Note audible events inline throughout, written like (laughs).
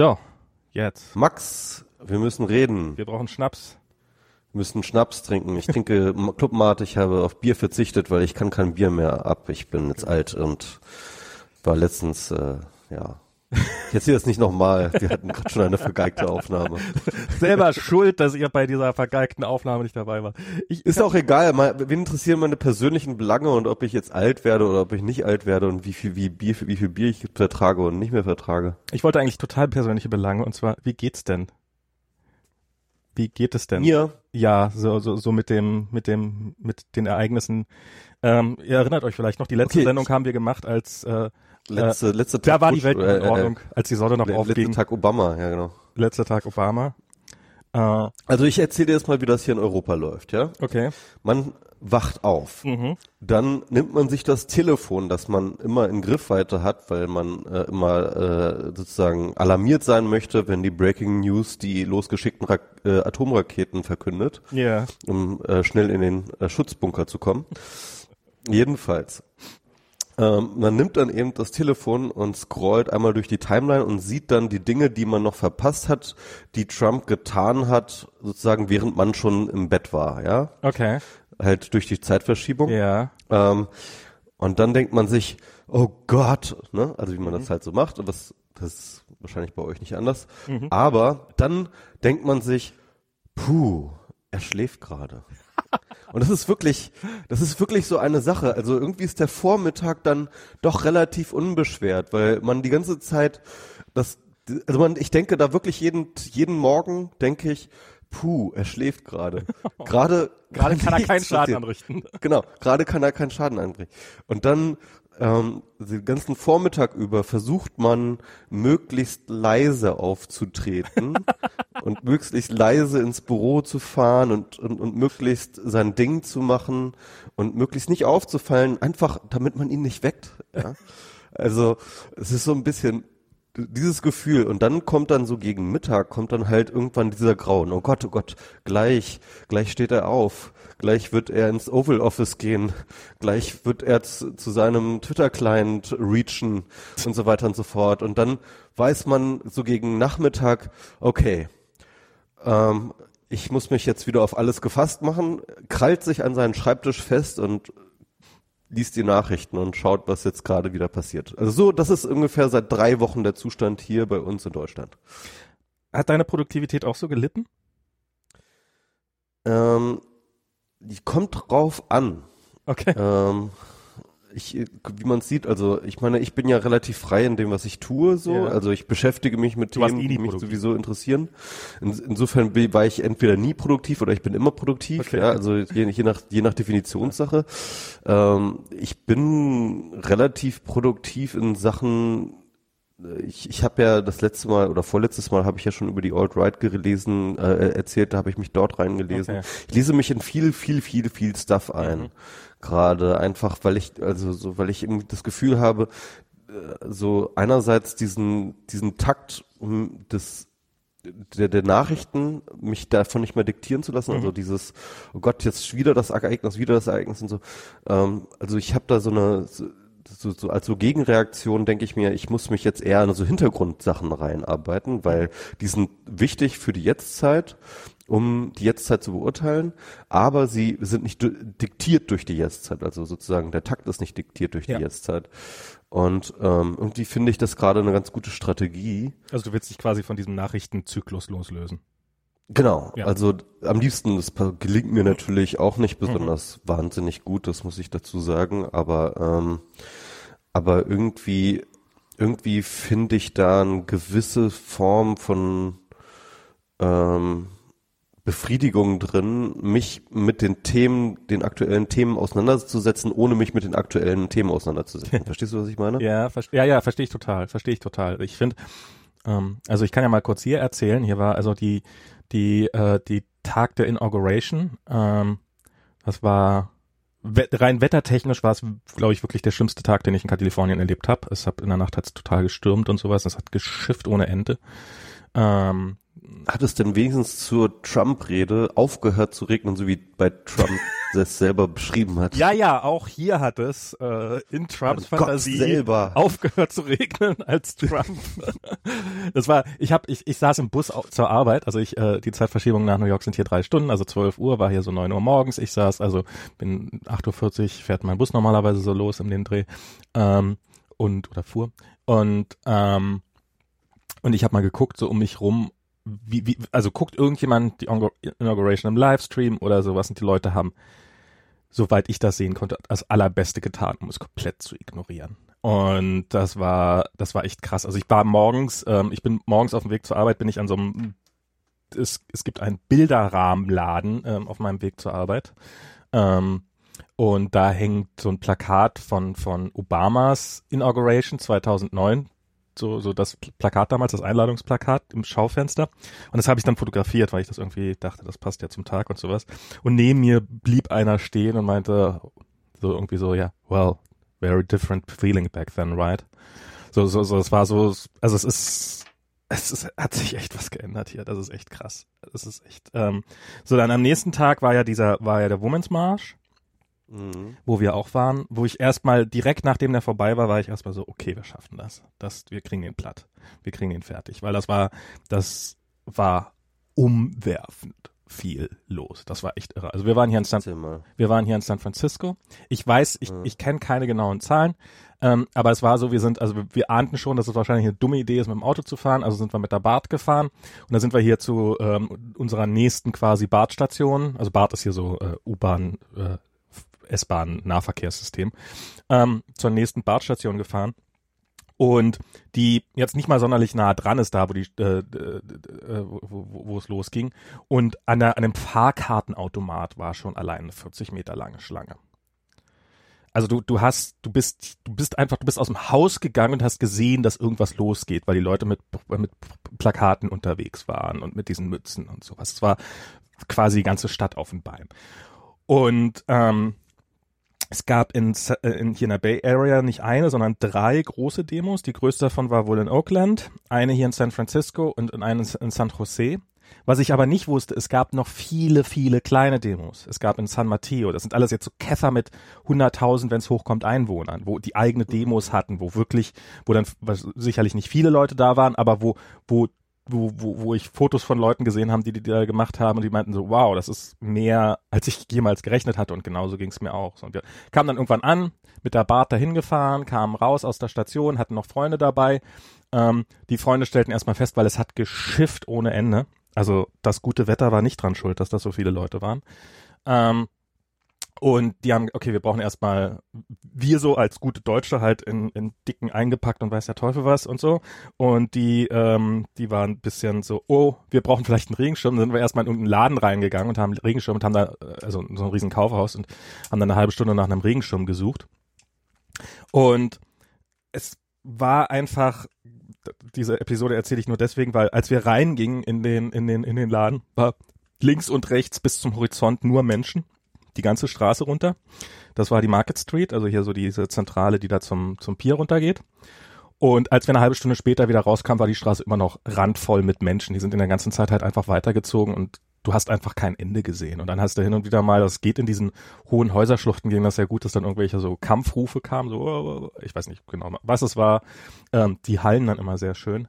So, jetzt. Max, wir müssen reden. Wir brauchen Schnaps. Wir müssen Schnaps trinken. Ich trinke (laughs) Clubmate, ich habe auf Bier verzichtet, weil ich kann kein Bier mehr ab. Ich bin jetzt alt und war letztens, äh, ja. Ich erzähle das nicht nochmal. Wir hatten gerade schon eine vergeigte Aufnahme. Selber schuld, dass ihr bei dieser vergeigten Aufnahme nicht dabei war. Ich, ist auch egal. Mal, wen interessieren meine persönlichen Belange und ob ich jetzt alt werde oder ob ich nicht alt werde und wie viel, wie Bier, wie viel Bier ich vertrage und nicht mehr vertrage. Ich wollte eigentlich total persönliche Belange und zwar, wie geht's denn? Wie geht es denn? Mir? Ja, so, so, so mit dem, mit dem, mit den Ereignissen. Ähm, ihr erinnert euch vielleicht noch, die letzte Okay. Sendung haben wir gemacht, als äh, Letzte, letzte da Tag war die Welt in äh, äh, Ordnung, als die Sonne noch le- Letzter aufging. Tag Obama, ja genau. Letzter Tag Obama. Äh, Also ich erzähle dir jetzt mal, wie das hier in Europa läuft, ja? okay. Man wacht auf. Mhm. Dann nimmt man sich das Telefon, das man immer in Griffweite hat, weil man äh, immer äh, sozusagen alarmiert sein möchte, wenn die Breaking News die losgeschickten Ra äh, Atomraketen verkündet, Ja. um äh, schnell in den äh, Schutzbunker zu kommen. Jedenfalls. Ähm, man nimmt dann eben das Telefon und scrollt einmal durch die Timeline und sieht dann die Dinge, die man noch verpasst hat, die Trump getan hat, sozusagen während man schon im Bett war, ja, Okay. halt durch die Zeitverschiebung. Ja. Ähm, und dann denkt man sich, oh Gott, ne? also wie man das halt so macht, und das, das ist wahrscheinlich bei euch nicht anders. Aber dann denkt man sich, puh, er schläft gerade. Und das ist wirklich, das ist wirklich so eine Sache. Also irgendwie ist der Vormittag dann doch relativ unbeschwert, weil man die ganze Zeit das, also man, ich denke da wirklich jeden, jeden Morgen denke ich, puh, er schläft gerade. (laughs) Gerade, Gerade (laughs) kann er keinen Schaden anrichten. Genau, gerade kann er keinen Schaden anbringen. Und dann ähm, den ganzen Vormittag über versucht man möglichst leise aufzutreten (laughs) und möglichst leise ins Büro zu fahren und, und, und möglichst sein Ding zu machen und möglichst nicht aufzufallen, einfach damit man ihn nicht weckt. Ja? Also es ist so ein bisschen dieses Gefühl und dann kommt dann so gegen Mittag kommt dann halt irgendwann dieser Grauen. Oh Gott, oh Gott, gleich, gleich steht er auf, gleich wird er ins Oval Office gehen, gleich wird er zu, zu seinem Twitter-Client reachen und so weiter und so fort. Und dann weiß man so gegen Nachmittag, okay, ähm, ich muss mich jetzt wieder auf alles gefasst machen, krallt sich an seinen Schreibtisch fest und liest die Nachrichten und schaut, was jetzt gerade wieder passiert. Also so, das ist ungefähr seit drei Wochen der Zustand hier bei uns in Deutschland. Hat deine Produktivität auch so gelitten? Ähm, kommt drauf an. Okay. Ähm, ich, wie man sieht, also ich meine, ich bin ja relativ frei in dem, was ich tue, so. Ja. Also ich beschäftige mich mit Du Themen, eh die mich sowieso interessieren. In, insofern war ich entweder nie produktiv oder ich bin immer produktiv. Okay. Ja, also je, je nach je nach Definitionssache. Ähm, ich bin relativ produktiv in Sachen ich, ich habe ja das letzte Mal oder vorletztes Mal habe ich ja schon über die Alt-Right gelesen, äh, erzählt, da habe ich mich dort reingelesen. Okay. Ich lese mich in viel, viel, viel, viel Stuff ein. Mhm. Gerade einfach, weil ich, also so, weil ich irgendwie das Gefühl habe, äh, so einerseits diesen, diesen Takt des der, der Nachrichten, mich davon nicht mehr diktieren zu lassen, also dieses, oh Gott, jetzt wieder das Ereignis, wieder das Ereignis und so. Ähm, also ich habe da so eine, so, so, so als so Gegenreaktion denke ich mir, ich muss mich jetzt eher in so Hintergrundsachen reinarbeiten, weil die sind wichtig für die Jetztzeit, um die Jetztzeit zu beurteilen, aber sie sind nicht diktiert durch die Jetztzeit, also sozusagen der Takt ist nicht diktiert durch Ja. die Jetztzeit. Und ähm, irgendwie finde ich das gerade eine ganz gute Strategie. Also du willst dich quasi von diesem Nachrichtenzyklus loslösen. Genau, Ja. also am liebsten, das gelingt mir natürlich auch nicht Mhm. besonders wahnsinnig gut, das muss ich dazu sagen, aber ähm, aber irgendwie irgendwie finde ich da eine gewisse Form von ähm, Befriedigung drin, mich mit den Themen, den aktuellen Themen auseinanderzusetzen, ohne mich mit den aktuellen Themen auseinanderzusetzen. (laughs) Verstehst du, was ich meine? Ja, ja, ja, verstehe ich total, verstehe ich total. Ich finde, ähm, also ich kann ja mal kurz hier erzählen. Hier war also die die äh, die Tag der Inauguration. Ähm, das war we rein wettertechnisch war es, glaube ich, wirklich der schlimmste Tag, den ich in Kalifornien erlebt habe. Es hat in der Nacht hat es total gestürmt und sowas. Es hat geschifft ohne Ende. Ähm, Hat es denn wenigstens zur Trump-Rede aufgehört zu regnen, so wie bei Trump (laughs) das selber beschrieben hat? Ja, ja, auch hier hat es äh, in Trumps Gott Fantasie selber. aufgehört zu regnen als Trump. (laughs) das war, ich habe, ich, ich saß im Bus zur Arbeit, also ich, äh, die Zeitverschiebung nach New York sind hier drei Stunden, also 12 Uhr, war hier so 9 Uhr morgens. Ich saß, also bin 8.40 Uhr, fährt mein Bus normalerweise so los in den Dreh. Ähm, und, oder fuhr. Und, ähm, und ich habe mal geguckt, so um mich rum, wie, wie, also guckt irgendjemand die Inaugur- Inauguration im Livestream oder sowas und die Leute haben, soweit ich das sehen konnte, das allerbeste getan, um es komplett zu ignorieren. Und das war, das war echt krass. Also ich war morgens, ähm, ich bin morgens auf dem Weg zur Arbeit, bin ich an so einem, es, es gibt einen Bilderrahmenladen ähm, auf meinem Weg zur Arbeit. Ähm, und da hängt so ein Plakat von, von Obamas Inauguration 2009 so, so das Plakat damals, das Einladungsplakat im Schaufenster. Und das habe ich dann fotografiert, weil ich das irgendwie dachte, das passt ja zum Tag und sowas. Und neben mir blieb einer stehen und meinte so irgendwie so, ja, well, very different feeling back then, right? So, so, so, es war so, also es ist, es ist, hat sich echt was geändert hier. Das ist echt krass. Das ist echt, ähm, so dann am nächsten Tag war ja dieser, war ja der Women's March Mhm. wo wir auch waren, wo ich erstmal direkt nachdem der vorbei war, war ich erstmal so, okay, wir schaffen das. Das, wir kriegen den platt. Wir kriegen den fertig. Weil das war, das war umwerfend viel los. Das war echt irre. Also wir waren hier in San, wir waren hier in San Francisco. Ich weiß, ich, Mhm. ich kenne keine genauen Zahlen, ähm, aber es war so, wir sind, also wir, wir ahnten schon, dass es wahrscheinlich eine dumme Idee ist, mit dem Auto zu fahren. Also sind wir mit der BART gefahren und da sind wir hier zu ähm, unserer nächsten quasi BART-Station. Also BART ist hier so äh, U-Bahn, äh, S-Bahn-Nahverkehrssystem. Ähm, zur nächsten BART-Station gefahren und die jetzt nicht mal sonderlich nah dran ist, da wo die äh, äh, wo, es losging. Und an, der, an dem Fahrkartenautomat war schon allein eine 40 Meter lange Schlange. Also du, du hast, du bist, du bist einfach, du bist aus dem Haus gegangen und hast gesehen, dass irgendwas losgeht, weil die Leute mit, mit Plakaten unterwegs waren und mit diesen Mützen und sowas. Es war quasi die ganze Stadt auf dem Bein. Und ähm, es gab in, äh, in hier in der Bay Area nicht eine, sondern drei große Demos. Die größte davon war wohl in Oakland, eine hier in San Francisco und eine in San Jose. Was ich aber nicht wusste, es gab noch viele, viele kleine Demos. Es gab in San Mateo, das sind alles jetzt so Käfer mit 100.000, wenn es hochkommt, Einwohnern, wo die eigene Demos hatten, wo wirklich, wo dann sicherlich nicht viele Leute da waren, aber wo, wo wo, wo, wo ich Fotos von Leuten gesehen haben, die die da gemacht haben und die meinten so, wow, das ist mehr, als ich jemals gerechnet hatte und genauso ging es mir auch. So, Und wir kamen dann irgendwann an, mit der Bahn dahin gefahren, kamen raus aus der Station, hatten noch Freunde dabei. Ähm, die Freunde stellten erstmal fest, weil es hat geschifft ohne Ende. Also das gute Wetter war nicht dran schuld, dass das so viele Leute waren. Ähm, und die haben, okay, wir brauchen erstmal, wir so als gute Deutsche halt in, in dicken eingepackt und weiß der Teufel was und so. Und die, ähm, die waren ein bisschen so, oh, wir brauchen vielleicht einen Regenschirm. Dann sind wir erstmal in irgendeinen Laden reingegangen und haben einen Regenschirm und haben da, äh, also so ein riesen Kaufhaus und haben dann eine halbe Stunde nach einem Regenschirm gesucht. Und es war einfach, diese Episode erzähle ich nur deswegen, weil als wir reingingen in den, in den, in den Laden, war links und rechts bis zum Horizont nur Menschen die ganze Straße runter. Das war die Market Street, also hier so diese Zentrale, die da zum, zum Pier runtergeht. Und als wir eine halbe Stunde später wieder rauskamen, war die Straße immer noch randvoll mit Menschen. Die sind in der ganzen Zeit halt einfach weitergezogen und du hast einfach kein Ende gesehen. Und dann hast du hin und wieder mal, das geht in diesen hohen Häuserschluchten, ging das sehr gut, dass dann irgendwelche so Kampfrufe kamen, so, oh, ich weiß nicht genau, was es war. Ähm, die hallen dann immer sehr schön.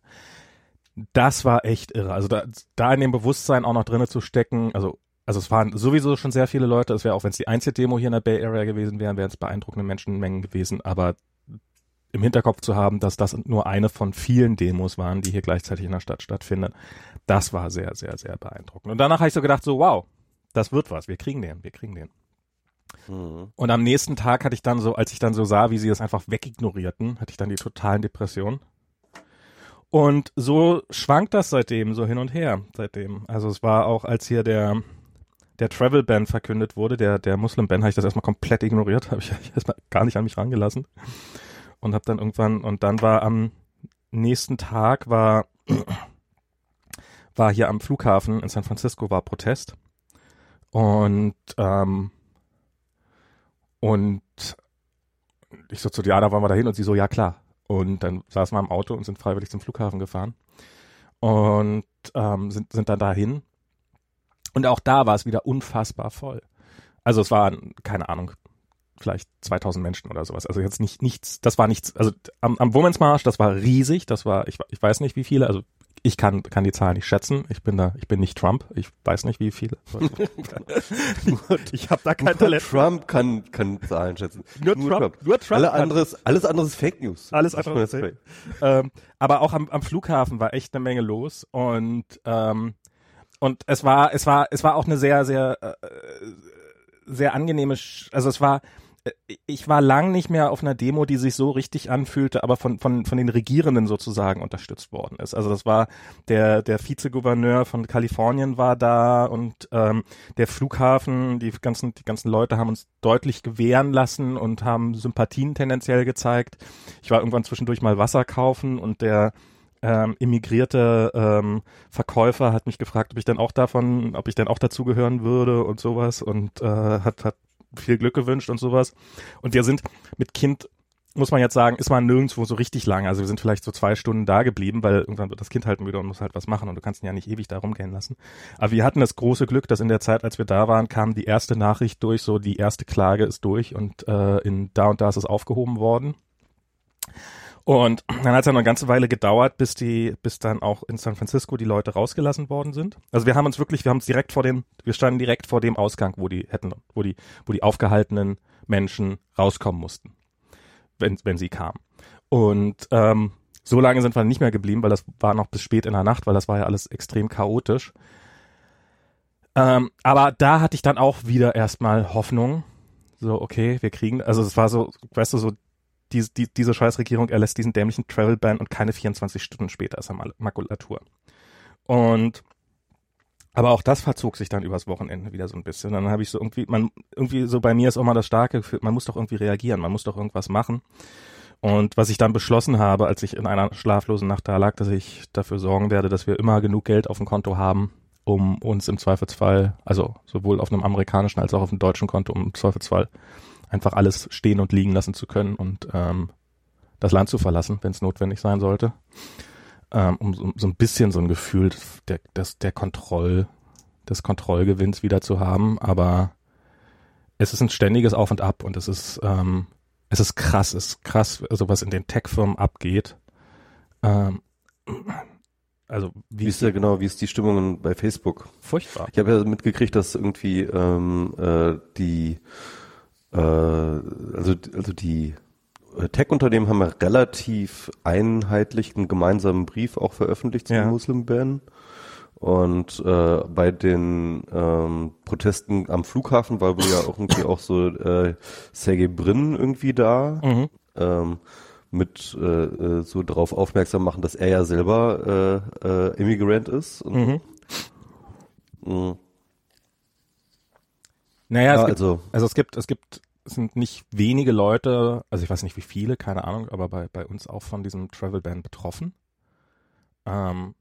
Das war echt irre. Also da, da in dem Bewusstsein auch noch drinnen zu stecken, also also es waren sowieso schon sehr viele Leute. Es wäre auch, wenn es die einzige Demo hier in der Bay Area gewesen wäre, wären es beeindruckende Menschenmengen gewesen. Aber im Hinterkopf zu haben, dass das nur eine von vielen Demos waren, die hier gleichzeitig in der Stadt stattfinden, das war sehr, sehr, sehr beeindruckend. Und danach habe ich so gedacht, so wow, das wird was. Wir kriegen den, wir kriegen den. Mhm. Und am nächsten Tag hatte ich dann so, als ich dann so sah, wie sie das einfach wegignorierten, hatte ich dann die totalen Depressionen. Und so schwankt das seitdem so hin und her, seitdem. Also es war auch, als hier der, der Travel Ban verkündet wurde, der, der Muslim Ban, habe ich das erstmal komplett ignoriert, (laughs) habe ich erstmal gar nicht an mich rangelassen. Und habe dann irgendwann, und dann war am nächsten Tag war, war hier am Flughafen in San Francisco war Protest. Und, ähm, und ich so zu Diana, wollen wir da hin? Und sie so, ja klar. Und dann saßen wir im Auto und sind freiwillig zum Flughafen gefahren. und ähm, sind, sind dann dahin. Und auch da war es wieder unfassbar voll. Also es waren, keine Ahnung, vielleicht 2000 Menschen oder sowas. Also jetzt nicht nichts, das war nichts, also am, am Women's March, das war riesig, das war, ich, ich weiß nicht wie viele, also ich kann, kann die Zahl nicht schätzen. Ich bin da, ich bin nicht Trump. Ich weiß nicht, wie viele. (laughs) ich habe da kein Talent. Trump kann, kann Zahlen schätzen. Nur, nur Trump, Trump. Nur Trump. Alle anderes, alles andere ist Fake News. Alles andere ist Fake. ähm, aber auch am, am Flughafen war echt eine Menge los und ähm, und es war, es war, es war auch eine sehr, sehr, äh, sehr angenehme, also es war, äh, ich war lang nicht mehr auf einer Demo, die sich so richtig anfühlte, aber von, von, von den Regierenden sozusagen unterstützt worden ist. Also das war der, der Vizegouverneur von Kalifornien war da und ähm, der Flughafen, die ganzen, die ganzen Leute haben uns deutlich gewähren lassen und haben Sympathien tendenziell gezeigt. Ich war irgendwann zwischendurch mal Wasser kaufen und der ähm, immigrierte ähm, Verkäufer hat mich gefragt, ob ich denn auch davon, ob ich denn auch dazugehören würde und sowas und äh, hat, hat viel Glück gewünscht und sowas. Und wir sind mit Kind, muss man jetzt sagen, ist man nirgendwo so richtig lang. Also wir sind vielleicht so zwei Stunden da geblieben, weil irgendwann wird das Kind halt müde und muss halt was machen und du kannst ihn ja nicht ewig da rumgehen lassen. Aber wir hatten das große Glück, dass in der Zeit, als wir da waren, kam die erste Nachricht durch, so die erste Klage ist durch und äh, in da und da ist es aufgehoben worden. Und dann hat es ja noch eine ganze Weile gedauert, bis die, bis dann auch in San Francisco die Leute rausgelassen worden sind. Also wir haben uns wirklich, wir haben uns direkt vor dem, wir standen direkt vor dem Ausgang, wo die hätten, wo die, wo die aufgehaltenen Menschen rauskommen mussten, wenn, wenn sie kamen. Und ähm, so lange sind wir nicht mehr geblieben, weil das war noch bis spät in der Nacht, weil das war ja alles extrem chaotisch. Ähm, aber da hatte ich dann auch wieder erstmal Hoffnung. So, okay, wir kriegen, also es war so, weißt du, so die, die, diese Scheißregierung erlässt diesen dämlichen Travel-Ban und keine 24 Stunden später ist er Makulatur. Und aber auch das verzog sich dann übers Wochenende wieder so ein bisschen. Dann habe ich so irgendwie, man, irgendwie so bei mir ist auch mal das starke Gefühl, man muss doch irgendwie reagieren, man muss doch irgendwas machen. Und was ich dann beschlossen habe, als ich in einer schlaflosen Nacht da lag, dass ich dafür sorgen werde, dass wir immer genug Geld auf dem Konto haben, um uns im Zweifelsfall, also sowohl auf einem amerikanischen als auch auf einem deutschen Konto, um im Zweifelsfall einfach alles stehen und liegen lassen zu können und ähm, das Land zu verlassen, wenn es notwendig sein sollte, ähm, um so, so ein bisschen so ein Gefühl der, des, der Kontroll, des Kontrollgewinns wieder zu haben. Aber es ist ein ständiges Auf und Ab und es ist, ähm, es ist krass, es ist krass, also was in den Tech-Firmen abgeht. Ähm, also wie, wie ist ja genau, wie ist die Stimmung bei Facebook? Furchtbar. Ich habe ja mitgekriegt, dass irgendwie ähm, äh, die äh, also, also die äh, Tech-Unternehmen haben ja relativ einheitlichen gemeinsamen Brief auch veröffentlicht zum ja. Muslim-Ban. Und äh, bei den ähm, Protesten am Flughafen war wohl ja auch irgendwie auch so äh, Sergei Brin irgendwie da. Mhm. Ähm, mit äh, äh so darauf aufmerksam machen, dass er ja selber äh, äh, Immigrant ist. Und, mhm. Naja, ja, es gibt, also, also es gibt, es gibt, es sind nicht wenige Leute, also ich weiß nicht wie viele, keine Ahnung, aber bei, bei uns auch von diesem Travel Ban betroffen. Ähm,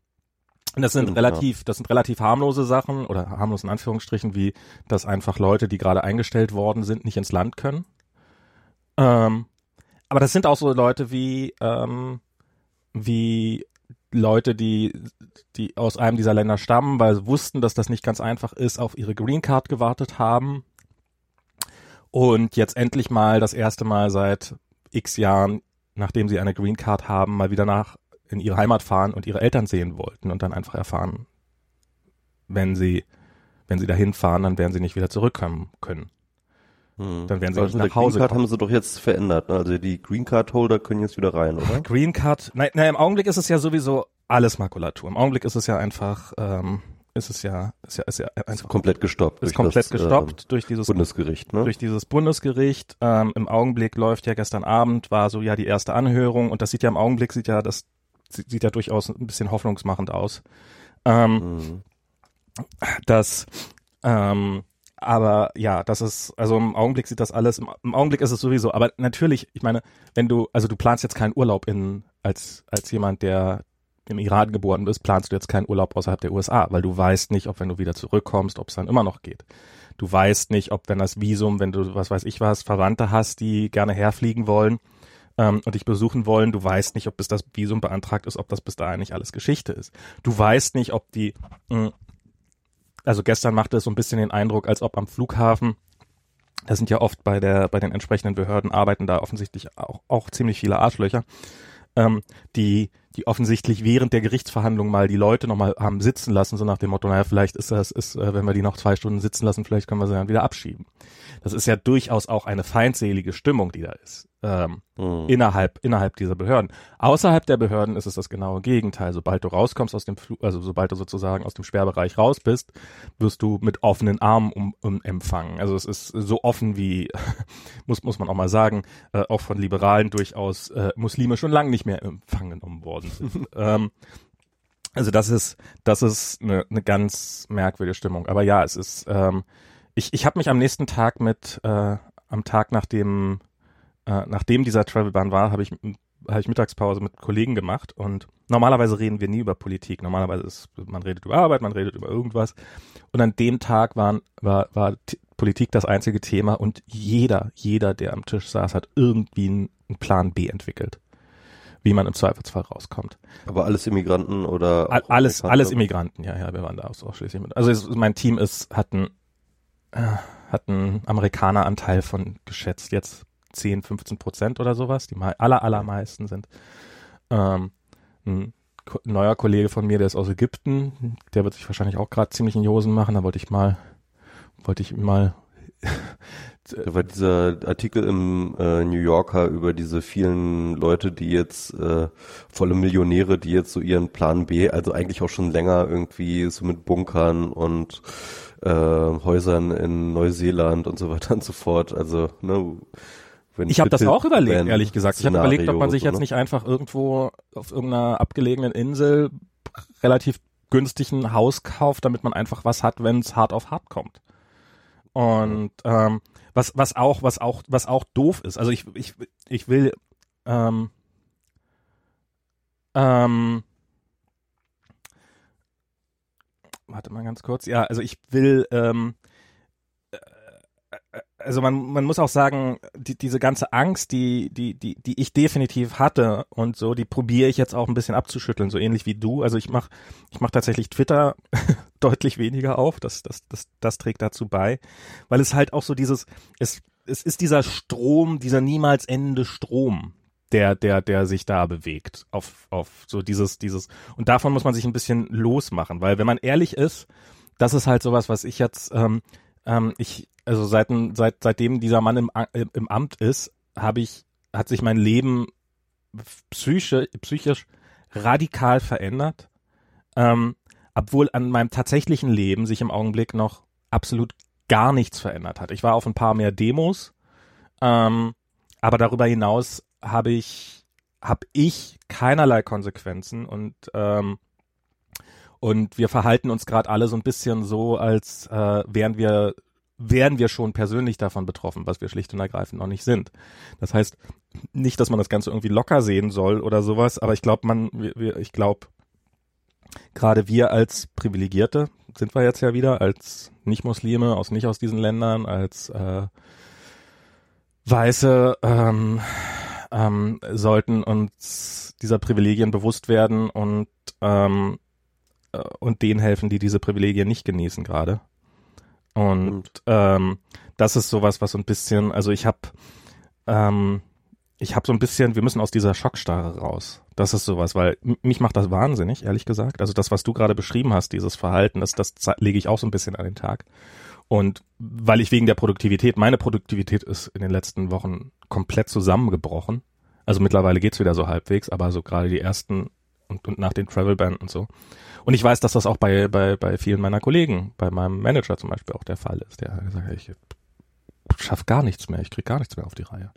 das sind relativ, das sind relativ harmlose Sachen oder harmlos in Anführungsstrichen, wie dass einfach Leute, die gerade eingestellt worden sind, nicht ins Land können. Ähm, aber das sind auch so Leute wie, ähm, wie Leute, die, die aus einem dieser Länder stammen, weil sie wussten, dass das nicht ganz einfach ist, auf ihre Green Card gewartet haben und jetzt endlich mal das erste Mal seit x Jahren, nachdem sie eine Green Card haben, mal wieder nach in ihre Heimat fahren und ihre Eltern sehen wollten und dann einfach erfahren, wenn sie, wenn sie dahin fahren, dann werden sie nicht wieder zurückkommen können. Hm. Dann werden sie also nicht nach Hause Green Card kommen. haben sie doch jetzt verändert. Ne? Also die Green Card Holder können jetzt wieder rein, oder? Green Card, nein, nein, im Augenblick ist es ja sowieso alles Makulatur. Im Augenblick ist es ja einfach, ähm, ist es ja, ist ja, ist ja einfach ist komplett gestoppt. Ist komplett das, gestoppt ähm, durch dieses Bundesgericht, ne? Durch dieses Bundesgericht. Ähm, Im Augenblick läuft ja gestern Abend war so ja die erste Anhörung und das sieht ja im Augenblick sieht ja das sieht ja durchaus ein bisschen hoffnungsmachend aus. Ähm, mhm. Das ähm, aber ja, das ist, also im Augenblick sieht das alles, im, im, Augenblick ist es sowieso, aber natürlich, ich meine, wenn du, also du planst jetzt keinen Urlaub in, als, als jemand, der im Iran geboren bist, planst du jetzt keinen Urlaub außerhalb der USA, weil du weißt nicht, ob wenn du wieder zurückkommst, ob es dann immer noch geht. Du weißt nicht, ob wenn das Visum, wenn du, was weiß ich was, Verwandte hast, die gerne herfliegen wollen, ähm, und dich besuchen wollen, du weißt nicht, ob bis das Visum beantragt ist, ob das bis dahin nicht alles Geschichte ist. Du weißt nicht, ob die, mh, hm, also gestern machte es so ein bisschen den Eindruck, als ob am Flughafen da sind ja oft bei der bei den entsprechenden Behörden arbeiten da offensichtlich auch, auch ziemlich viele Arschlöcher, ähm, die die offensichtlich während der Gerichtsverhandlung mal die Leute nochmal haben sitzen lassen, so nach dem Motto, naja, vielleicht ist das, ist, äh, wenn wir die noch zwei Stunden sitzen lassen, vielleicht können wir sie dann wieder abschieben. Das ist ja durchaus auch eine feindselige Stimmung, die da ist ähm, mhm. innerhalb innerhalb dieser Behörden. Außerhalb der Behörden ist es das genaue Gegenteil. Sobald du rauskommst aus dem, Fl also sobald du sozusagen aus dem Sperrbereich raus bist, wirst du mit offenen Armen um, um empfangen. Also es ist so offen wie (laughs) muss muss man auch mal sagen, äh, auch von Liberalen durchaus äh, Muslime schon lange nicht mehr empfangen worden sind. (laughs) ähm, also das ist das ist eine, eine ganz merkwürdige Stimmung. Aber ja, es ist ähm, ich ich habe mich am nächsten Tag mit äh, am Tag nach dem äh, nachdem dieser Travelban war, habe ich habe ich Mittagspause mit Kollegen gemacht und normalerweise reden wir nie über Politik. Normalerweise ist, man redet über Arbeit, man redet über irgendwas. Und an dem Tag waren, war, war Politik das einzige Thema und jeder, jeder, der am Tisch saß, hat irgendwie einen, einen Plan B entwickelt. Wie man im Zweifelsfall rauskommt. Aber alles Immigranten oder? alles, alles Immigranten, ja, ja, wir waren da ausschließlich mit. Also es, mein Team ist, hat einen, äh, hat einen Amerikaneranteil von geschätzt jetzt 10, 15 Prozent oder sowas. Die aller, allermeisten sind. Ähm, ein neuer Kollege von mir, der ist aus Ägypten, der wird sich wahrscheinlich auch gerade ziemlich in die Hosen machen. Da wollte ich mal, wollte ich mal. (laughs) da war dieser Artikel im äh, New Yorker über diese vielen Leute, die jetzt äh, volle Millionäre, die jetzt so ihren Plan B, also eigentlich auch schon länger irgendwie so mit Bunkern und äh, Häusern in Neuseeland und so weiter und so fort. Also ne, ich habe das auch überlegt, ehrlich gesagt. Ich habe überlegt, ob man sich jetzt ne? nicht einfach irgendwo auf irgendeiner abgelegenen Insel relativ günstig ein Haus kauft, damit man einfach was hat, wenn es hart auf hart kommt. Und ähm, was was auch was auch was auch doof ist. Also ich ich ich will ähm, ähm, warte mal ganz kurz. Ja, also ich will ähm, also man, man muss auch sagen, die, diese ganze Angst, die, die, die, die ich definitiv hatte und so, die probiere ich jetzt auch ein bisschen abzuschütteln, so ähnlich wie du. Also ich mache ich mach tatsächlich Twitter (laughs) deutlich weniger auf, das, das, das, das trägt dazu bei, weil es halt auch so dieses, es, es ist dieser Strom, dieser niemals endende Strom, der, der, der sich da bewegt, auf, auf so dieses, dieses, und davon muss man sich ein bisschen losmachen, weil wenn man ehrlich ist, das ist halt sowas, was ich jetzt, ähm, ähm, ich, also seit, seit, seitdem dieser Mann im, im Amt ist, habe ich, hat sich mein Leben psychisch, psychisch radikal verändert. Ähm, obwohl an meinem tatsächlichen Leben sich im Augenblick noch absolut gar nichts verändert hat. Ich war auf ein paar mehr Demos, ähm, aber darüber hinaus habe ich habe ich keinerlei Konsequenzen und ähm, und wir verhalten uns gerade alle so ein bisschen so, als äh, wären wir wären wir schon persönlich davon betroffen, was wir schlicht und ergreifend noch nicht sind. Das heißt nicht, dass man das Ganze irgendwie locker sehen soll oder sowas, aber ich glaube, man, wir, ich glaube, gerade wir als Privilegierte sind wir jetzt ja wieder als Nicht-Muslime aus nicht aus diesen Ländern, als äh, Weiße ähm, ähm, sollten uns dieser Privilegien bewusst werden und ähm, äh, und denen helfen, die diese Privilegien nicht genießen gerade. Und ähm, das ist sowas, was so ein bisschen, also ich habe, ähm, ich habe so ein bisschen, wir müssen aus dieser Schockstarre raus. Das ist sowas, weil mich macht das wahnsinnig, ehrlich gesagt. Also das, was du gerade beschrieben hast, dieses Verhalten, das, das lege ich auch so ein bisschen an den Tag. Und weil ich wegen der Produktivität, meine Produktivität ist in den letzten Wochen komplett zusammengebrochen. Also mittlerweile geht's wieder so halbwegs, aber so gerade die ersten und, und nach den Travel Ban und so. Und ich weiß, dass das auch bei, bei, bei vielen meiner Kollegen, bei meinem Manager zum Beispiel auch der Fall ist. Der gesagt hat, ich schaff gar nichts mehr, ich krieg gar nichts mehr auf die Reihe.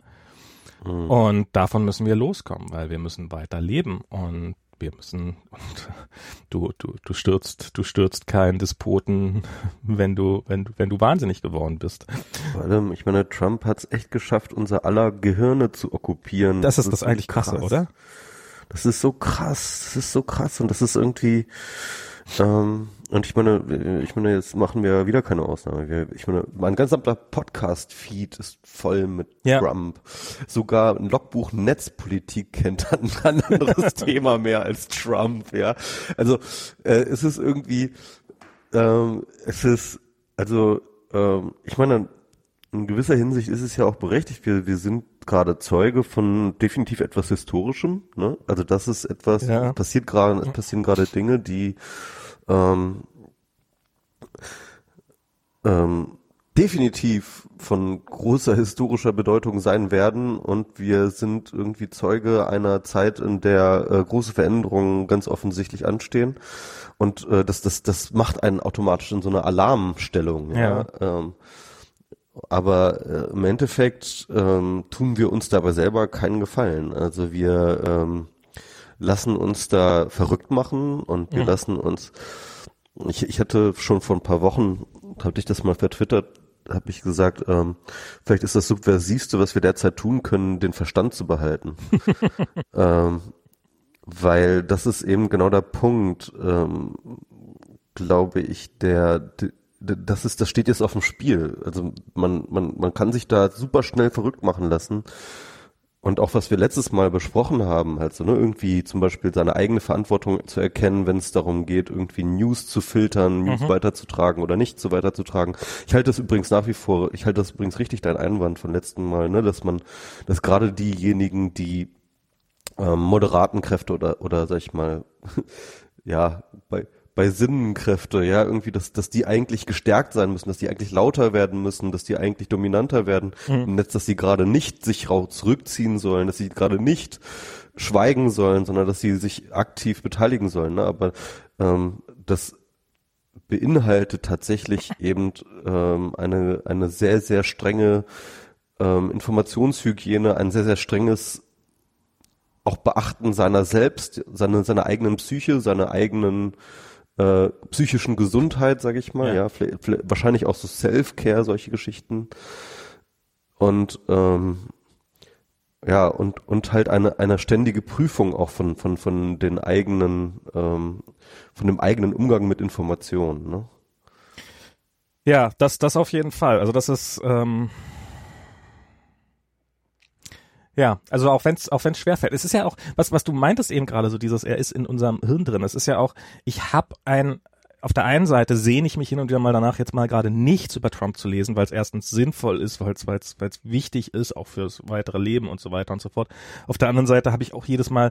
Mhm. Und davon müssen wir loskommen, weil wir müssen weiter leben und wir müssen und du du du stürzt du stürzt keinen Despoten, wenn du wenn du wenn du wahnsinnig geworden bist. Vor allem, ich meine, Trump hat es echt geschafft, unser aller Gehirne zu okkupieren. Das, das ist das, eigentlich krasse, oder? Das ist so krass, das ist so krass und das ist irgendwie, Ähm, und ich meine, ich meine, jetzt machen wir wieder keine Ausnahme. Wir, ich meine, mein ganzer Podcast-Feed ist voll mit Ja. Trump. Sogar ein Logbuch Netzpolitik kennt ein, ein anderes (laughs) Thema mehr als Trump, ja. Also äh, es ist irgendwie, ähm, es ist, also ähm, ich meine, in gewisser Hinsicht ist es ja auch berechtigt. Wir, wir sind gerade Zeuge von definitiv etwas Historischem. Ne? Also das ist etwas, Ja. passiert gerade, es passieren gerade Dinge, die ähm, ähm, definitiv von großer historischer Bedeutung sein werden und wir sind irgendwie Zeuge einer Zeit, in der äh, große Veränderungen ganz offensichtlich anstehen und äh, das, das, das macht einen automatisch in so eine Alarmstellung. Ja. Ähm, aber äh, im Endeffekt ähm, tun wir uns dabei selber keinen Gefallen. Also wir ähm, lassen uns da verrückt machen und wir Mhm. lassen uns. Ich, ich hatte schon vor ein paar Wochen, hatte ich das mal vertwittert, habe ich gesagt, ähm, vielleicht ist das subversivste, was wir derzeit tun können, den Verstand zu behalten. (laughs) ähm, weil das ist eben genau der Punkt, ähm, glaube ich, der, das ist, das steht jetzt auf dem Spiel. Also man, man, man kann sich da super schnell verrückt machen lassen. Und auch was wir letztes Mal besprochen haben, halt so, ne, irgendwie zum Beispiel seine eigene Verantwortung zu erkennen, wenn es darum geht, irgendwie News zu filtern, News Mhm. weiterzutragen oder nicht so weiterzutragen. Ich halte das übrigens nach wie vor, ich halte das übrigens richtig, dein Einwand von letzten Mal, ne, dass man, dass gerade diejenigen, die ähm, moderaten Kräfte oder, oder sag ich mal, (laughs) ja, bei, bei Sinnenkräfte, ja, irgendwie, dass, dass die eigentlich gestärkt sein müssen, dass die eigentlich lauter werden müssen, dass die eigentlich dominanter werden im Netz, dass sie gerade nicht sich zurückziehen sollen, dass sie gerade nicht schweigen sollen, sondern dass sie sich aktiv beteiligen sollen. Ne? Aber ähm, das beinhaltet tatsächlich (laughs) eben ähm, eine, eine sehr, sehr strenge ähm, Informationshygiene, ein sehr, sehr strenges auch Beachten seiner selbst, seine, seiner eigenen Psyche, seiner eigenen äh, psychischen Gesundheit, sage ich mal, Ja. ja, wahrscheinlich auch so Self-Care, solche Geschichten. Und ähm, ja, und, und halt eine, eine ständige Prüfung auch von, von, von den eigenen, ähm, von dem eigenen Umgang mit Informationen. Ne? Ja, das, das auf jeden Fall. Also das ist, ähm, ja, also auch wenn es auch wenn's schwerfällt. Es ist ja auch, was, was du meintest eben gerade, so dieses, er ist in unserem Hirn drin. Es ist ja auch, ich habe ein, auf der einen Seite sehne ich mich hin und wieder mal danach, jetzt mal gerade nichts über Trump zu lesen, weil es erstens sinnvoll ist, weil es weil es weil es wichtig ist, auch fürs weitere Leben und so weiter und so fort. Auf der anderen Seite habe ich auch jedes Mal,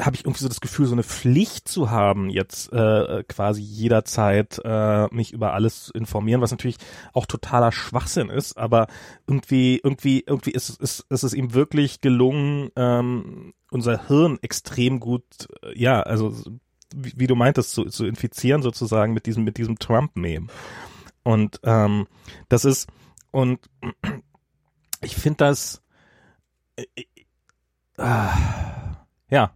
habe ich irgendwie so das Gefühl, so eine Pflicht zu haben, jetzt äh, quasi jederzeit äh, mich über alles zu informieren, was natürlich auch totaler Schwachsinn ist, aber irgendwie, irgendwie, irgendwie ist, ist, ist es ihm wirklich gelungen, ähm, unser Hirn extrem gut, äh, ja, also wie, du meintest, zu, zu infizieren sozusagen mit diesem, mit diesem Trump-Meme. Und ähm, das ist, und (clears throat) ich finde das, äh, äh, ja,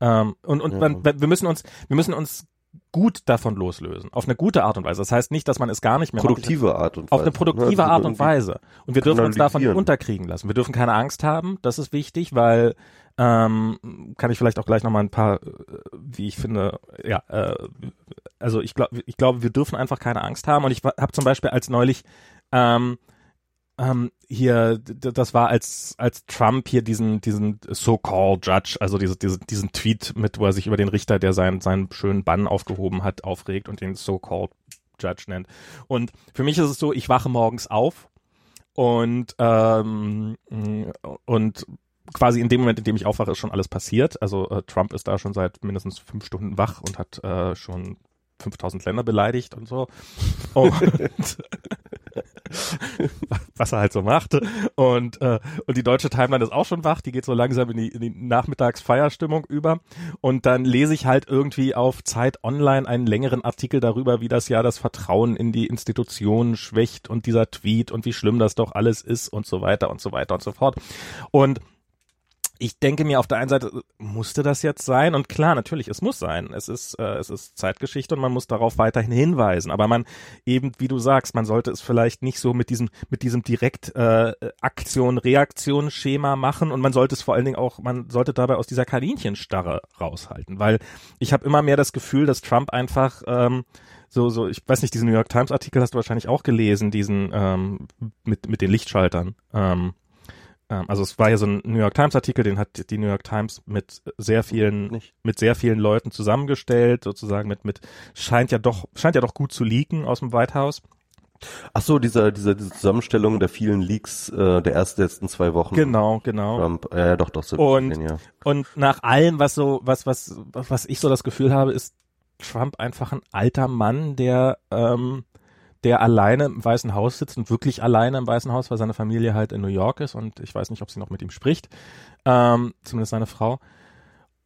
ähm, und, und man, wir müssen uns, wir müssen uns gut davon loslösen, auf eine gute Art und Weise. Das heißt nicht, dass man es gar nicht mehr macht. Produktive Art und Weise. Auf eine produktive? Also Art und Weise. Und wir dürfen uns davon nicht unterkriegen lassen. Wir dürfen keine Angst haben, das ist wichtig, weil ähm, kann ich vielleicht auch gleich nochmal ein paar, äh, wie ich finde, ja, äh, also ich glaube, ich glaube, wir dürfen einfach keine Angst haben. Und ich habe zum Beispiel als neulich ähm, ähm, hier, das war als als Trump hier diesen diesen so-called Judge, also diese, diese, diesen Tweet mit, wo er sich über den Richter, der seinen seinen schönen Bann aufgehoben hat, aufregt und den so-called Judge nennt. Und für mich ist es so, ich wache morgens auf und ähm, und quasi in dem Moment, in dem ich aufwache, ist schon alles passiert. Also äh, Trump ist da schon seit mindestens fünf Stunden wach und hat äh, schon 5000 Länder beleidigt und so. (laughs) Und (laughs) was er halt so macht. Und, äh, und die deutsche Timeline ist auch schon wach, die geht so langsam in die, in die Nachmittagsfeierstimmung über. Und dann lese ich halt irgendwie auf Zeit Online einen längeren Artikel darüber, wie das ja das Vertrauen in die Institutionen schwächt und dieser Tweet und wie schlimm das doch alles ist und so weiter und so weiter und so fort. Und ich denke mir auf der einen Seite, musste das jetzt sein? Und klar, natürlich, es muss sein. Es ist, äh, es ist Zeitgeschichte und man muss darauf weiterhin hinweisen. Aber man eben, wie du sagst, man sollte es vielleicht nicht so mit diesem, mit diesem direkt äh, Aktion-Reaktion-Schema machen und man sollte es vor allen Dingen auch, man sollte dabei aus dieser Kaninchensstarre raushalten. Weil ich habe immer mehr das Gefühl, dass Trump einfach ähm, so, so, ich weiß nicht, diesen New York Times Artikel hast du wahrscheinlich auch gelesen, diesen ähm, mit, mit den Lichtschaltern. Ähm, also es war ja so ein New York Times Artikel, den hat die New York Times mit sehr vielen, Nicht. mit sehr vielen Leuten zusammengestellt, sozusagen mit, mit, scheint ja doch, scheint ja doch gut zu leaken aus dem White House. Ach so, dieser, dieser, diese Zusammenstellung der vielen Leaks äh, der ersten letzten zwei Wochen. Genau, genau. Trump, ja, ja, doch, doch, so Und- gesehen, ja. Und nach allem, was so, was, was, was ich so das Gefühl habe, ist Trump einfach ein alter Mann, der, ähm, der alleine im Weißen Haus sitzt und wirklich alleine im Weißen Haus, weil seine Familie halt in New York ist und ich weiß nicht, ob sie noch mit ihm spricht, ähm, zumindest seine Frau.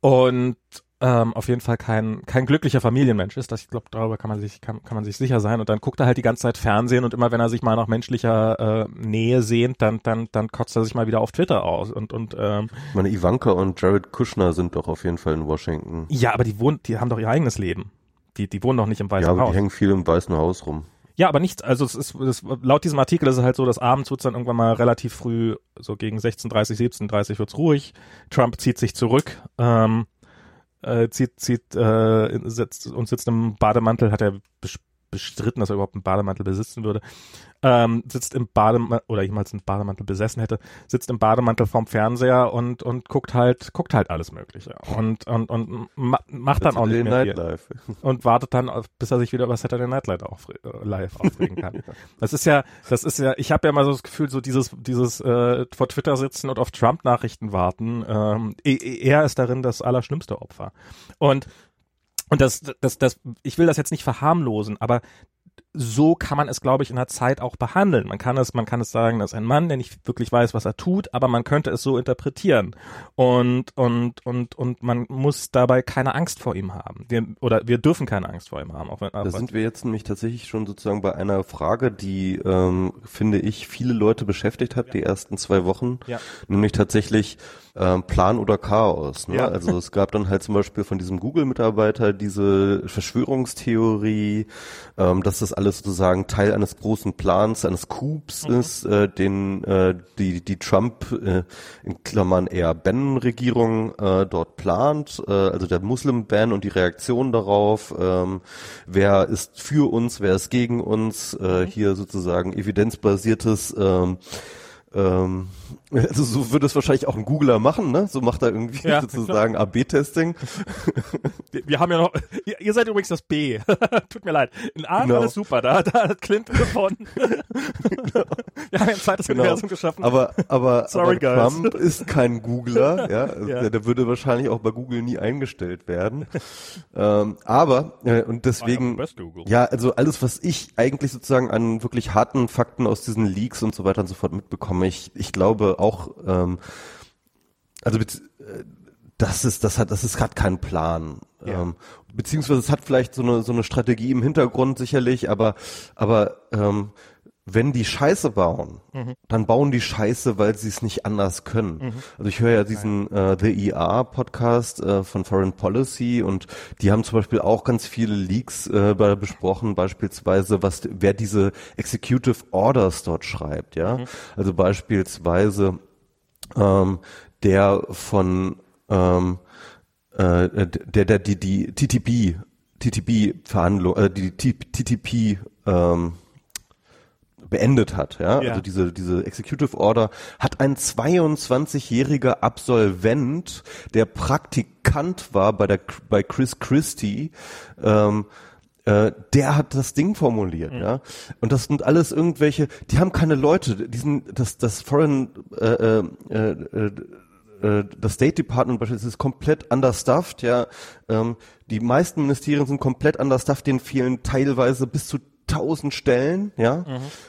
Und ähm, auf jeden Fall kein, kein glücklicher Familienmensch ist. Das, ich glaube, darüber kann man sich, kann, kann man sich sicher sein. Und dann guckt er halt die ganze Zeit Fernsehen und immer wenn er sich mal nach menschlicher äh, Nähe sehnt, dann, dann, dann kotzt er sich mal wieder auf Twitter aus. Und, und ähm, Ich meine, Ivanka und Jared Kushner sind doch auf jeden Fall in Washington. Ja, aber die wohnen, die haben doch ihr eigenes Leben. Die, die wohnen doch nicht im Weißen ja, aber Haus. die hängen viel im Weißen Haus rum. Ja, aber nichts, also es ist, es, laut diesem Artikel ist es halt so, dass abends wird's dann irgendwann mal relativ früh, so gegen 16.30, 17.30 wird's ruhig. Trump zieht sich zurück, ähm, äh, zieht, zieht, äh, sitzt und sitzt im Bademantel, hat er bestritten, dass er überhaupt einen Bademantel besitzen würde, ähm, sitzt im Bademantel, oder jemals einen Bademantel besessen hätte, sitzt im Bademantel vorm Fernseher und, und guckt halt, guckt halt alles Mögliche. Und, und, und ma macht dann auch nicht mehr viel Nightlife. (laughs) und wartet dann, auf, bis er sich wieder über Saturday Night Live, aufre äh, live aufregen kann. (laughs) Das ist ja, das ist ja, ich habe ja mal so das Gefühl, so dieses, dieses äh, vor Twitter sitzen und auf Trump-Nachrichten warten, ähm, e- e- er ist darin das allerschlimmste Opfer. Und und das, das, das, ich will das jetzt nicht verharmlosen, aber so kann man es, glaube ich, in der Zeit auch behandeln. Man kann es, man kann es sagen, das ist ein Mann, der nicht wirklich weiß, was er tut, aber man könnte es so interpretieren. Und, und, und, und man muss dabei keine Angst vor ihm haben. Wir, oder wir dürfen keine Angst vor ihm haben. Auch wenn, Da sind wir jetzt nämlich tatsächlich schon sozusagen bei einer Frage, die, ähm, finde ich, viele Leute beschäftigt hat, die ersten zwei Wochen. Ja. Nämlich tatsächlich ähm, Plan oder Chaos. Ne? Ja. Also es gab dann halt zum Beispiel von diesem Google-Mitarbeiter diese Verschwörungstheorie, ähm, dass das alles sozusagen Teil eines großen Plans, eines Coups Mhm. ist, äh, den äh, die, die Trump äh, in Klammern eher Ben-Regierung äh, dort plant, äh, also der Muslim-Ban und die Reaktion darauf, ähm, wer ist für uns, wer ist gegen uns, äh, hier sozusagen evidenzbasiertes ähm, ähm, (laughs) also so würde es wahrscheinlich auch ein Googler machen, ne? So macht er irgendwie Ja, (laughs) sozusagen AB-Testing. (laughs) wir, haben ja noch, ihr, ihr seid übrigens das B. Tut mir leid. In A Genau. war alles super, da, da hat Clinton gewonnen. wir haben ja ein zweites Genau. Universum geschaffen. Aber, aber, Sorry, aber. Trump ist kein Googler, ja. Also Ja. Der, der würde wahrscheinlich auch bei Google nie eingestellt werden. ähm, aber, äh, und deswegen, ja, also alles, was ich eigentlich sozusagen an wirklich harten Fakten aus diesen Leaks und so weiter und so fort mitbekomme, ich, ich glaube auch, ähm, also äh, das ist, das hat, das ist gerade kein Plan. Ja. Ähm, beziehungsweise es hat vielleicht so eine, so eine Strategie im Hintergrund sicherlich, aber, aber ähm, wenn die Scheiße bauen, dann bauen die Scheiße, weil sie es nicht anders können. Also ich höre ja diesen äh, The ER Podcast äh, von Foreign Policy und die haben zum Beispiel auch ganz viele Leaks äh, bei- besprochen, beispielsweise was wer diese Executive Orders dort schreibt, ja. Also beispielsweise ähm, der von ähm, äh, der der die die TTP TTP Verhandlung äh, die TTP ähm, beendet hat, ja? Ja. Also diese diese Executive Order hat ein 22-jähriger Absolvent, der Praktikant war bei der bei Chris Christie, ähm, äh, der hat das Ding formuliert, ja. Und das sind alles irgendwelche, die haben keine Leute, die sind das das Foreign äh, äh, äh, äh, das State Department beispielsweise ist komplett understuffed, ja. Ähm, die meisten Ministerien sind komplett understuffed, denen fehlen teilweise bis zu tausend Stellen, ja.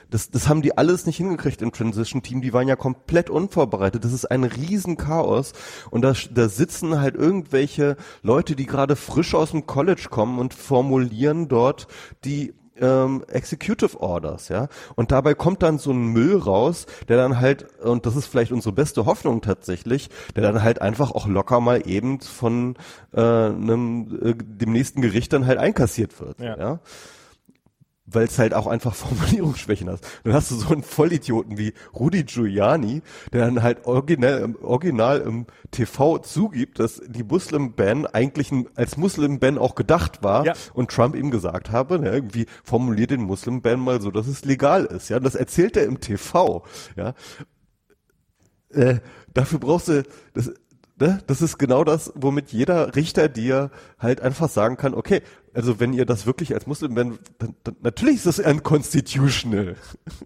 Das, das haben die alles nicht hingekriegt im Transition Team. Die waren ja komplett unvorbereitet. Das ist ein Riesenchaos. Und da, da sitzen halt irgendwelche Leute, die gerade frisch aus dem College kommen und formulieren dort die ähm, Executive Orders, ja. Und dabei kommt dann so ein Müll raus, der dann halt, und das ist vielleicht unsere beste Hoffnung tatsächlich, der dann halt einfach auch locker mal eben von äh, einem, äh, dem nächsten Gericht dann halt einkassiert wird, ja. ja? Weil es halt auch einfach (laughs) Formulierungsschwächen hat. Dann hast du so einen Vollidioten wie Rudi Giuliani, der dann halt original, original im TV zugibt, dass die Muslim-Ban eigentlich ein, als Muslim-Ban auch gedacht war ja. und Trump ihm gesagt habe, ne, irgendwie formuliert den Muslim-Ban mal so, dass es legal ist. Ja, das erzählt er im TV. Ja, äh, dafür brauchst du, das, ne, das ist genau das, womit jeder Richter dir halt einfach sagen kann, okay, also wenn ihr das wirklich als Muslim, wenn, dann, dann, natürlich ist das unconstitutional.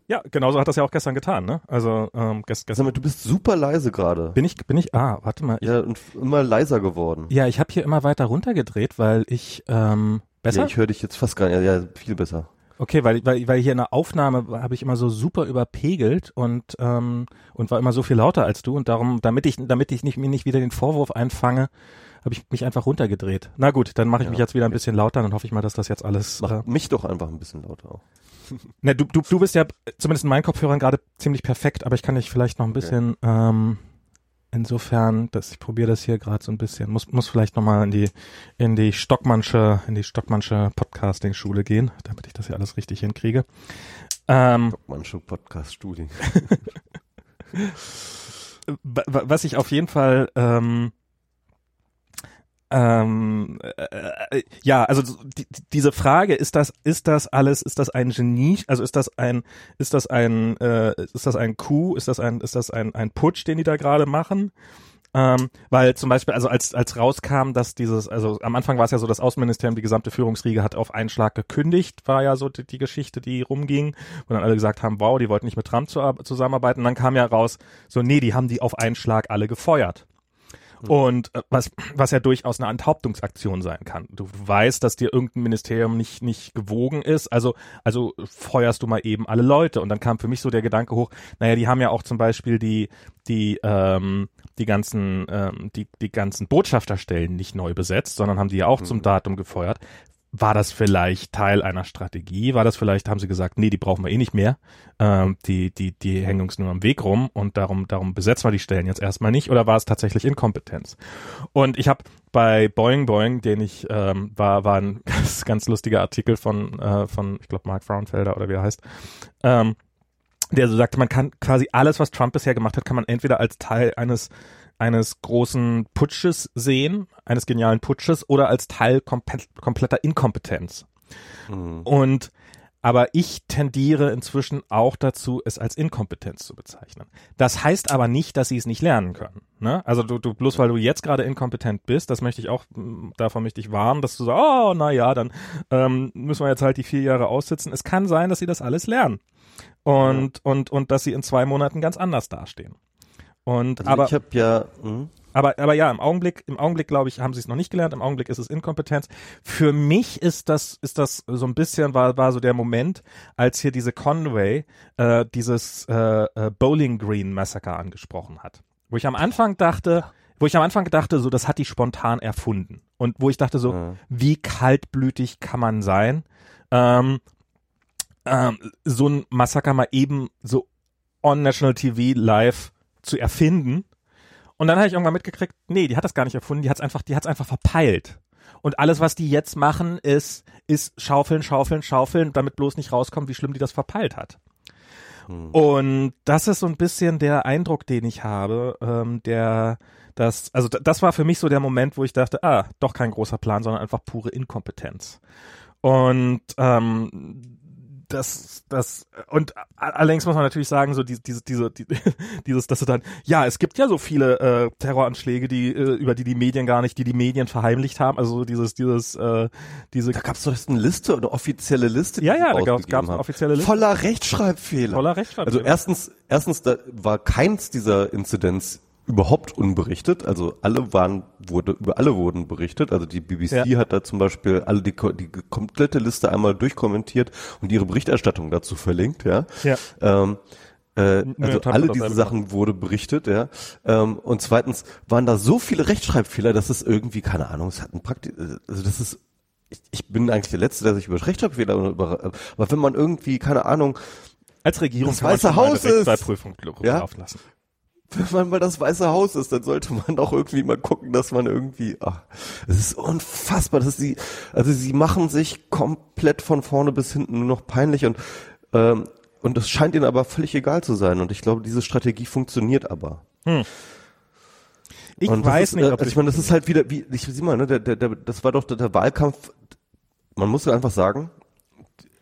Ja, genauso hat das ja auch gestern getan, ne? Also ähm, gest, gestern. Du bist super leise gerade. Bin ich, bin ich? Ah, warte mal. Ich, ja, und immer leiser geworden. Ja, ich habe hier immer weiter runtergedreht, weil ich ähm, besser. Ja, ich höre dich jetzt fast gar nicht. Ja, viel besser. Okay, weil, weil, weil hier in der Aufnahme habe ich immer so super überpegelt und ähm, und war immer so viel lauter als du und darum, damit ich, damit ich nicht, mir nicht wieder den Vorwurf einfange, habe ich mich einfach runtergedreht. Na gut, dann mache ich ja, mich jetzt wieder ein bisschen lauter, dann hoffe ich mal, dass das jetzt alles. Mach äh, mich doch einfach ein bisschen lauter auch. (laughs) Na, du, du, du bist ja zumindest in meinen Kopfhörern gerade ziemlich perfekt, aber ich kann dich vielleicht noch ein bisschen okay. ähm, insofern, dass ich probiere das hier gerade so ein bisschen, muss muss vielleicht nochmal in die in die Stockmannsche in die Stockmannsche Podcasting Schule gehen, damit ich das hier alles richtig hinkriege. Ähm, Stockmannsche Podcast Studien. (laughs) was ich auf jeden Fall ähm, ähm, äh, äh, ja, also die, diese Frage, ist das, ist das alles, ist das ein Genie, also ist das ein, ist das ein, äh, ist das ein Coup, ist das ein, ist das ein, ein Putsch, den die da gerade machen? Ähm, weil zum Beispiel, also als, als rauskam, dass dieses, also am Anfang war es ja so, das Außenministerium, die gesamte Führungsriege hat auf einen Schlag gekündigt, war ja so die, die Geschichte, die rumging, wo dann alle gesagt haben, wow, die wollten nicht mit Trump zu, zusammenarbeiten. Und dann kam ja raus, so, nee, die haben die auf einen Schlag alle gefeuert. Mhm. Und äh, was, was ja durchaus eine Enthauptungsaktion sein kann. Du weißt, dass dir irgendein Ministerium nicht, nicht gewogen ist, also, also feuerst du mal eben alle Leute. Und dann kam für mich so der Gedanke hoch, naja, die haben ja auch zum Beispiel die, die, ähm, die ganzen, ähm, die, die ganzen Botschafterstellen nicht neu besetzt, sondern haben die ja auch mhm. zum Datum gefeuert war das vielleicht Teil einer Strategie? War das vielleicht, haben sie gesagt, nee, die brauchen wir eh nicht mehr. Ähm, die, die, die hängen uns nur am Weg rum und darum, darum besetzen wir die Stellen jetzt erstmal nicht. Oder war es tatsächlich Inkompetenz? Und ich habe bei Boeing Boeing, den ich ähm, war, war ein (laughs) ganz, ganz lustiger Artikel von, äh, von ich glaube, Mark Frauenfelder oder wie er heißt. Ähm, der so sagte, man kann quasi alles, was Trump bisher gemacht hat, kann man entweder als Teil eines eines großen Putsches sehen, eines genialen Putsches oder als Teil komplett, kompletter Inkompetenz. Mhm. Und aber ich tendiere inzwischen auch dazu, es als Inkompetenz zu bezeichnen. Das heißt aber nicht, dass sie es nicht lernen können. Ne? Also du, du bloß weil du jetzt gerade inkompetent bist, das möchte ich auch, davon möchte ich warnen, dass du sagst, oh, na ja, dann ähm, müssen wir jetzt halt die vier Jahre aussitzen. Es kann sein, dass sie das alles lernen. Und, ja. und, und dass sie in zwei Monaten ganz anders dastehen. Und also aber ich habe ja mh. aber aber ja, im Augenblick im Augenblick glaube ich, haben sie es noch nicht gelernt, im Augenblick ist es Inkompetenz. Für mich ist das ist das so ein bisschen war war so der Moment, als hier diese Conway äh, dieses äh, äh, Bowling Green Massaker angesprochen hat. Wo ich am Anfang dachte, wo ich am Anfang dachte, so das hat die spontan erfunden und wo ich dachte so, ja. wie kaltblütig kann man sein? Ähm, ähm, so ein Massaker mal eben so on National TV live zu erfinden. Und dann habe ich irgendwann mitgekriegt, nee, die hat das gar nicht erfunden, die hat's einfach, die hat's einfach verpeilt. Und alles, was die jetzt machen, ist, ist schaufeln, schaufeln, schaufeln, damit bloß nicht rauskommt, wie schlimm die das verpeilt hat. Hm. Und das ist so ein bisschen der Eindruck, den ich habe, ähm, der, das, also das war für mich so der Moment, wo ich dachte, ah, doch kein großer Plan, sondern einfach pure Inkompetenz. Und ähm, das, das, und allerdings muss man natürlich sagen, so diese, diese, diese, die, (laughs) dieses, dass du dann, ja, es gibt ja so viele äh, Terroranschläge, die, äh, über die die Medien gar nicht, die die Medien verheimlicht haben, also dieses, dieses, äh, diese. Da gab es doch eine Liste, eine offizielle Liste. Ja, ja, da gab es eine offizielle Liste. Voller Rechtschreibfehler. Voller Rechtschreibfehler. Also erstens, erstens, da war keins dieser Inzidenz überhaupt unberichtet. Also alle waren, wurde, über alle wurden berichtet. Also die BBC ja. hat da zum Beispiel alle die, die komplette Liste einmal durchkommentiert und ihre Berichterstattung dazu verlinkt, ja. ja. Ähm, äh, also alle diese Sachen wurde berichtet, ja. Ähm, und zweitens waren da so viele Rechtschreibfehler, dass es irgendwie, keine Ahnung, es hat ein Praktik, also das ist ich, ich bin eigentlich der Letzte, der sich über Rechtschreibfehler über, aber wenn man irgendwie, keine Ahnung, als Regierung das Weiße Haus ist, ja? lassen. (laughs) Wenn man mal das Weiße Haus ist, dann sollte man auch irgendwie mal gucken, dass man irgendwie, ach, es ist unfassbar, dass sie, also sie machen sich komplett von vorne bis hinten nur noch peinlich und ähm, und es scheint ihnen aber völlig egal zu sein und ich glaube, diese Strategie funktioniert aber. Hm. Ich und weiß ist, nicht, äh, ob also ich meine, das ist halt wieder, wie ich sieh mal, ne, der, der, der, das war doch der, der Wahlkampf. Man muss ja einfach sagen,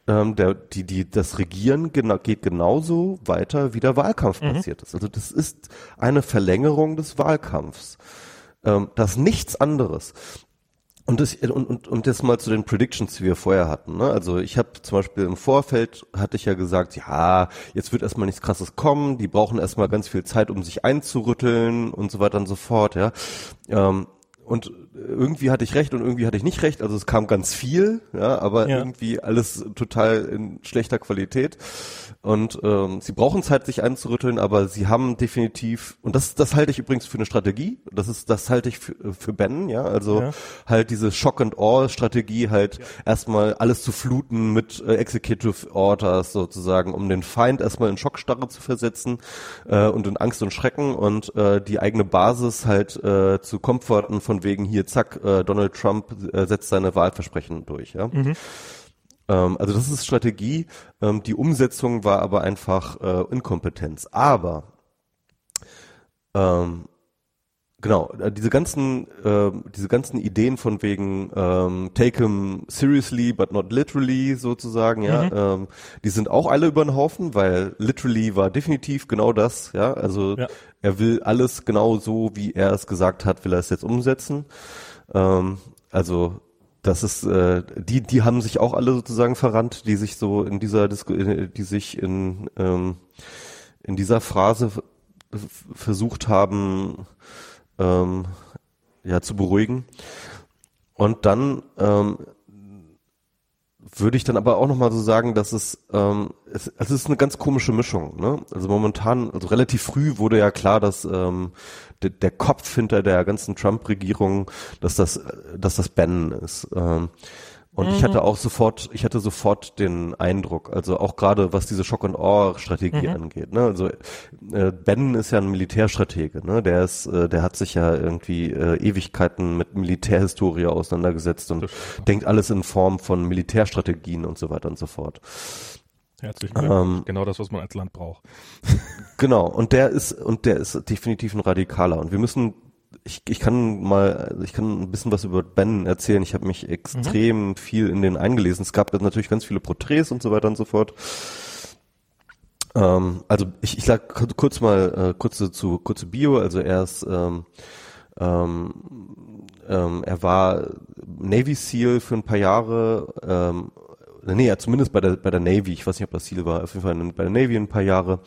ähm, der, die, die, das Regieren gena geht genauso weiter, wie der Wahlkampf mhm. passiert ist. Also das ist eine Verlängerung des Wahlkampfs. Ähm, das ist nichts anderes. Und, das, und, und, und jetzt mal zu den Predictions, die wir vorher hatten. Ne? Also ich habe zum Beispiel im Vorfeld, hatte ich ja gesagt, ja, jetzt wird erstmal nichts Krasses kommen, die brauchen erstmal ganz viel Zeit, um sich einzurütteln und so weiter und so fort. Ja. Ähm, und irgendwie hatte ich recht und irgendwie hatte ich nicht recht. Also es kam ganz viel, ja, aber ja. irgendwie alles total in schlechter Qualität. Und ähm, sie brauchen Zeit, sich einzurütteln, aber sie haben definitiv, und das, das halte ich übrigens für eine Strategie, das ist, das halte ich für, für Ben, ja, also ja. halt diese Shock and Awe-Strategie, halt ja. erstmal alles zu fluten mit äh, Executive Orders sozusagen, um den Feind erstmal in Schockstarre zu versetzen äh, und in Angst und Schrecken und äh, die eigene Basis halt äh, zu komforten von wegen hier, zack, äh, Donald Trump äh, setzt seine Wahlversprechen durch, ja. Mhm. Ähm, also das ist Strategie. Ähm, die Umsetzung war aber einfach äh, Inkompetenz. Aber ähm, genau äh, diese ganzen äh, diese ganzen Ideen von wegen ähm, take him seriously but not literally sozusagen ja mhm. ähm, die sind auch alle über den Haufen weil literally war definitiv genau das ja also ja. er will alles genau so wie er es gesagt hat will er es jetzt umsetzen ähm, also das ist, äh, die, die haben sich auch alle sozusagen verrannt, die sich so in dieser Disku die sich in, ähm, in dieser Phrase versucht haben, ähm, ja, zu beruhigen. Und dann ähm, würde ich dann aber auch nochmal so sagen, dass es, ähm, es, es ist eine ganz komische Mischung. Ne? Also momentan, also relativ früh wurde ja klar, dass ähm, de, der Kopf hinter der ganzen Trump-Regierung, dass das, dass das Bannon ist. Ähm, und mhm. ich hatte auch sofort, ich hatte sofort den Eindruck, also auch gerade was diese Shock and Awe Strategie mhm. angeht. Ne? Also äh, Ben ist ja ein Militärstratege, ne? Der ist, äh, der hat sich ja irgendwie äh, Ewigkeiten mit Militärhistorie auseinandergesetzt und denkt alles in Form von Militärstrategien und so weiter und so fort. Herzlichen Glückwunsch. Ähm, genau das, was man als Land braucht. genau. Und der ist, und der ist definitiv ein Radikaler. Und wir müssen ich, ich kann mal, ich kann ein bisschen was über Ben erzählen. Ich habe mich extrem mhm. viel in den eingelesen. Es gab natürlich ganz viele Porträts und so weiter und so fort. Ähm, also ich, ich sag kurz mal äh, kurze zu kurze Bio. Also er ist ähm, ähm, ähm, er war Navy SEAL für ein paar Jahre. Ähm, nee, ja, zumindest bei der bei der Navy. Ich weiß nicht, ob das Ziel war. Auf jeden Fall bei der Navy ein paar Jahre.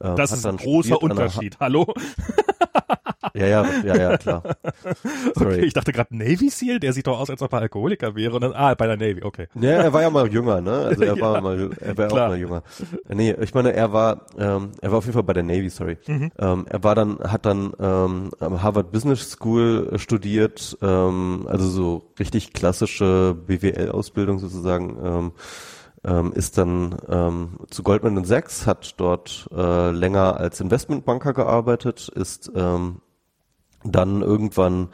Äh, das ist ein großer Unterschied. Hallo. (laughs) Ja, ja, ja, ja, klar. (laughs) Sorry. Okay, ich dachte gerade Navy Seal, der sieht doch aus, als ob er Alkoholiker wäre und dann, ah, bei der Navy, okay. Ja, er war ja mal jünger, ne? Also er (laughs) war ja, mal, er war klar. auch mal jünger. Nee, ich meine, er war, ähm, er war auf jeden Fall bei der Navy, sorry. Mhm. Ähm, er war dann, hat dann ähm, am Harvard Business School studiert, ähm, also so richtig klassische BWL-Ausbildung sozusagen. Ähm, ähm, ist dann ähm, zu Goldman Sachs, hat dort äh, länger als Investmentbanker gearbeitet, ist ähm, dann irgendwann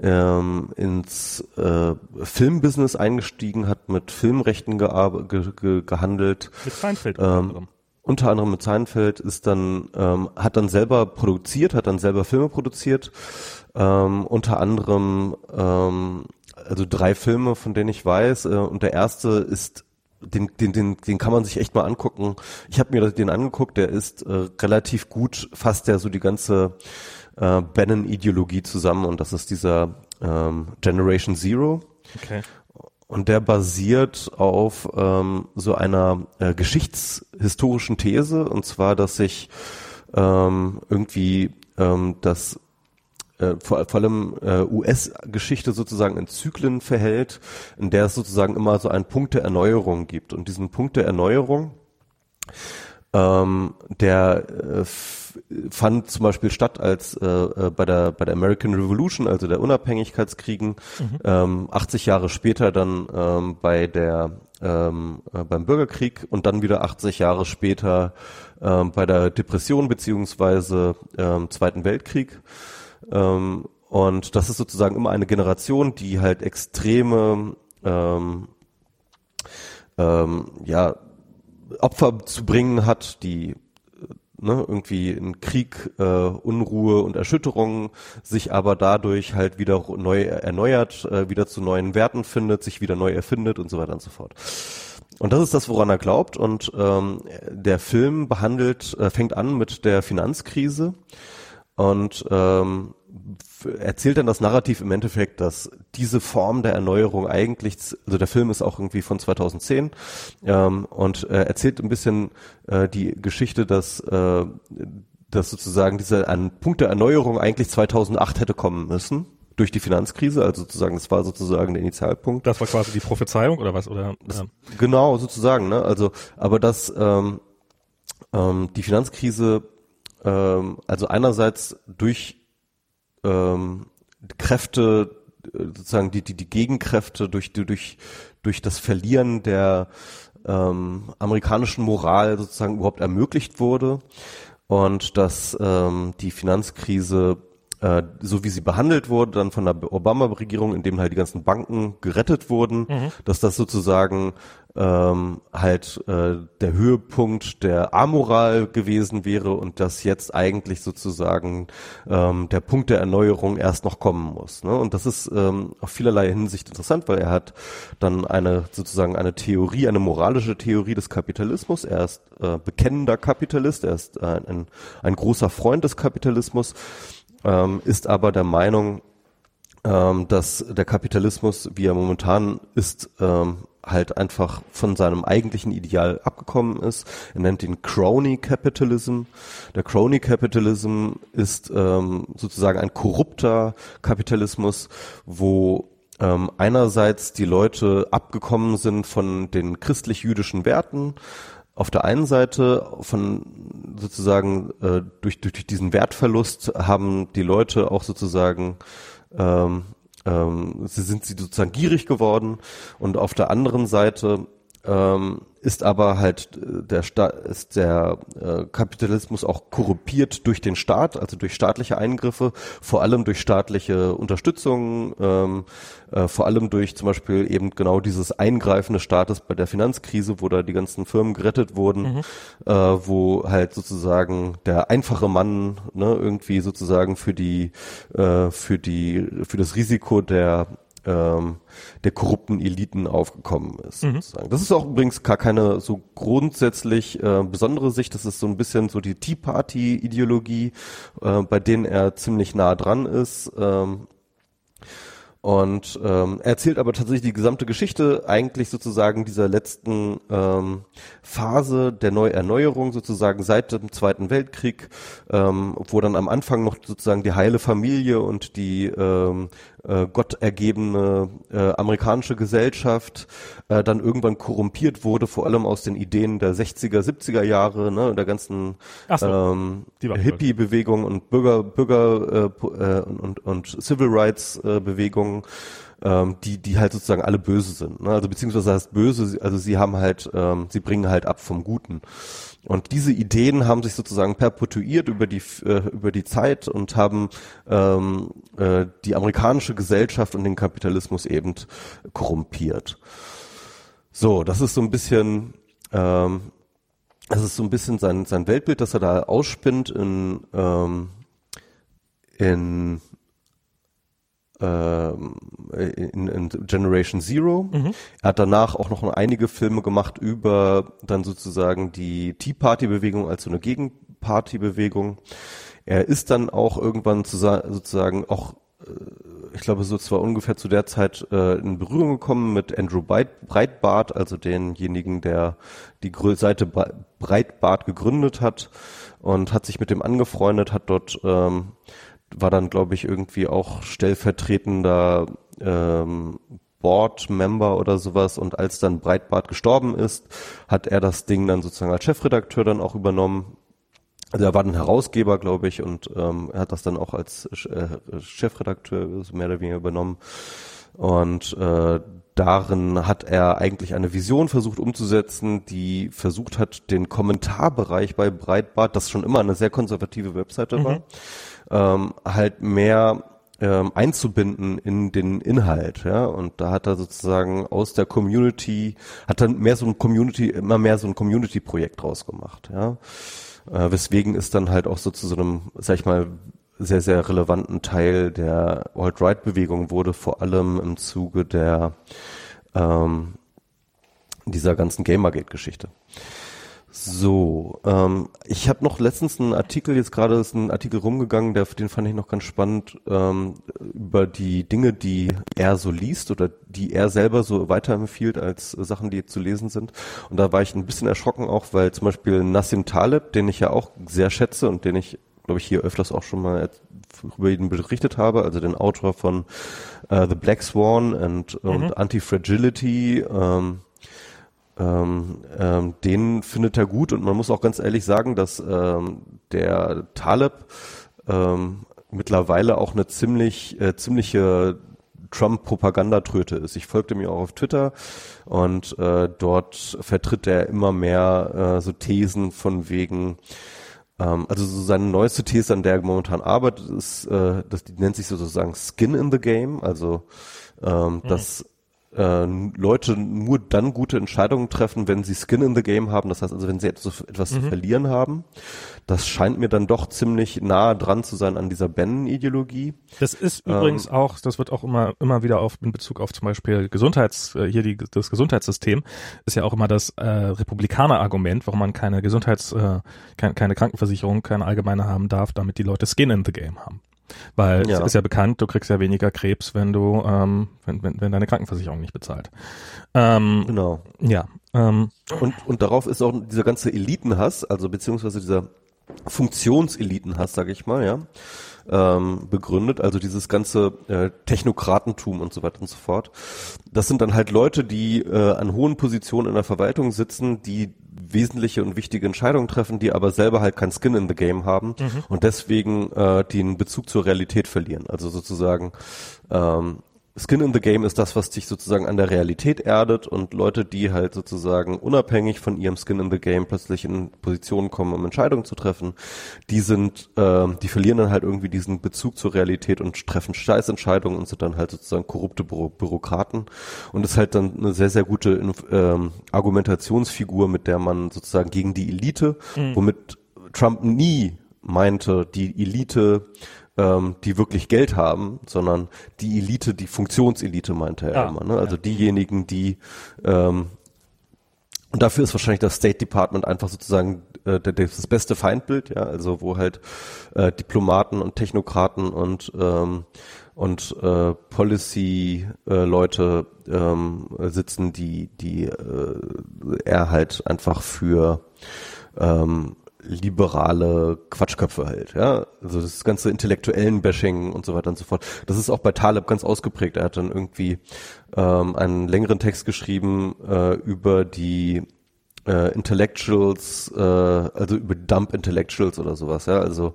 ähm, ins äh, Filmbusiness eingestiegen, hat mit Filmrechten ge ge gehandelt. Mit Seinfeld ähm, unter anderem. Unter anderem mit Seinfeld ist dann, ähm, hat dann selber produziert, hat dann selber Filme produziert, ähm, unter anderem ähm, also drei Filme, von denen ich weiß, äh, und der erste ist den, den, den, den kann man sich echt mal angucken. Ich habe mir den angeguckt, der ist äh, relativ gut, fasst der so die ganze äh, Bannon-Ideologie zusammen und das ist dieser ähm, Generation Zero. Okay. Und der basiert auf ähm, so einer äh, geschichtshistorischen These, und zwar, dass sich ähm, irgendwie ähm, das äh, vor, vor allem äh, US-Geschichte sozusagen in Zyklen verhält, in der es sozusagen immer so einen Punkt der Erneuerung gibt. Und diesen Punkt der Erneuerung Ähm, der äh, fand zum Beispiel statt als äh, äh, bei der bei der American Revolution, also der Unabhängigkeitskriegen, mhm. ähm, 80 Jahre später dann ähm, bei der ähm, äh, beim Bürgerkrieg und dann wieder 80 Jahre später ähm, bei der Depression beziehungsweise ähm, Zweiten Weltkrieg. Ähm, und das ist sozusagen immer eine Generation, die halt extreme ähm, ähm, ja, Opfer zu bringen hat, die ne, irgendwie in Krieg, äh, Unruhe und Erschütterungen sich aber dadurch halt wieder neu erneuert, äh, wieder zu neuen Werten findet, sich wieder neu erfindet und so weiter und so fort. Und das ist das, woran er glaubt. Und ähm, der Film behandelt, äh, fängt an mit der Finanzkrise und ähm, erzählt dann das Narrativ im Endeffekt, dass diese Form der Erneuerung eigentlich, also der Film ist auch irgendwie von 2010 ähm, und äh, erzählt ein bisschen äh, die Geschichte, dass äh, dass sozusagen dieser ein Punkt der Erneuerung eigentlich 2008 hätte kommen müssen durch die Finanzkrise, also sozusagen, das war sozusagen der Initialpunkt. Das war quasi die Prophezeiung oder was? Oder, das, genau, sozusagen, ne? Also, aber dass ähm, ähm, die Finanzkrise ähm, also einerseits durch ähm, Kräfte, äh, sozusagen die, die, die Gegenkräfte durch, durch, durch das Verlieren der ähm, amerikanischen Moral sozusagen überhaupt ermöglicht wurde. Und dass ähm, die Finanzkrise äh, so wie sie behandelt wurde, dann von der Obama-Regierung, in dem halt die ganzen Banken gerettet wurden, mhm. dass das sozusagen ähm, halt äh, der Höhepunkt der Amoral gewesen wäre und dass jetzt eigentlich sozusagen ähm, der Punkt der Erneuerung erst noch kommen muss. Ne? Und das ist ähm, auf vielerlei Hinsicht interessant, weil er hat dann eine sozusagen eine Theorie, eine moralische Theorie des Kapitalismus. Er ist äh, bekennender Kapitalist, er ist äh, ein, ein großer Freund des Kapitalismus, ähm, ist aber der Meinung, ähm, dass der Kapitalismus, wie er momentan ist, ähm, halt einfach von seinem eigentlichen Ideal abgekommen ist. Er nennt ihn Crony Capitalism. Der Crony Capitalism ist ähm, sozusagen ein korrupter Kapitalismus, wo ähm, einerseits die Leute abgekommen sind von den christlich-jüdischen Werten, auf der einen Seite von sozusagen äh, durch, durch diesen Wertverlust haben die Leute auch sozusagen ähm, ähm, sie sind sie sozusagen gierig geworden. Und auf der anderen Seite ähm, ist aber halt äh, der Sta ist der äh, Kapitalismus auch korruptiert durch den Staat, also durch staatliche Eingriffe, vor allem durch staatliche Unterstützung, ähm, äh, vor allem durch zum Beispiel eben genau dieses Eingreifen des Staates bei der Finanzkrise, wo da die ganzen Firmen gerettet wurden, mhm. äh, wo halt sozusagen der einfache Mann ne, irgendwie sozusagen für die äh, für die für das Risiko der ähm, der korrupten Eliten aufgekommen ist. Mhm. Sozusagen. Das ist auch übrigens gar keine so grundsätzlich äh, besondere Sicht. Das ist so ein bisschen so die Tea Party Ideologie, äh, bei denen er ziemlich nah dran ist. Ähm, und ähm, er erzählt aber tatsächlich die gesamte Geschichte eigentlich sozusagen dieser letzten ähm, Phase der Neuerneuerung sozusagen seit dem Zweiten Weltkrieg, ähm, wo dann am Anfang noch sozusagen die heile Familie und die ähm, äh, gottergebene äh, amerikanische Gesellschaft äh, dann irgendwann korrumpiert wurde, vor allem aus den Ideen der 60er, 70er Jahre, ne, der ganzen so, ähm, Hippie-Bewegung und Bürger, Bürger äh, äh, und, und Civil Rights äh, ähm, die, die halt sozusagen alle böse sind. Ne? Also beziehungsweise heißt böse, also sie haben halt, ähm, sie bringen halt ab vom Guten. Und diese Ideen haben sich sozusagen perpetuiert über die äh, über die Zeit und haben ähm, äh, die amerikanische Gesellschaft und den Kapitalismus eben korrumpiert. So, das ist so ein bisschen ähm, das ist so ein bisschen sein sein Weltbild, das er da ausspinnt in ähm, in in, in Generation Zero. Mhm. Er hat danach auch noch einige Filme gemacht über dann sozusagen die Tea Party Bewegung als so eine Gegenparty Bewegung. Er ist dann auch irgendwann zu, sozusagen auch äh, ich glaube, so zwar ungefähr zu der Zeit äh, in Berührung gekommen mit Andrew Breitbart, also denjenigen, der die Seite Breitbart gegründet hat und hat sich mit dem angefreundet, hat dort ähm, war dann, glaube ich, irgendwie auch stellvertretender ähm, Board-Member oder sowas und als dann Breitbart gestorben ist, hat er das Ding dann sozusagen als Chefredakteur dann auch übernommen. Also er war ein Herausgeber, glaube ich, und ähm, er hat das dann auch als äh, Chefredakteur mehr oder weniger übernommen. Und äh, darin hat er eigentlich eine Vision versucht umzusetzen, die versucht hat, den Kommentarbereich bei Breitbart, das schon immer eine sehr konservative Webseite mhm. war, ähm, halt mehr ähm, einzubinden in den Inhalt, ja. Und da hat er sozusagen aus der Community, hat dann mehr so ein Community, immer mehr so ein Community-Projekt draus gemacht, ja. Äh, weswegen es dann halt auch so zu so einem, sag ich mal, sehr, sehr relevanten Teil der Alt-Right-Bewegung wurde, vor allem im Zuge der ähm, dieser ganzen Gamergate-Geschichte. So, ähm, ich habe noch letztens einen Artikel, jetzt gerade ist ein Artikel rumgegangen, der, den fand ich noch ganz spannend, ähm, über die Dinge, die er so liest oder die er selber so weiterempfiehlt als Sachen, die zu lesen sind. Und da war ich ein bisschen erschrocken auch, weil zum Beispiel Nassim Taleb, den ich ja auch sehr schätze und den ich, glaube ich, hier öfters auch schon mal über ihn berichtet habe, also den Autor von uh, The Black Swan und, mhm. und Anti-Fragility, ähm, ähm, ähm, den findet er gut und man muss auch ganz ehrlich sagen, dass ähm, der Taleb ähm, mittlerweile auch eine ziemlich äh, ziemliche Trump-Propagandatröte ist. Ich folgte mir auch auf Twitter und äh, dort vertritt er immer mehr äh, so Thesen von wegen ähm, also so seine neueste These, an der er momentan arbeitet, ist, äh, das die nennt sich sozusagen Skin in the Game, also ähm, mhm. dass äh, Leute nur dann gute Entscheidungen treffen, wenn sie Skin in the Game haben. Das heißt also, wenn sie etwas, etwas mhm. zu verlieren haben. Das scheint mir dann doch ziemlich nah dran zu sein an dieser Bannon-Ideologie. Das ist ähm, übrigens auch, das wird auch immer, immer wieder auf, in Bezug auf zum Beispiel Gesundheits, äh, hier die, das Gesundheitssystem, ist ja auch immer das äh, Republikaner-Argument, warum man keine Gesundheits, äh, keine, keine Krankenversicherung, keine allgemeine haben darf, damit die Leute Skin in the Game haben. Weil ja. es ist ja bekannt, du kriegst ja weniger Krebs, wenn du, ähm, wenn, wenn, wenn deine Krankenversicherung nicht bezahlt. Ähm, genau. Ja. Ähm, und, und darauf ist auch dieser ganze Elitenhass, also beziehungsweise dieser Funktionselitenhass, sage ich mal, ja, ähm, begründet. Also dieses ganze äh, Technokratentum und so weiter und so fort. Das sind dann halt Leute, die äh, an hohen Positionen in der Verwaltung sitzen, die wesentliche und wichtige Entscheidungen treffen, die aber selber halt kein Skin in the Game haben mhm. und deswegen äh, den Bezug zur Realität verlieren. Also sozusagen ähm, Skin in the Game ist das, was dich sozusagen an der Realität erdet und Leute, die halt sozusagen unabhängig von ihrem Skin in the Game plötzlich in Positionen kommen, um Entscheidungen zu treffen, die sind, äh, die verlieren dann halt irgendwie diesen Bezug zur Realität und treffen Scheißentscheidungen und sind dann halt sozusagen korrupte Büro Bürokraten und ist halt dann eine sehr, sehr gute ähm, Argumentationsfigur, mit der man sozusagen gegen die Elite, mhm. womit Trump nie meinte, die Elite ähm, die wirklich Geld haben, sondern die Elite, die Funktionselite meinte er ah, immer. Ne? Also ja. diejenigen, die ähm, und dafür ist wahrscheinlich das State Department einfach sozusagen äh, das beste Feindbild, ja, also wo halt äh, Diplomaten und Technokraten und ähm, und äh, Policy äh, Leute ähm, sitzen, die die äh, er halt einfach für ähm, liberale Quatschköpfe hält, ja. Also das ganze intellektuellen Bashing und so weiter und so fort. Das ist auch bei Taleb ganz ausgeprägt. Er hat dann irgendwie ähm, einen längeren Text geschrieben äh, über die äh, Intellectuals, äh, also über Dump Intellectuals oder sowas, ja. Also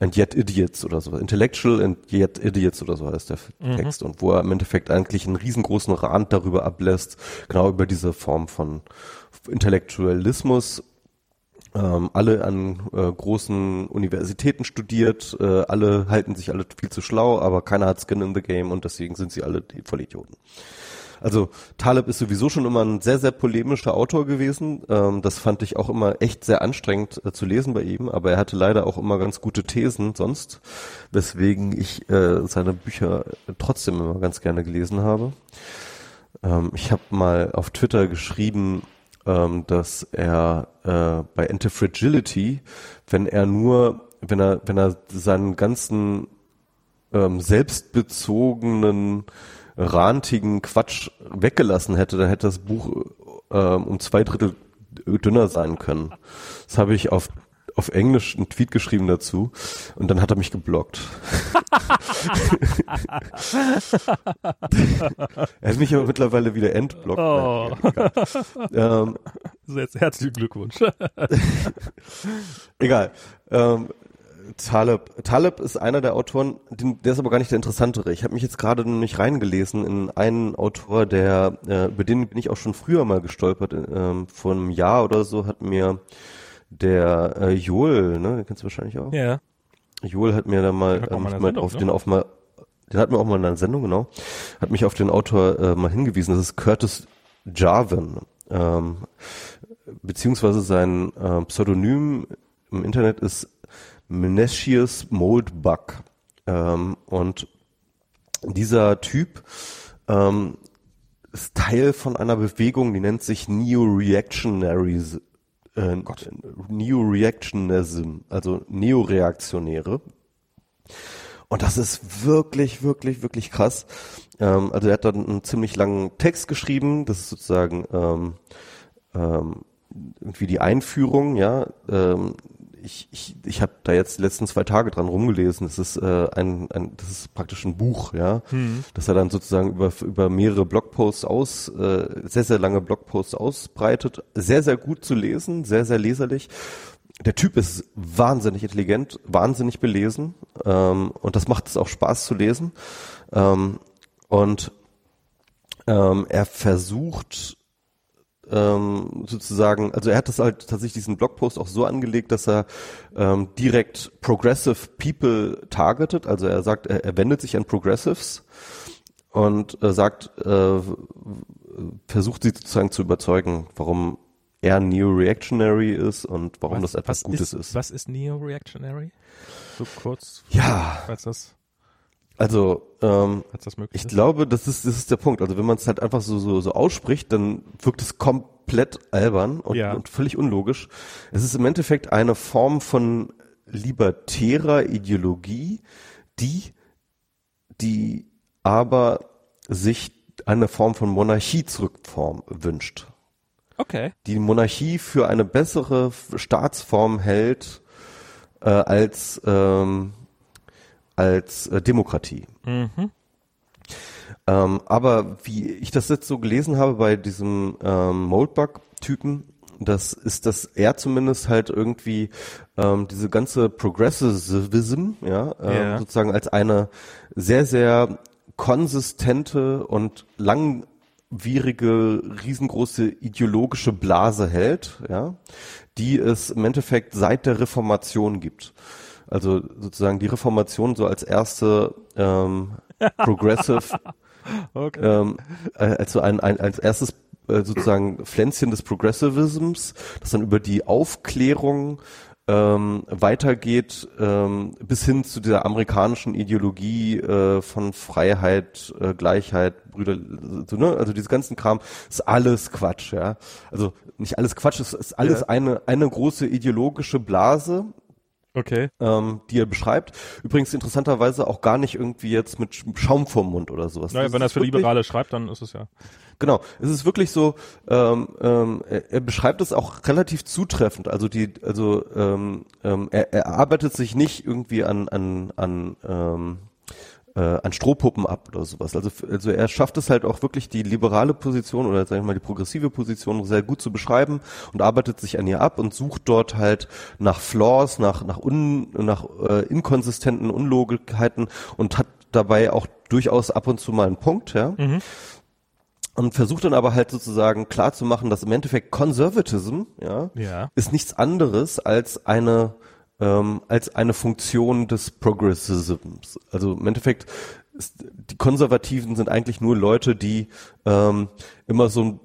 and yet idiots oder sowas. Intellectual and yet idiots oder so heißt der mhm. Text. Und wo er im Endeffekt eigentlich einen riesengroßen Rand darüber ablässt, genau über diese Form von Intellektualismus ähm, alle an äh, großen Universitäten studiert, äh, alle halten sich alle viel zu schlau, aber keiner hat Skin in the Game und deswegen sind sie alle die Vollidioten. Also Taleb ist sowieso schon immer ein sehr, sehr polemischer Autor gewesen. Ähm, das fand ich auch immer echt sehr anstrengend äh, zu lesen bei ihm, aber er hatte leider auch immer ganz gute Thesen sonst, weswegen ich äh, seine Bücher trotzdem immer ganz gerne gelesen habe. Ähm, ich habe mal auf Twitter geschrieben, ähm, dass er äh, bei Antifragility, wenn er nur, wenn er, wenn er seinen ganzen ähm, selbstbezogenen, rantigen Quatsch weggelassen hätte, dann hätte das Buch ähm, um zwei Drittel dünner sein können. Das habe ich auf auf Englisch einen Tweet geschrieben dazu und dann hat er mich geblockt. (laughs) er hat mich aber mittlerweile wieder entblockt. Oh. Ähm, So, jetzt herzlichen Glückwunsch. (laughs) egal. Ähm, Taleb. Taleb ist einer der Autoren, den, der ist aber gar nicht der interessantere. Ich habe mich jetzt gerade nicht reingelesen in einen Autor, der, äh, über den bin ich auch schon früher mal gestolpert. Ähm, vor einem Jahr oder so hat mir der äh, Joel, ne, den kennst du wahrscheinlich auch. ja. Joel hat mir da mal, ähm, mal Sendung, auf ne? den auf mal, den hat mir auch mal in einer Sendung genau, hat mich auf den Autor äh, mal hingewiesen. Das ist Curtis Jarvin, ähm, beziehungsweise sein äh, Pseudonym im Internet ist Menecius Moldbug. Ähm, und dieser Typ ähm, ist Teil von einer Bewegung, die nennt sich Neo-Reactionaries, äh, Neo-Reactionism, also Neoreaktionäre. Und das ist wirklich, wirklich, wirklich krass. Ähm, also er hat dann einen ziemlich langen Text geschrieben, das ist sozusagen ähm, ähm, irgendwie die Einführung, ja. Ähm, ich ich, ich habe da jetzt die letzten zwei Tage dran rumgelesen. Das ist äh, ein, ein das ist praktisch ein Buch, ja, das er dann sozusagen über über mehrere Blogposts aus äh, sehr sehr lange Blogposts ausbreitet. Sehr sehr gut zu lesen, sehr sehr leserlich. Der Typ ist wahnsinnig intelligent, wahnsinnig belesen ähm, und das macht es auch Spaß zu lesen. Ähm, und ähm, er versucht ähm, sozusagen, also er hat das halt tatsächlich diesen Blogpost auch so angelegt, dass er ähm, direkt Progressive People targetet. Also er sagt, er, er wendet sich an Progressives und äh, sagt, äh, versucht sie sozusagen zu überzeugen, warum er Neo-Reactionary ist und warum das etwas Gutes ist. Was ist Neo-Reactionary? So kurz, Ja, falls das, also ähm, Ich ist. glaube, das ist, das ist der Punkt. Also wenn man es halt einfach so, so, so ausspricht, dann wirkt es komplett albern und, Ja. und völlig unlogisch. Es ist im Endeffekt eine Form von libertärer Ideologie, die, die aber sich eine Form von Monarchie zurückform wünscht. Okay. Die Monarchie für eine bessere Staatsform hält äh, als, ähm, als äh, Demokratie. Mhm. Ähm, aber wie ich das jetzt so gelesen habe bei diesem ähm, Moldbug-Typen, das ist, dass er zumindest halt irgendwie ähm, diese ganze Progressivism, ja, ähm, Ja. sozusagen als eine sehr, sehr konsistente und langwierige, riesengroße ideologische Blase hält, ja, die es im Endeffekt seit der Reformation gibt. Also sozusagen die Reformation so als erste ähm, (laughs) Progressive Okay. ähm, äh, also ein, ein als erstes äh, sozusagen Pflänzchen des Progressivisms, das dann über die Aufklärung ähm, weitergeht ähm, bis hin zu dieser amerikanischen Ideologie äh, von Freiheit, äh, Gleichheit, Brüder, so, ne? also diese ganzen Kram ist alles Quatsch, ja. Also nicht alles Quatsch, es ist alles Ja. eine eine große ideologische Blase, okay. ähm, die er beschreibt. Übrigens interessanterweise auch gar nicht irgendwie jetzt mit Schaum vorm Mund oder sowas. Naja, Das wenn er es für wirklich- Liberale schreibt, dann ist es ja. Genau, es ist wirklich so, ähm, ähm, er, er beschreibt es auch relativ zutreffend. Also die, also ähm, ähm, er, er arbeitet sich nicht irgendwie an an an ähm, äh, an Strohpuppen ab oder sowas. Also, also er schafft es halt auch wirklich die liberale Position oder sag ich mal die progressive Position sehr gut zu beschreiben und arbeitet sich an ihr ab und sucht dort halt nach Flaws, nach nach un, nach äh, inkonsistenten Unlogikkeiten und hat dabei auch durchaus ab und zu mal einen Punkt, ja und versucht dann aber halt sozusagen klar zu machen, dass im Endeffekt Conservatism, ja, Ja. ist nichts anderes als eine ähm, als eine Funktion des Progressivisms. Also im Endeffekt ist, die Konservativen sind eigentlich nur Leute, die ähm, immer so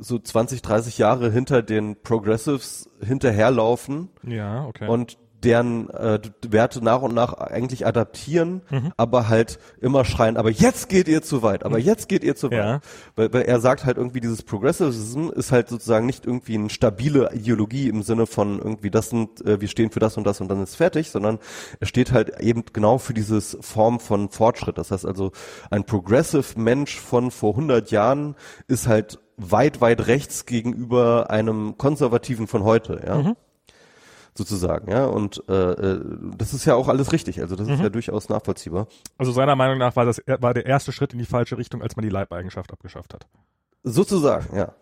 so 20, 30 Jahre hinter den Progressives hinterherlaufen Ja, okay. und deren äh, Werte nach und nach eigentlich adaptieren, Mhm. aber halt immer schreien, aber jetzt geht ihr zu weit, aber jetzt geht ihr zu weit. Ja. Weil, weil er sagt halt irgendwie, dieses Progressivism ist halt sozusagen nicht irgendwie eine stabile Ideologie im Sinne von irgendwie, das sind, äh, wir stehen für das und das und dann ist fertig, sondern er steht halt eben genau für dieses Form von Fortschritt. Das heißt also, ein Progressive Mensch von vor 100 Jahren ist halt weit, weit rechts gegenüber einem Konservativen von heute, ja. Sozusagen, ja. Und äh, äh, das ist ja auch alles richtig. Also das ist Mhm. ja durchaus nachvollziehbar. Also seiner Meinung nach war das war der erste Schritt in die falsche Richtung, als man die Leibeigenschaft abgeschafft hat. Sozusagen, ja.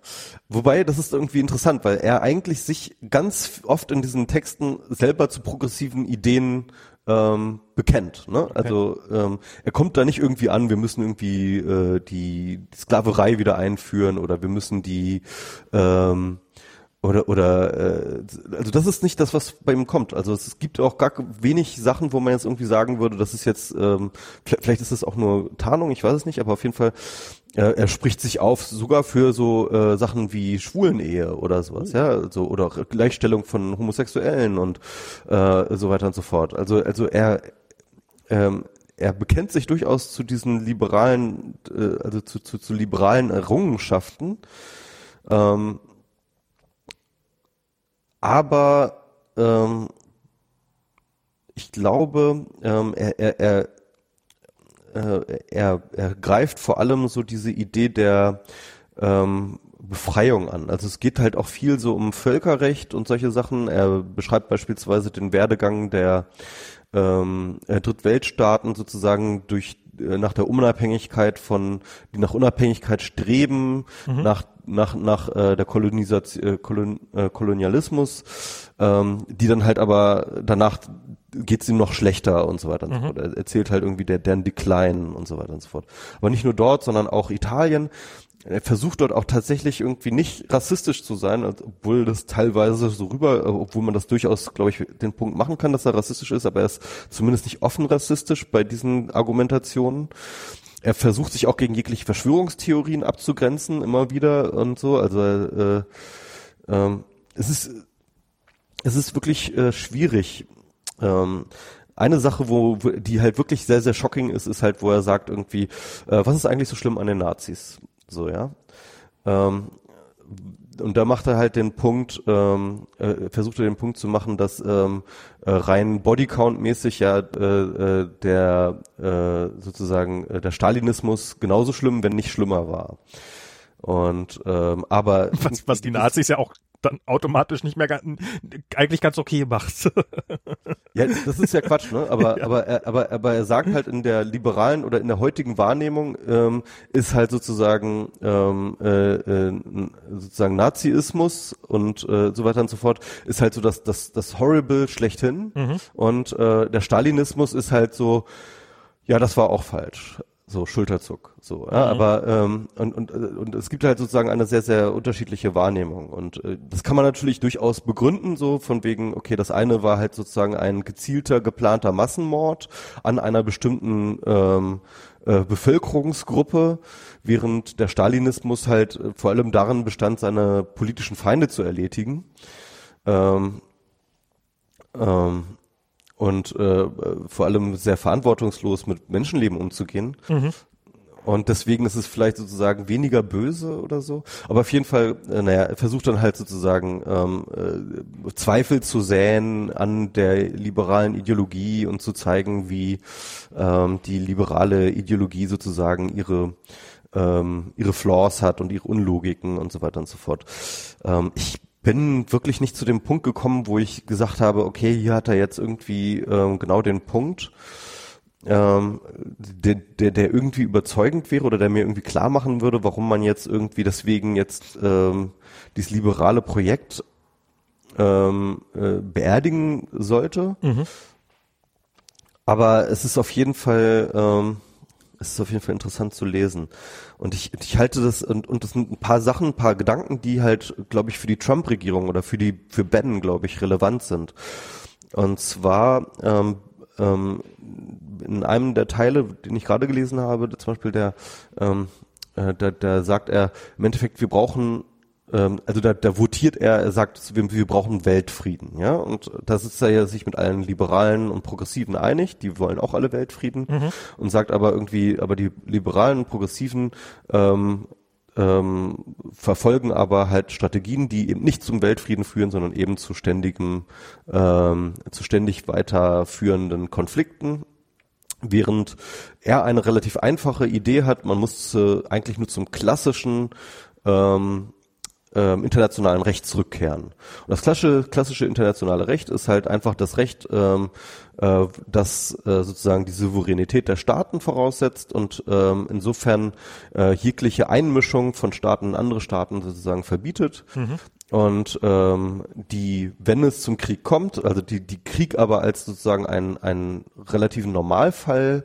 Wobei, das ist irgendwie interessant, weil er eigentlich sich ganz oft in diesen Texten selber zu progressiven Ideen ähm, bekennt. Ne? Also ähm, er kommt da nicht irgendwie an, wir müssen irgendwie äh, die, die Sklaverei wieder einführen oder wir müssen die ähm, oder oder äh, also das ist nicht das, was bei ihm kommt. Also es gibt auch gar wenig Sachen, wo man jetzt irgendwie sagen würde, das ist jetzt ähm, vielleicht, vielleicht ist es auch nur Tarnung, ich weiß es nicht, aber auf jeden Fall äh, er spricht sich auf sogar für so äh, Sachen wie Schwulenehe oder sowas, ja, also oder Gleichstellung von Homosexuellen und äh, so weiter und so fort. Also also er ähm, er bekennt sich durchaus zu diesen liberalen, äh, also zu, zu, zu liberalen Errungenschaften. Ähm, aber ähm, ich glaube, ähm, er, er, er, äh, er, er greift vor allem so diese Idee der ähm, Befreiung an. Also es geht halt auch viel so um Völkerrecht und solche Sachen. Er beschreibt beispielsweise den Werdegang der ähm, äh, Drittweltstaaten sozusagen durch äh, nach der Unabhängigkeit von die nach Unabhängigkeit streben, nach nach nach äh, der Kolonisation äh, Kolon, äh, Kolonialismus, ähm, die dann halt aber danach geht's ihm noch schlechter und so weiter und so fort. Er erzählt halt irgendwie der deren Decline und so weiter und so fort. Aber nicht nur dort, sondern auch Italien. Er versucht dort auch tatsächlich irgendwie nicht rassistisch zu sein, obwohl das teilweise so rüber, äh, obwohl man das durchaus, glaube ich, den Punkt machen kann, dass er rassistisch ist, aber er ist zumindest nicht offen rassistisch bei diesen Argumentationen. Er versucht sich auch gegen jegliche Verschwörungstheorien abzugrenzen, immer wieder und so. Also äh, ähm, es ist es ist wirklich äh, schwierig. Ähm, eine Sache, wo die halt wirklich sehr, sehr shocking ist, ist halt, wo er sagt irgendwie, äh, was ist eigentlich so schlimm an den Nazis? So, ja. Ähm, und da macht er halt den Punkt, ähm, äh, versucht er den Punkt zu machen, dass ähm, äh, rein Bodycount-mäßig ja äh, äh, der äh, sozusagen äh, der Stalinismus genauso schlimm, wenn nicht schlimmer war. Und ähm, aber (laughs) Was, was die Nazis ja auch dann automatisch nicht mehr ganz, eigentlich ganz okay macht. (laughs) Ja, das ist ja Quatsch, ne? Aber, (laughs) aber, er, aber, aber er sagt halt in der liberalen oder in der heutigen Wahrnehmung ähm, ist halt sozusagen ähm, äh, äh, sozusagen Naziismus und äh, so weiter und so fort ist halt so das das das Horrible schlechthin und äh, der Stalinismus ist halt so ja, das war auch falsch. So Schulterzuck, so. Ja, aber ähm, und, und, äh, und es gibt halt sozusagen eine sehr sehr unterschiedliche Wahrnehmung und äh, das kann man natürlich durchaus begründen, so von wegen, okay, das eine war halt sozusagen ein gezielter geplanter Massenmord an einer bestimmten ähm, äh, Bevölkerungsgruppe, während der Stalinismus halt äh, vor allem darin bestand, seine politischen Feinde zu erledigen. Ähm, ähm, und äh, vor allem sehr verantwortungslos mit Menschenleben umzugehen. Und deswegen ist es vielleicht sozusagen weniger böse oder so. Aber auf jeden Fall, äh, naja, er versucht dann halt sozusagen ähm, äh, Zweifel zu säen an der liberalen Ideologie und zu zeigen, wie ähm, die liberale Ideologie sozusagen ihre ähm, ihre Flaws hat und ihre Unlogiken und so weiter und so fort. Ähm, ich bin wirklich nicht zu dem Punkt gekommen, wo ich gesagt habe, okay, hier hat er jetzt irgendwie ähm, genau den Punkt, ähm, der, der, der irgendwie überzeugend wäre oder der mir irgendwie klar machen würde, warum man jetzt irgendwie deswegen jetzt ähm, dieses liberale Projekt ähm, äh, beerdigen sollte. Aber es ist auf jeden Fall, ähm, es ist auf jeden Fall interessant zu lesen. Und ich, ich halte das, und, und das sind ein paar Sachen, ein paar Gedanken, die halt, glaube ich, für die Trump-Regierung oder für die, für Bannon, glaube ich, relevant sind. Und zwar, ähm, ähm, in einem der Teile, den ich gerade gelesen habe, zum Beispiel der, ähm, äh, da, da sagt er, im Endeffekt, wir brauchen ähm, also da, da votiert er, er sagt, wir, wir brauchen Weltfrieden, ja, und da sitzt er ja sich mit allen Liberalen und Progressiven einig, die wollen auch alle Weltfrieden und sagt aber irgendwie, aber die Liberalen und Progressiven ähm, ähm, verfolgen aber halt Strategien, die eben nicht zum Weltfrieden führen, sondern eben zu ständigem, ähm, zu ständig weiterführenden Konflikten. Während er eine relativ einfache Idee hat, man muss äh, eigentlich nur zum klassischen ähm, ähm, internationalen Recht zurückkehren. Und das klassische, klassische internationale Recht ist halt einfach das Recht, ähm, äh, das äh, sozusagen die Souveränität der Staaten voraussetzt und ähm, insofern äh, jegliche Einmischung von Staaten in andere Staaten sozusagen verbietet. Mhm. Und ähm, die, wenn es zum Krieg kommt, also die, die Krieg aber als sozusagen einen, einen relativen Normalfall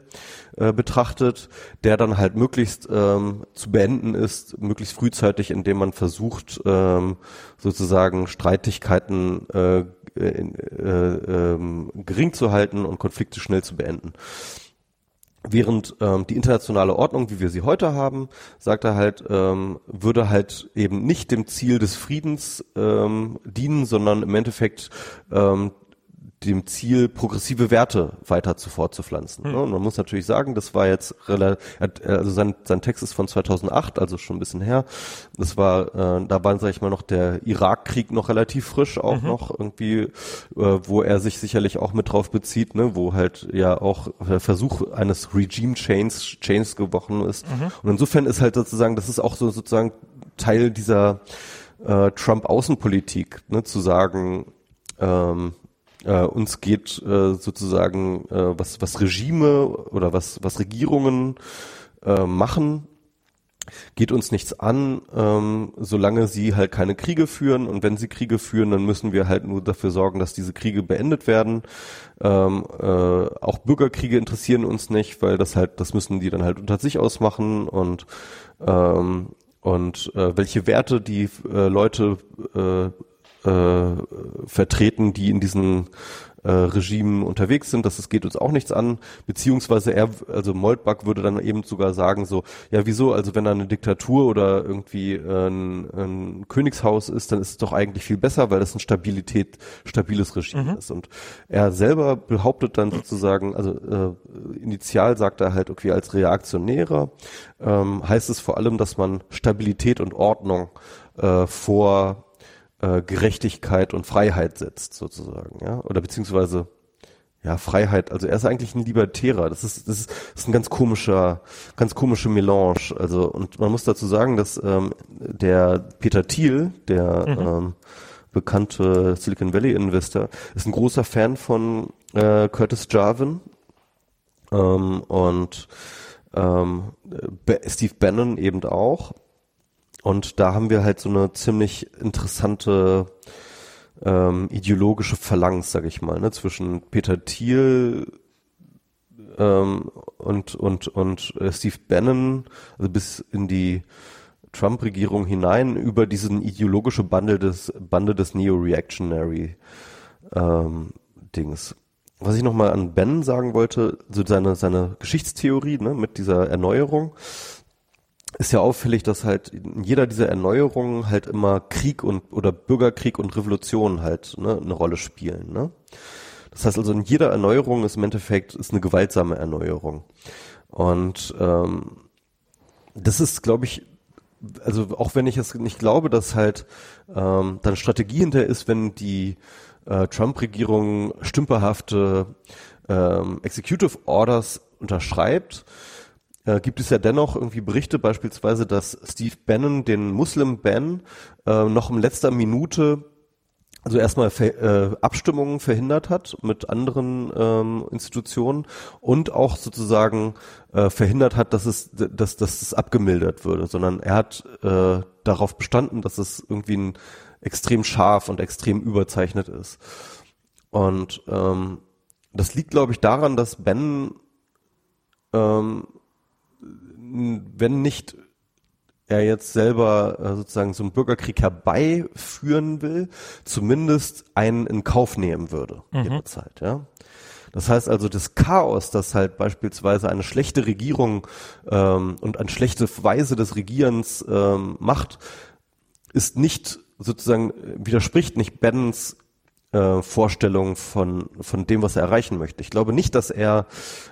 äh, betrachtet, der dann halt möglichst ähm, zu beenden ist, möglichst frühzeitig, indem man versucht, ähm, sozusagen Streitigkeiten äh, äh, äh, gering zu halten und Konflikte schnell zu beenden. Während ähm, die internationale Ordnung, wie wir sie heute haben, sagt er halt, ähm, würde halt eben nicht dem Ziel des Friedens ähm, dienen, sondern im Endeffekt ähm, dem Ziel, progressive Werte weiter zu fortzupflanzen. Hm. Und man muss natürlich sagen, das war jetzt relativ, also sein, sein Text ist von 2008, also schon ein bisschen her. Das war, äh, da war, sag ich mal, noch der Irakkrieg noch relativ frisch auch mhm. noch irgendwie, äh, wo er sich sicherlich auch mit drauf bezieht, ne, wo halt ja auch der Versuch eines Regime Chains, Chains gebrochen ist. Mhm. Und insofern ist halt sozusagen, das ist auch so sozusagen Teil dieser äh, Trump-Außenpolitik, ne, zu sagen, ähm, äh, uns geht äh, sozusagen, äh, was, was Regime oder was, was Regierungen äh, machen, geht uns nichts an, ähm, solange sie halt keine Kriege führen. Und wenn sie Kriege führen, dann müssen wir halt nur dafür sorgen, dass diese Kriege beendet werden. Ähm, äh, auch Bürgerkriege interessieren uns nicht, weil das halt, das müssen die dann halt unter sich ausmachen und ähm, und äh, welche Werte die äh, Leute äh, äh, vertreten, die in diesen äh, Regimen unterwegs sind. Das, das geht uns auch nichts an. Beziehungsweise er, also Moltbach würde dann eben sogar sagen so, ja wieso, also wenn da eine Diktatur oder irgendwie äh, ein, ein Königshaus ist, dann ist es doch eigentlich viel besser, weil das ein Stabilität, stabiles Regime mhm. ist. Und er selber behauptet dann sozusagen, also äh, initial sagt er halt, okay, als Reaktionärer ähm, heißt es vor allem, dass man Stabilität und Ordnung äh, vor äh, Gerechtigkeit und Freiheit setzt, sozusagen, ja, oder beziehungsweise ja, Freiheit, also er ist eigentlich ein Libertärer. Das ist, das ist, das ist ein ganz komischer, ganz komische Melange. Also, und man muss dazu sagen, dass ähm, der Peter Thiel, der mhm. ähm, bekannte Silicon Valley Investor, ist ein großer Fan von äh, Curtis Jarvin ähm, und ähm, Steve Bannon eben auch. Und da haben wir halt so eine ziemlich interessante ähm, ideologische Phalanx, sag ich mal, ne, zwischen Peter Thiel ähm, und und und äh, Steve Bannon, also bis in die Trump-Regierung hinein über diesen ideologische Bande des Bande des Neo-Reactionary ähm, Dings. Was ich nochmal an Ben sagen wollte, so seine seine Geschichtstheorie ne, mit dieser Erneuerung ist ja auffällig, dass halt in jeder dieser Erneuerungen halt immer Krieg und oder Bürgerkrieg und Revolution halt ne, eine Rolle spielen. Ne? Das heißt also, in jeder Erneuerung ist im Endeffekt ist eine gewaltsame Erneuerung. Und ähm, das ist, glaube ich, also auch wenn ich es nicht glaube, dass halt ähm, dann Strategie hinter ist, wenn die äh, Trump-Regierung stümperhafte ähm, Executive Orders unterschreibt, äh, gibt es ja dennoch irgendwie Berichte, beispielsweise, dass Steve Bannon den Muslim-Ban äh, noch in letzter Minute also erstmal äh, Abstimmungen verhindert hat mit anderen ähm, Institutionen und auch sozusagen äh, verhindert hat, dass es, dass, dass es abgemildert würde, sondern er hat äh, darauf bestanden, dass es irgendwie ein extrem scharf und extrem überzeichnet ist. Und ähm, das liegt, glaube ich, daran, dass Ben ähm, wenn nicht er jetzt selber äh, sozusagen so einen Bürgerkrieg herbeiführen will, zumindest einen in Kauf nehmen würde mhm. jederzeit, ja. Das heißt also, das Chaos, das halt beispielsweise eine schlechte Regierung ähm, und eine schlechte Weise des Regierens ähm, macht, ist nicht sozusagen, widerspricht nicht Bens äh, Vorstellung von, von dem, was er erreichen möchte. Ich glaube nicht, dass er,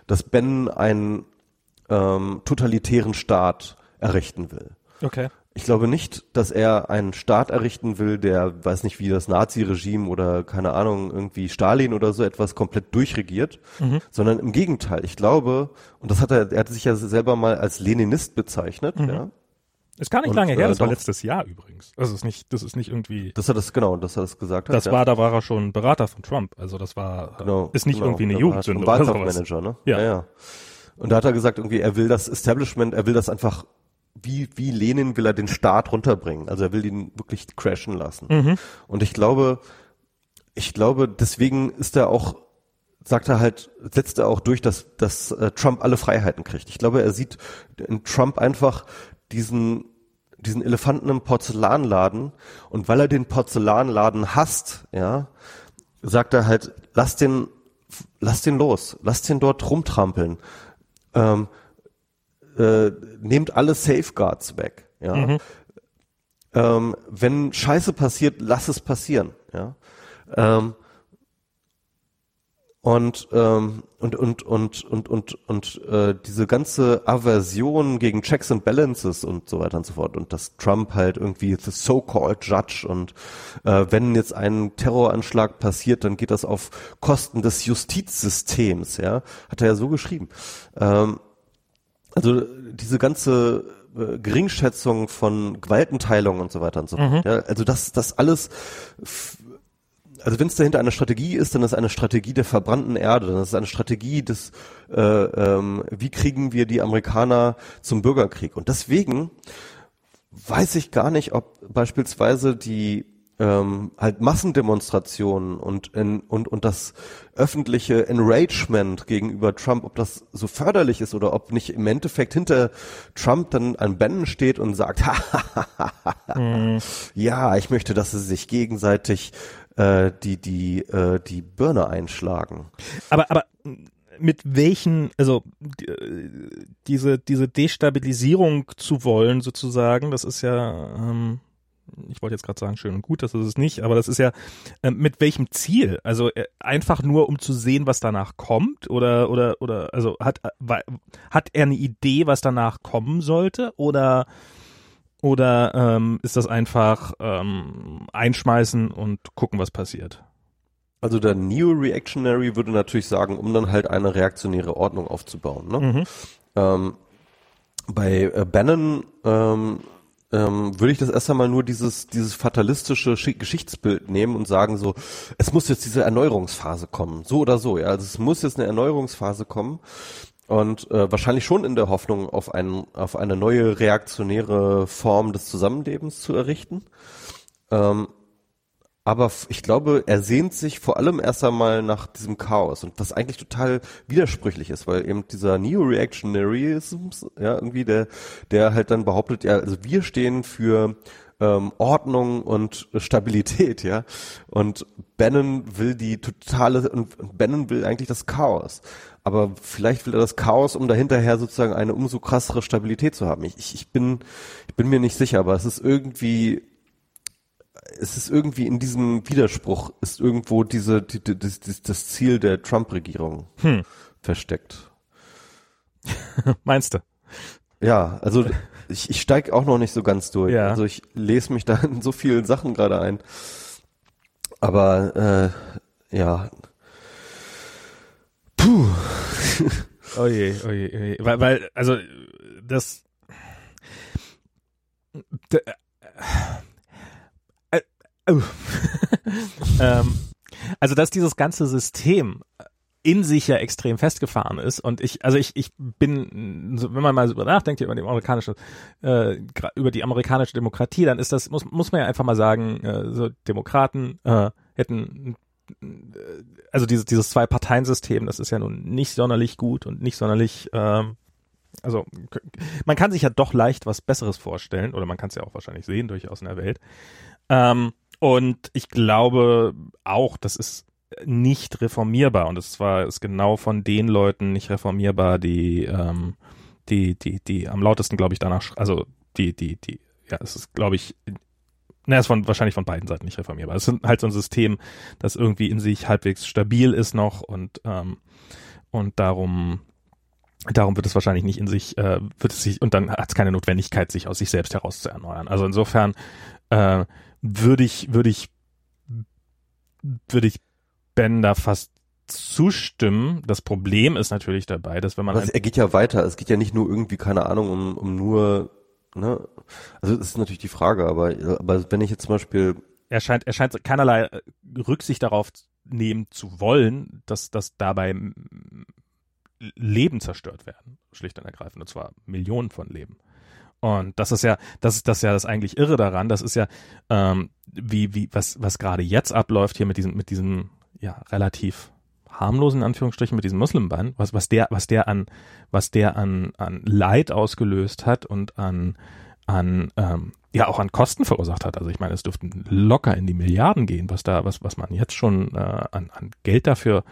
dass Ben ein ähm, totalitären Staat errichten will. Okay. Ich glaube nicht, dass er einen Staat errichten will, der, weiß nicht, wie das Nazi-Regime oder keine Ahnung, irgendwie Stalin oder so etwas komplett durchregiert, mhm. sondern im Gegenteil. Ich glaube, und das hat er, er hat sich ja selber mal als Leninist bezeichnet, mhm. ja. Ist gar nicht Und, lange her, äh, das war doch. letztes Jahr übrigens. Also ist nicht, das ist nicht irgendwie. Dass er das, genau, dass er das gesagt hat. Das ja. war, da war er schon Berater von Trump. Also das war, genau, ist nicht genau. irgendwie eine war Jugendsünde. Wahlkampfmanager, ne? Ja. ja, ja. Und da hat er gesagt, irgendwie, er will das Establishment, er will das einfach, wie, wie Lenin will er den Staat runterbringen. Also er will ihn wirklich crashen lassen. Mhm. Und ich glaube, ich glaube, deswegen ist er auch, sagt er halt, setzt er auch durch, dass, dass äh, Trump alle Freiheiten kriegt. Ich glaube, er sieht in Trump einfach diesen, diesen Elefanten im Porzellanladen und weil er den Porzellanladen hasst, ja, sagt er halt, lass den, lass den los, lass den dort rumtrampeln. Ähm, äh, nehmt alle Safeguards weg, ja. Mhm. Ähm, wenn Scheiße passiert, lass es passieren, ja. Ähm, und, ähm, und, und, und, und, und, und äh, diese ganze Aversion gegen Checks and Balances und so weiter und so fort und dass Trump halt irgendwie the so-called Judge und äh, wenn jetzt ein Terroranschlag passiert, dann geht das auf Kosten des Justizsystems, ja, hat er ja so geschrieben. Ähm, also diese ganze äh, Geringschätzung von Gewaltenteilung und so weiter und so fort. Ja, also das, das alles also wenn es dahinter eine Strategie ist, dann ist es eine Strategie der verbrannten Erde, dann ist es eine Strategie des, äh, ähm, wie kriegen wir die Amerikaner zum Bürgerkrieg. Und deswegen weiß ich gar nicht, ob beispielsweise die ähm, halt Massendemonstrationen und, in, und, und das öffentliche Enragement gegenüber Trump, ob das so förderlich ist oder ob nicht im Endeffekt hinter Trump dann ein Bannon steht und sagt, (laughs) ja, ich möchte, dass sie sich gegenseitig äh, die, die, äh, die Birne einschlagen. Aber, aber mit welchen, also äh, diese, diese Destabilisierung zu wollen, sozusagen, das ist ja, ähm, ich wollte jetzt gerade sagen, schön und gut, das ist es nicht, aber das ist ja, ähm, mit welchem Ziel? Also äh, einfach nur, um zu sehen, was danach kommt? Oder, oder, oder, also hat, äh, hat er eine Idee, was danach kommen sollte? Oder, oder ähm, ist das einfach ähm, einschmeißen und gucken, was passiert? Also der Neo-Reactionary würde natürlich sagen, um dann halt eine reaktionäre Ordnung aufzubauen. Ne? Mhm. Ähm, bei äh, Bannon ähm, ähm, würde ich das erst einmal nur dieses, dieses fatalistische Schi- Geschichtsbild nehmen und sagen so, es muss jetzt diese Erneuerungsphase kommen, so oder so. Ja, also es muss jetzt eine Erneuerungsphase kommen und äh, wahrscheinlich schon in der Hoffnung auf, ein, auf eine neue reaktionäre Form des Zusammenlebens zu errichten. Ähm, aber ich glaube, er sehnt sich vor allem erst einmal nach diesem Chaos und was eigentlich total widersprüchlich ist, weil eben dieser Neo-Reactionaryism, ja, irgendwie der, der halt dann behauptet, ja, also wir stehen für ähm, Ordnung und Stabilität, ja. Und Bannon will die totale, und Bannon will eigentlich das Chaos. Aber vielleicht will er das Chaos, um dahinterher sozusagen eine umso krassere Stabilität zu haben. Ich, ich, ich bin, ich bin mir nicht sicher, aber es ist irgendwie, es ist irgendwie in diesem Widerspruch ist irgendwo diese die, die, das, das, das Ziel der Trump-Regierung Hm. versteckt. (laughs) Meinst du? Ja, also ich, ich steige auch noch nicht so ganz durch. Ja. Also ich lese mich da in so vielen Sachen gerade ein. Aber äh, ja. Puh. Oje, oje, oje. Weil, weil, also, das. D- äh, äh, ähm, also, dass dieses ganze System in sich ja extrem festgefahren ist und ich, also ich, ich bin, wenn man mal so nachdenkt über die amerikanische, äh, über die amerikanische Demokratie, dann ist das, muss, muss man ja einfach mal sagen, äh, so Demokraten äh, hätten also dieses, dieses Zwei-Parteien-System, das ist ja nun nicht sonderlich gut und nicht sonderlich, ähm, also man kann sich ja doch leicht was Besseres vorstellen, oder man kann es ja auch wahrscheinlich sehen, durchaus in der Welt. Ähm, und ich glaube auch, das ist nicht reformierbar und es war ist genau von den Leuten nicht reformierbar, die ähm, die die die am lautesten glaube ich danach also die die die ja es ist glaube ich na, ist von, wahrscheinlich von beiden Seiten nicht reformierbar. Es ist halt so ein System, das irgendwie in sich halbwegs stabil ist noch und, ähm, und darum, darum wird es wahrscheinlich nicht in sich, äh, wird es sich, und dann hat es keine Notwendigkeit, sich aus sich selbst heraus zu erneuern. Also insofern, äh, würde ich, würde ich, würde ich Ben da fast zustimmen. Das Problem ist natürlich dabei, dass wenn man Aber er geht ja weiter. Es geht ja nicht nur irgendwie, keine Ahnung, um, um nur ne, also das ist natürlich die Frage, aber, aber wenn ich jetzt zum Beispiel er scheint, er scheint keinerlei äh, Rücksicht darauf nehmen zu wollen, dass, dass dabei Leben zerstört werden, schlicht und ergreifend, und zwar Millionen von Leben. Und das ist ja, das ist das ja das eigentlich Irre daran. Das ist ja, ähm, wie, wie, was, was gerade jetzt abläuft hier mit diesem, mit diesem, ja, relativ harmlosen Anführungsstrichen mit diesem Muslimban, was, was der, was der an, was der an, an Leid ausgelöst hat und an, an, ähm, ja, auch an Kosten verursacht hat. Also ich meine, es dürften locker in die Milliarden gehen, was da, was, was man jetzt schon äh, an, an Geld dafür,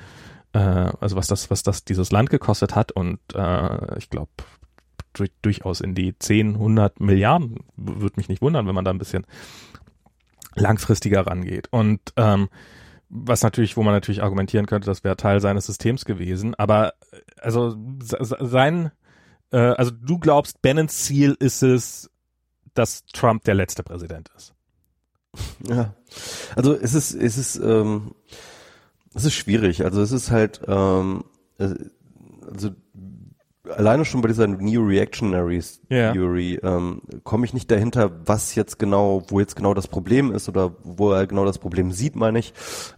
äh, also was das, was das dieses Land gekostet hat und äh, ich glaube durch, durchaus in die 10, 100 Milliarden. Würde mich nicht wundern, wenn man da ein bisschen langfristiger rangeht. Und ähm, was natürlich, wo man natürlich argumentieren könnte, das wäre Teil seines Systems gewesen. Aber äh, also sein, äh, also du glaubst, Bannons Ziel ist es, dass Trump der letzte Präsident ist. Ja, also es ist, es ist, ähm, es ist schwierig. Also es ist halt, ähm, äh, also alleine schon bei dieser New Reactionaries Theory ähm, komme ich nicht dahinter, was jetzt genau, wo jetzt genau das Problem ist oder wo er genau das Problem sieht, meine ich.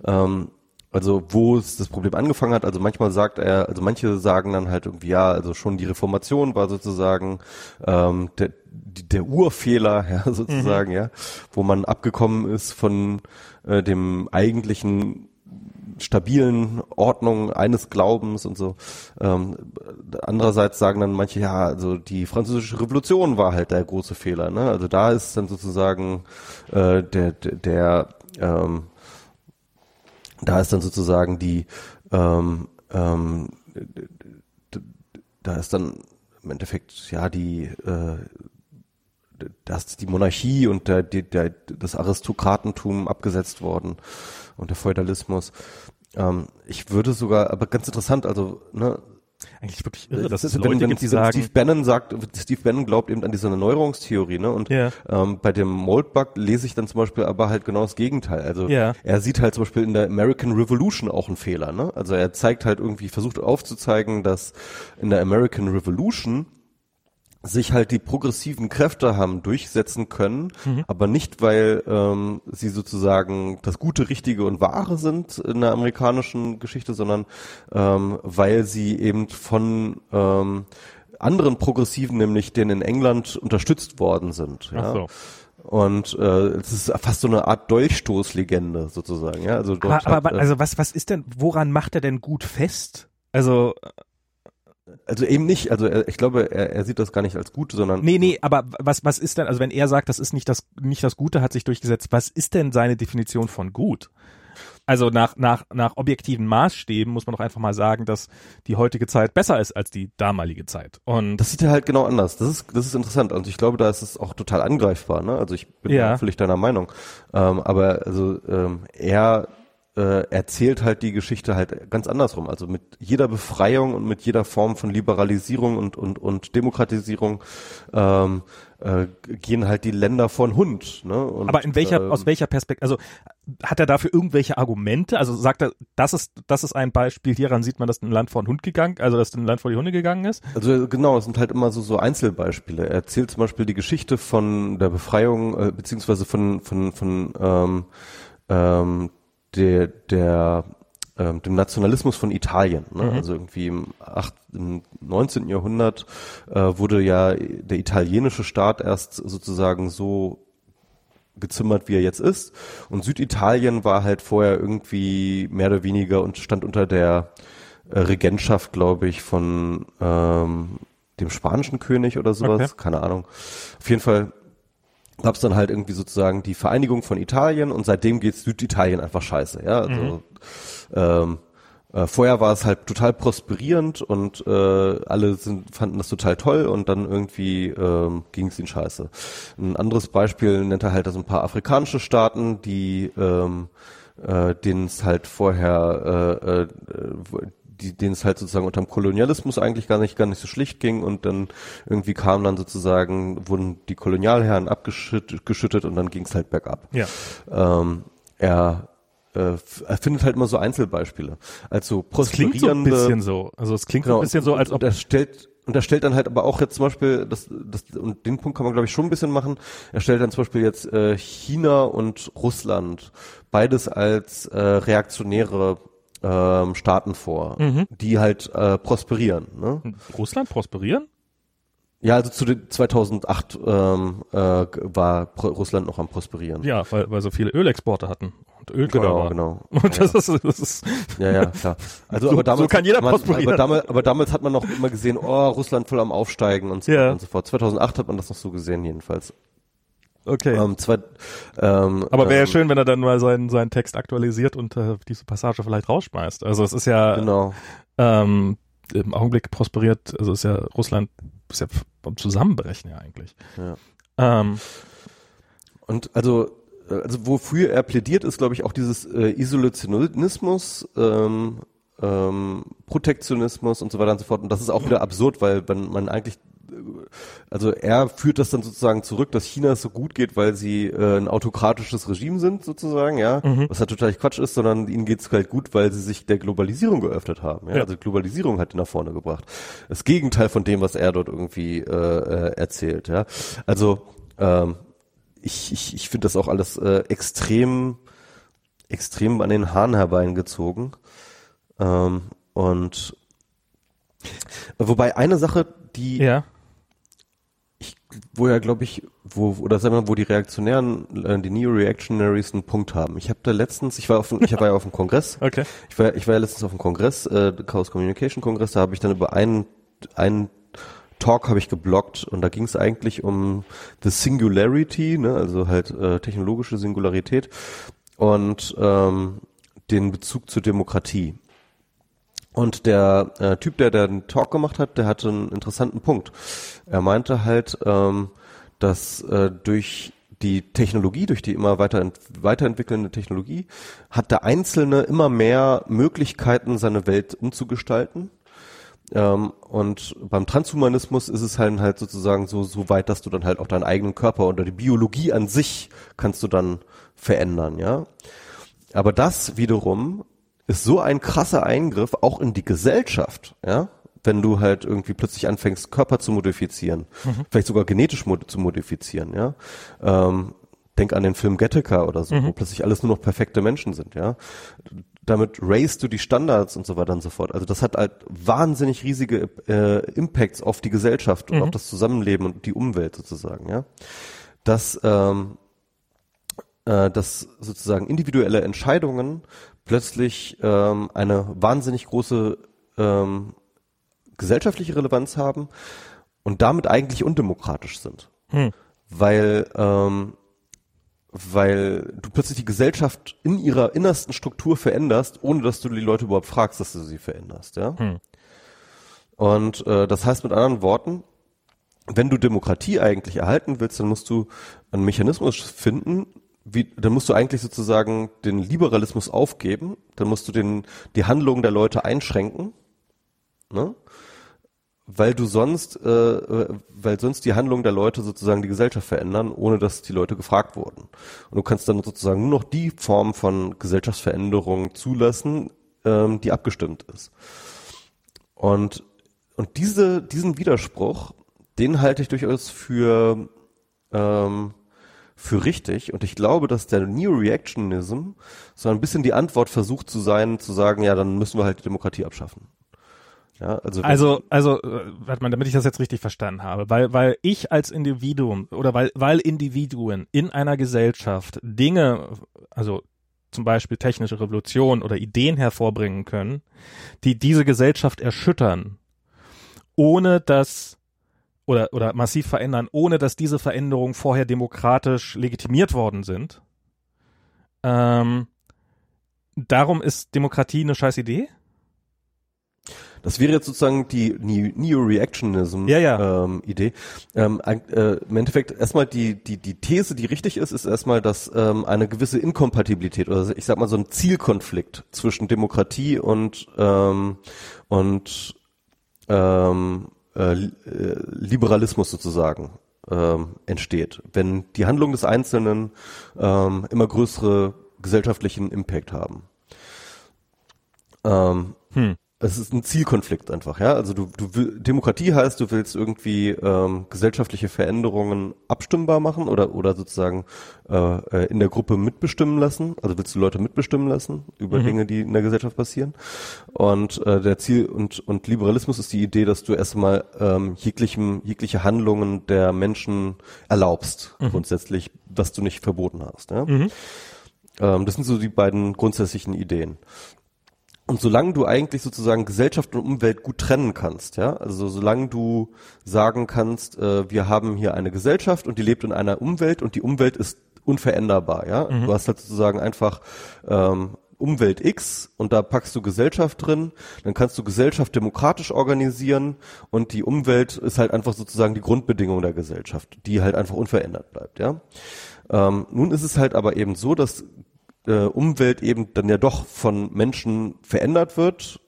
Ähm, also wo es das Problem angefangen hat. Also manchmal sagt er, also manche sagen dann halt irgendwie, ja, also schon die Reformation war sozusagen ähm, der, der Urfehler, (laughs) ja, sozusagen, mhm. ja, wo man abgekommen ist von äh, dem eigentlichen stabilen Ordnung eines Glaubens und so. Ähm, andererseits sagen dann manche, ja, also die französische Revolution war halt der große Fehler. Ne? Also da ist dann sozusagen äh, der, der, ähm, da ist dann sozusagen die ähm, ähm, da ist dann im Endeffekt ja die äh, dass die Monarchie und der, der, das Aristokratentum abgesetzt worden und der Feudalismus. Ähm, ich würde sogar, aber ganz interessant, also ne, eigentlich wirklich irre, dass es Leute wenn, gibt, die sagen. Steve Bannon sagt, Steve Bannon glaubt eben an diese Erneuerungstheorie, ne? Und yeah. ähm, bei dem Moldbug lese ich dann zum Beispiel aber halt genau das Gegenteil. Also yeah. er sieht halt zum Beispiel in der American Revolution auch einen Fehler, ne? Also er zeigt halt irgendwie, versucht aufzuzeigen, dass in der American Revolution sich halt die progressiven Kräfte haben durchsetzen können, mhm. aber nicht, weil ähm, sie sozusagen das Gute, Richtige und Wahre sind in der amerikanischen Geschichte, sondern ähm, weil sie eben von ähm, anderen Progressiven, nämlich denen in England unterstützt worden sind. Ja? Ach so. Und äh, es ist fast so eine Art Dolchstoßlegende sozusagen, ja. Also aber, aber hat, äh, also was was ist denn? Woran macht er denn gut fest? Also also eben nicht, also er, ich glaube, er, er sieht das gar nicht als gut, sondern. Nee, nee, aber was, was ist denn, also wenn er sagt, das ist nicht das, nicht das Gute, hat sich durchgesetzt, was ist denn seine Definition von gut? Also nach, nach, nach objektiven Maßstäben muss man doch einfach mal sagen, dass die heutige Zeit besser ist als die damalige Zeit. Und das sieht er halt genau anders. Das ist, das ist interessant. Und ich glaube, da ist es auch total angreifbar. Ne? Also ich bin ja. völlig deiner Meinung. Ähm, aber also ähm, er äh, erzählt halt die Geschichte halt ganz andersrum. Also mit jeder Befreiung und mit jeder Form von Liberalisierung und, und, und Demokratisierung ähm, äh, gehen halt die Länder von Hund. Ne? Und, Aber in welcher, ähm, aus welcher Perspektive, also hat er dafür irgendwelche Argumente? Also sagt er, das ist, das ist ein Beispiel, hieran sieht man, dass ein Land vor ein Hund gegangen, also dass ein Land vor die Hunde gegangen ist? Also genau, es sind halt immer so, so Einzelbeispiele. Er erzählt zum Beispiel die Geschichte von der Befreiung, äh, beziehungsweise von, von, von ähm, ähm, der, der ähm, dem Nationalismus von Italien. Ne? Mhm. Also irgendwie im, 8, im 19. Jahrhundert äh, wurde ja der italienische Staat erst sozusagen so gezimmert, wie er jetzt ist. Und Süditalien war halt vorher irgendwie mehr oder weniger und stand unter der äh, Regentschaft, glaube ich, von ähm, dem spanischen König oder sowas. Okay. Keine Ahnung. Auf jeden Fall gab es dann halt irgendwie sozusagen die Vereinigung von Italien und seitdem geht Süditalien einfach scheiße. Ja, also mhm. ähm, äh, vorher war es halt total prosperierend und äh, alle sind, fanden das total toll und dann irgendwie ähm, ging es ihnen scheiße. Ein anderes Beispiel nennt er halt also ein paar afrikanische Staaten, die ähm, äh, denen es halt vorher äh, äh, die, denen es halt sozusagen unterm Kolonialismus eigentlich gar nicht, gar nicht so schlicht ging und dann irgendwie kam dann sozusagen, wurden die Kolonialherren abgeschüttet und dann ging es halt bergab. Ja. Ähm, er äh, er findet halt immer so Einzelbeispiele. Also prosperierende. Das klingt so ein bisschen so. Also es klingt genau, so ein bisschen so, als ob. Er stellt, und er stellt dann halt aber auch jetzt zum Beispiel, das, das, und den Punkt kann man glaube ich schon ein bisschen machen, er stellt dann zum Beispiel jetzt äh, China und Russland beides als äh, reaktionäre ähm, Staaten vor, Mhm. die halt äh, prosperieren. Ne? Russland prosperieren? Ja, also zu den 2008 ähm, äh, war Pro Russland noch am prosperieren. Ja, weil, weil so viele Ölexporte hatten und Öl Genau, war. genau. (laughs) Und das ist, das ist Ja, ja, klar. Also, So- aber damals, so kann jeder man, prosperieren. aber damals, aber damals hat man noch immer gesehen, oh, Russland voll am Aufsteigen und so Ja. und so fort. 2008 hat man das noch so gesehen jedenfalls. Okay. Ähm, zwei, ähm, Aber wäre ja ähm, schön, wenn er dann mal seinen, seinen Text aktualisiert und äh, diese Passage vielleicht rausschmeißt. Also es ist ja Genau. ähm, im Augenblick prosperiert, also ist ja Russland ist ja am Zusammenbrechen ja eigentlich. Ja. Ähm, Und also, äh, also wofür er plädiert, ist, glaube ich, auch dieses äh, Isolationismus, ähm, ähm, Protektionismus und so weiter und so fort. Und das ist auch wieder absurd, weil wenn man eigentlich also er führt das dann sozusagen zurück, dass China es so gut geht, weil sie äh, ein autokratisches Regime sind sozusagen, ja, Mhm. was halt total Quatsch ist, sondern ihnen geht's halt gut, weil sie sich der Globalisierung geöffnet haben. Ja? Ja. Also Globalisierung hat ihn nach vorne gebracht. Das Gegenteil von dem, was er dort irgendwie äh, äh, erzählt. Ja, also ähm, ich, ich, ich finde das auch alles äh, extrem, extrem an den Haaren herbeigezogen. Ähm, und wobei eine Sache, die ja. Wo ja, glaube ich, wo, oder sagen wir mal, wo die Reaktionären, äh, die Neo-Reactionaries einen Punkt haben. Ich habe da letztens, ich war auf, ich war ja auf dem Kongress, (laughs) Okay. ich war, ich war ja letztens auf dem Kongress, äh, Chaos Communication Kongress, da habe ich dann über einen, einen Talk habe ich geblockt und da ging es eigentlich um the Singularity, ne, also halt äh, technologische Singularität und ähm, den Bezug zur Demokratie. Und der äh, Typ, der den Talk gemacht hat, der hatte einen interessanten Punkt. Er meinte halt, ähm, dass äh, durch die Technologie, durch die immer weiter weiterentwickelnde Technologie, hat der Einzelne immer mehr Möglichkeiten, seine Welt umzugestalten. Ähm, und beim Transhumanismus ist es halt, halt sozusagen so, so weit, dass du dann halt auch deinen eigenen Körper oder die Biologie an sich kannst du dann verändern, ja. Aber das wiederum ist so ein krasser Eingriff auch in die Gesellschaft, ja. Wenn du halt irgendwie plötzlich anfängst, Körper zu modifizieren, vielleicht sogar genetisch mod zu modifizieren, ja. Ähm, denk an den Film Gattaca oder so, wo plötzlich alles nur noch perfekte Menschen sind, ja. Damit raised du die Standards und so weiter und so fort. Also das hat halt wahnsinnig riesige äh, Impacts auf die Gesellschaft und auf das Zusammenleben und die Umwelt sozusagen, ja. Das ähm, äh, dass sozusagen individuelle Entscheidungen plötzlich ähm, eine wahnsinnig große ähm, gesellschaftliche Relevanz haben und damit eigentlich undemokratisch sind. Hm. Weil, ähm, weil du plötzlich die Gesellschaft in ihrer innersten Struktur veränderst, ohne dass du die Leute überhaupt fragst, dass du sie veränderst. Ja? Hm. Und äh, das heißt mit anderen Worten, wenn du Demokratie eigentlich erhalten willst, dann musst du einen Mechanismus finden, wie, dann musst du eigentlich sozusagen den Liberalismus aufgeben, dann musst du den, die Handlungen der Leute einschränken, ne? weil du sonst, äh, weil sonst die Handlungen der Leute sozusagen die Gesellschaft verändern, ohne dass die Leute gefragt wurden. Und du kannst dann sozusagen nur noch die Form von Gesellschaftsveränderung zulassen, ähm, die abgestimmt ist. Und, und diese, diesen Widerspruch, den halte ich durchaus für, ähm, für richtig. Und ich glaube, dass der Neo-Reactionism so ein bisschen die Antwort versucht zu sein, zu sagen, ja, dann müssen wir halt die Demokratie abschaffen. Ja, also, Also, also, äh, warte mal, damit ich das jetzt richtig verstanden habe, weil, weil ich als Individuum oder weil, weil Individuen in einer Gesellschaft Dinge, also zum Beispiel technische Revolution oder Ideen hervorbringen können, die diese Gesellschaft erschüttern, ohne dass oder, oder massiv verändern, ohne dass diese Veränderungen vorher demokratisch legitimiert worden sind. Ähm, darum ist Demokratie eine scheiß Idee? Das wäre jetzt sozusagen die Ne- Neo-Reactionism Ja, ja. Ähm. Ähm, äh, Im Endeffekt erstmal die, die, die These, die richtig ist, ist erstmal, dass ähm, eine gewisse Inkompatibilität oder ich sag mal so ein Zielkonflikt zwischen Demokratie und ähm, und ähm, äh, äh, Liberalismus sozusagen ähm, entsteht, wenn die Handlungen des Einzelnen ähm, immer größere gesellschaftlichen Impact haben. Ähm, Hm. Es ist ein Zielkonflikt einfach, ja. Also du, du will, Demokratie heißt, du willst irgendwie ähm, gesellschaftliche Veränderungen abstimmbar machen oder oder sozusagen äh, äh, in der Gruppe mitbestimmen lassen. Also willst du Leute mitbestimmen lassen über mhm. Dinge, die in der Gesellschaft passieren. Und äh, der Ziel und und Liberalismus ist die Idee, dass du erstmal ähm, jeglichem jegliche Handlungen der Menschen erlaubst mhm. grundsätzlich, was du nicht verboten hast. Ja? Mhm. Ähm, das sind so die beiden grundsätzlichen Ideen. Und solange du eigentlich sozusagen Gesellschaft und Umwelt gut trennen kannst, ja, also solange du sagen kannst, äh, wir haben hier eine Gesellschaft und die lebt in einer Umwelt und die Umwelt ist unveränderbar, ja. Mhm. Du hast halt sozusagen einfach ähm, Umwelt X und da packst du Gesellschaft drin, dann kannst du Gesellschaft demokratisch organisieren und die Umwelt ist halt einfach sozusagen die Grundbedingung der Gesellschaft, die halt einfach unverändert bleibt, ja. Ähm, nun ist es halt aber eben so, dass äh, Umwelt eben dann ja doch von Menschen verändert wird.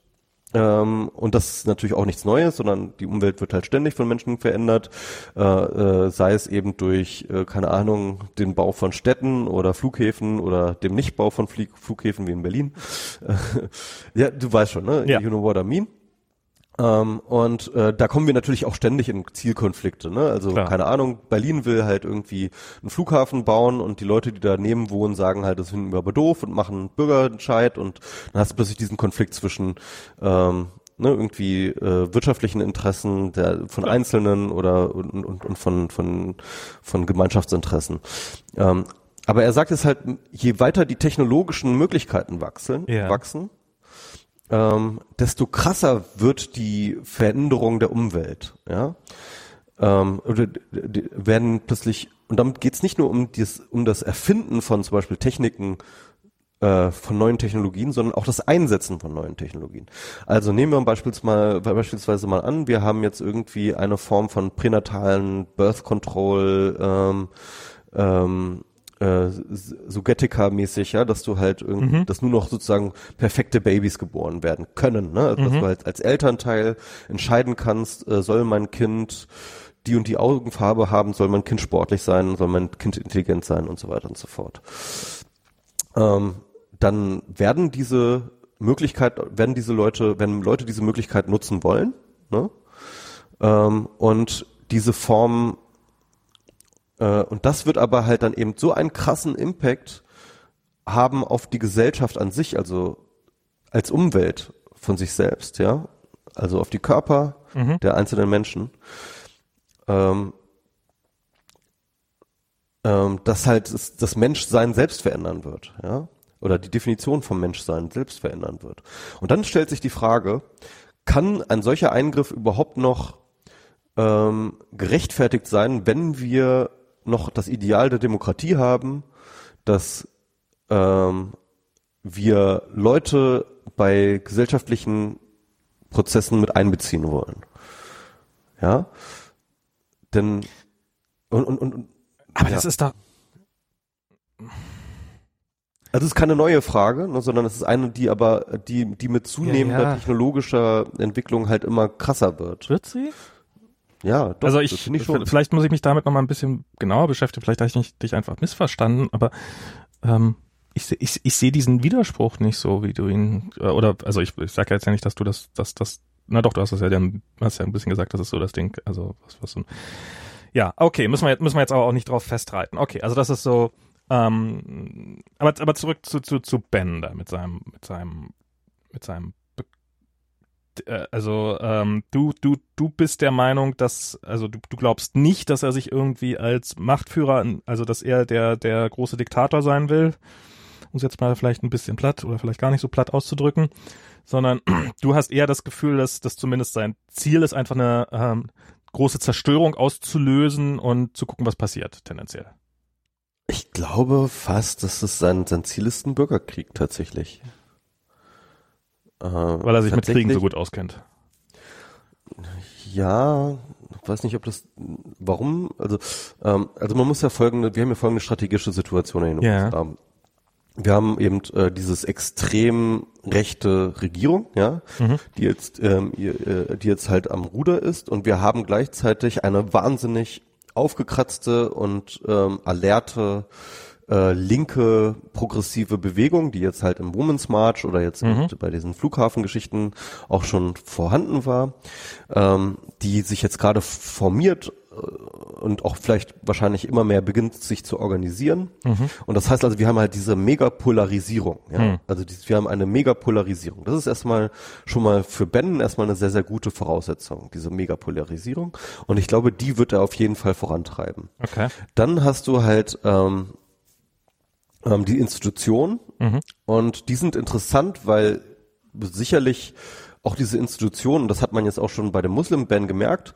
Ähm, und das ist natürlich auch nichts Neues, sondern die Umwelt wird halt ständig von Menschen verändert, äh, äh, sei es eben durch, äh, keine Ahnung, den Bau von Städten oder Flughäfen oder dem Nichtbau von Flie Flughäfen wie in Berlin. (laughs) ja, du weißt schon, ne? Ja. You know what I mean. Ähm, und äh, da kommen wir natürlich auch ständig in Zielkonflikte. Ne? Also Klar. keine Ahnung, Berlin will halt irgendwie einen Flughafen bauen und die Leute, die daneben wohnen, sagen halt, das finden wir aber doof und machen einen Bürgerentscheid und dann hast du plötzlich diesen Konflikt zwischen ähm, ne, irgendwie äh, wirtschaftlichen Interessen der von. Einzelnen oder und, und, und von von von Gemeinschaftsinteressen. Ähm, aber er sagt es halt, je weiter die technologischen Möglichkeiten wachsen, ja. wachsen, ähm, desto krasser wird die Veränderung der Umwelt. Ja? Ähm, oder werden plötzlich, und damit geht es nicht nur um, dies, um das Erfinden von zum Beispiel Techniken, äh, von neuen Technologien, sondern auch das Einsetzen von neuen Technologien. Also nehmen wir beispielsweise mal, beispielsweise mal an, wir haben jetzt irgendwie eine Form von pränatalen Birth Control ähm, ähm, äh, so Gattaca-mäßig, ja, dass du halt irgendwie, mhm. dass nur noch sozusagen perfekte Babys geboren werden können, ne? Also, mhm. Dass du halt als Elternteil entscheiden kannst, äh, soll mein Kind die und die Augenfarbe haben, soll mein Kind sportlich sein, soll mein Kind intelligent sein und so weiter und so fort. Ähm, dann werden diese Möglichkeit, werden diese Leute, wenn Leute diese Möglichkeit nutzen wollen, ne? Ähm, und diese Form äh, und das wird aber halt dann eben so einen krassen Impact haben auf die Gesellschaft an sich, also als Umwelt von sich selbst, ja, also auf die Körper mhm. der einzelnen Menschen, ähm, ähm, dass halt das, das Menschsein selbst verändern wird, ja, oder die Definition vom Menschsein selbst verändern wird. Und dann stellt sich die Frage, kann ein solcher Eingriff überhaupt noch ähm, gerechtfertigt sein, wenn wir noch das Ideal der Demokratie haben, dass ähm, wir Leute bei gesellschaftlichen Prozessen mit einbeziehen wollen. Ja, denn und und und. Aber ja. das ist doch. Also es ist keine neue Frage, ne, sondern es ist eine, die aber die die mit zunehmender ja, ja. technologischer Entwicklung halt immer krasser wird. Wird sie? Ja, doch, also ich, ich vielleicht muss ich mich damit noch mal ein bisschen genauer beschäftigen. Vielleicht habe ich nicht, dich einfach missverstanden, aber ähm, ich, ich, ich sehe diesen Widerspruch nicht so, wie du ihn äh, oder also ich, ich sage ja jetzt ja nicht, dass du das, das, das, na doch, du hast es ja, dann hast ja ein bisschen gesagt, das ist so das Ding, also was, was so ein, ja, okay, müssen wir jetzt, müssen wir jetzt aber auch nicht drauf festreiten. Okay, also das ist so, ähm, aber, aber zurück zu, zu, zu Ben da mit seinem, mit seinem, mit seinem also ähm, du, du, du bist der Meinung, dass, also du, du glaubst nicht, dass er sich irgendwie als Machtführer, also dass er der, der große Diktator sein will, um es jetzt mal vielleicht ein bisschen platt oder vielleicht gar nicht so platt auszudrücken, sondern (clears throat) du hast eher das Gefühl, dass das zumindest sein Ziel ist, einfach eine ähm, große Zerstörung auszulösen und zu gucken, was passiert, tendenziell. Ich glaube fast, dass es sein, sein Ziel ist, ein Bürgerkrieg tatsächlich. Äh, Weil er sich mit Kriegen so gut auskennt. Ja, ich weiß nicht, ob das, warum, also, ähm, also man muss ja folgende, wir haben ja folgende strategische Situation in den yeah. USA. Wir haben eben äh, dieses extrem rechte Regierung, ja, mhm. die jetzt, ähm, äh, die jetzt halt am Ruder ist, und wir haben gleichzeitig eine wahnsinnig aufgekratzte und ähm, alerte äh, linke progressive Bewegung, die jetzt halt im Women's March oder jetzt Mhm. bei diesen Flughafengeschichten auch schon vorhanden war, ähm, die sich jetzt gerade formiert äh, und auch vielleicht wahrscheinlich immer mehr beginnt, sich zu organisieren. Und das heißt also, wir haben halt diese Megapolarisierung. Ja? Mhm. Also dieses, wir haben eine Megapolarisierung. Das ist erstmal schon mal für Ben erstmal eine sehr, sehr gute Voraussetzung, diese Megapolarisierung. Und ich glaube, die wird er auf jeden Fall vorantreiben. Okay. Dann hast du halt ähm, ähm, die Institutionen und die sind interessant, weil sicherlich auch diese Institutionen, das hat man jetzt auch schon bei dem Muslim-Ban gemerkt,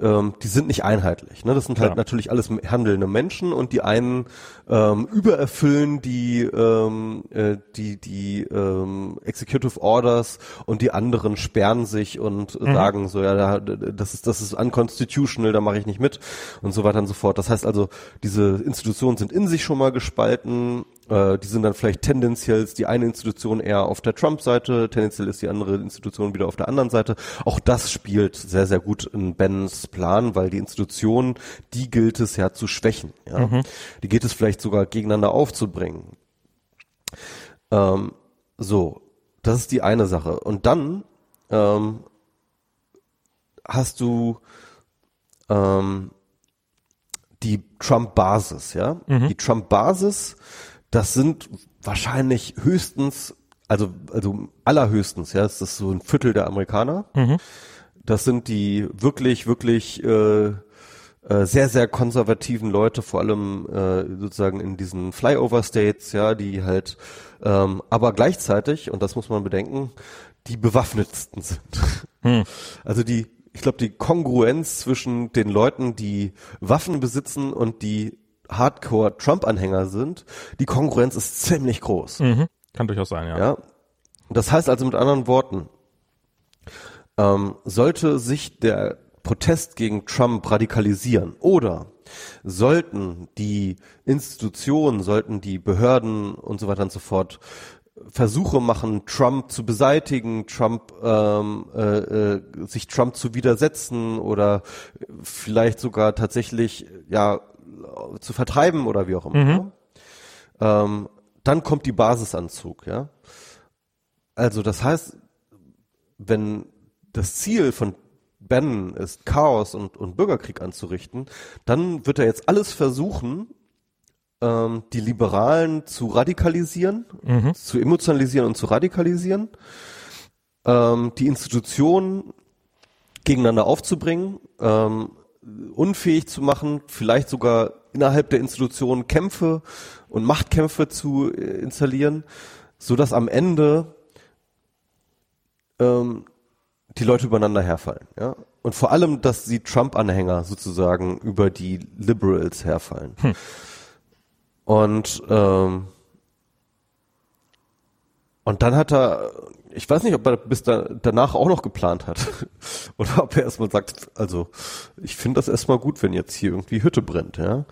ähm, die sind nicht einheitlich. Ne? Das sind Klar. halt natürlich alles handelnde Menschen und die einen ähm, übererfüllen die ähm, äh, die die ähm, Executive Orders und die anderen sperren sich und sagen so ja da, das ist das ist unconstitutional, da mache ich nicht mit und so weiter und so fort. Das heißt also diese Institutionen sind in sich schon mal gespalten. Äh, die sind dann vielleicht tendenziell ist die eine Institution eher auf der Trump-Seite, tendenziell ist die andere Institution wieder auf der anderen Seite. Auch das spielt sehr, sehr gut in Bens Plan, weil die Institution, die gilt es ja zu schwächen. Ja? Die gilt es vielleicht sogar gegeneinander aufzubringen. Ähm, so, das ist die eine Sache. Und dann ähm, hast du ähm, die Trump-Basis, ja. Die Trump-Basis, das sind wahrscheinlich höchstens, also, also allerhöchstens, ja, das ist so ein Viertel der Amerikaner. Das sind die wirklich, wirklich äh, äh, sehr, sehr konservativen Leute, vor allem äh, sozusagen in diesen Flyover-States, ja, die halt, ähm, aber gleichzeitig, und das muss man bedenken, die bewaffnetsten sind. Also die, ich glaube, die Kongruenz zwischen den Leuten, die Waffen besitzen und die Hardcore-Trump-Anhänger sind, die Kongruenz ist ziemlich groß. Mhm. Kann durchaus sein, ja. Ja. Das heißt also mit anderen Worten, ähm, sollte sich der Protest gegen Trump radikalisieren oder sollten die Institutionen, sollten die Behörden und so weiter und so fort Versuche machen, Trump zu beseitigen, Trump ähm, äh, äh, sich Trump zu widersetzen oder vielleicht sogar tatsächlich ja zu vertreiben oder wie auch immer. Ähm, dann kommt die Basisanzug, ja. Also das heißt, wenn das Ziel von Bannon ist, Chaos und, und Bürgerkrieg anzurichten, dann wird er jetzt alles versuchen, ähm, die Liberalen zu radikalisieren, zu emotionalisieren und zu radikalisieren, ähm, die Institutionen gegeneinander aufzubringen, ähm, unfähig zu machen, vielleicht sogar innerhalb der Institutionen Kämpfe und Machtkämpfe zu äh, installieren, so dass am Ende ähm, die Leute übereinander herfallen, ja. Und vor allem, dass die Trump-Anhänger sozusagen über die Liberals herfallen. Und ähm, und dann hat er, ich weiß nicht, ob er bis da, danach auch noch geplant hat. (laughs) Oder ob er erstmal sagt, also ich finde das erstmal gut, wenn jetzt hier irgendwie Hütte brennt, ja.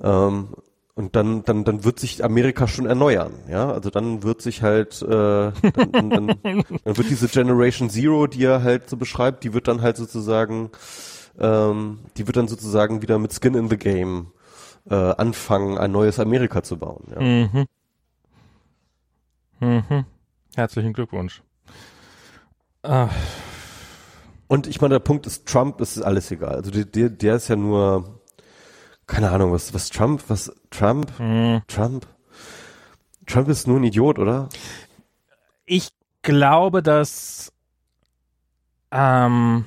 Ähm, und dann, dann, dann wird sich Amerika schon erneuern, ja. Also dann wird sich halt, äh, dann, dann, dann, (laughs) dann wird diese Generation Zero, die er halt so beschreibt, die wird dann halt sozusagen, ähm, die wird dann sozusagen wieder mit Skin in the Game äh, anfangen, ein neues Amerika zu bauen. Ja. Mhm. Mhm. Herzlichen Glückwunsch. Ah, Und ich meine, der Punkt ist, Trump ist alles egal. Also der, der, der ist ja nur, keine Ahnung, was, was Trump, was Trump, mh. Trump, Trump ist nur ein Idiot, oder? ich glaube, dass ähm,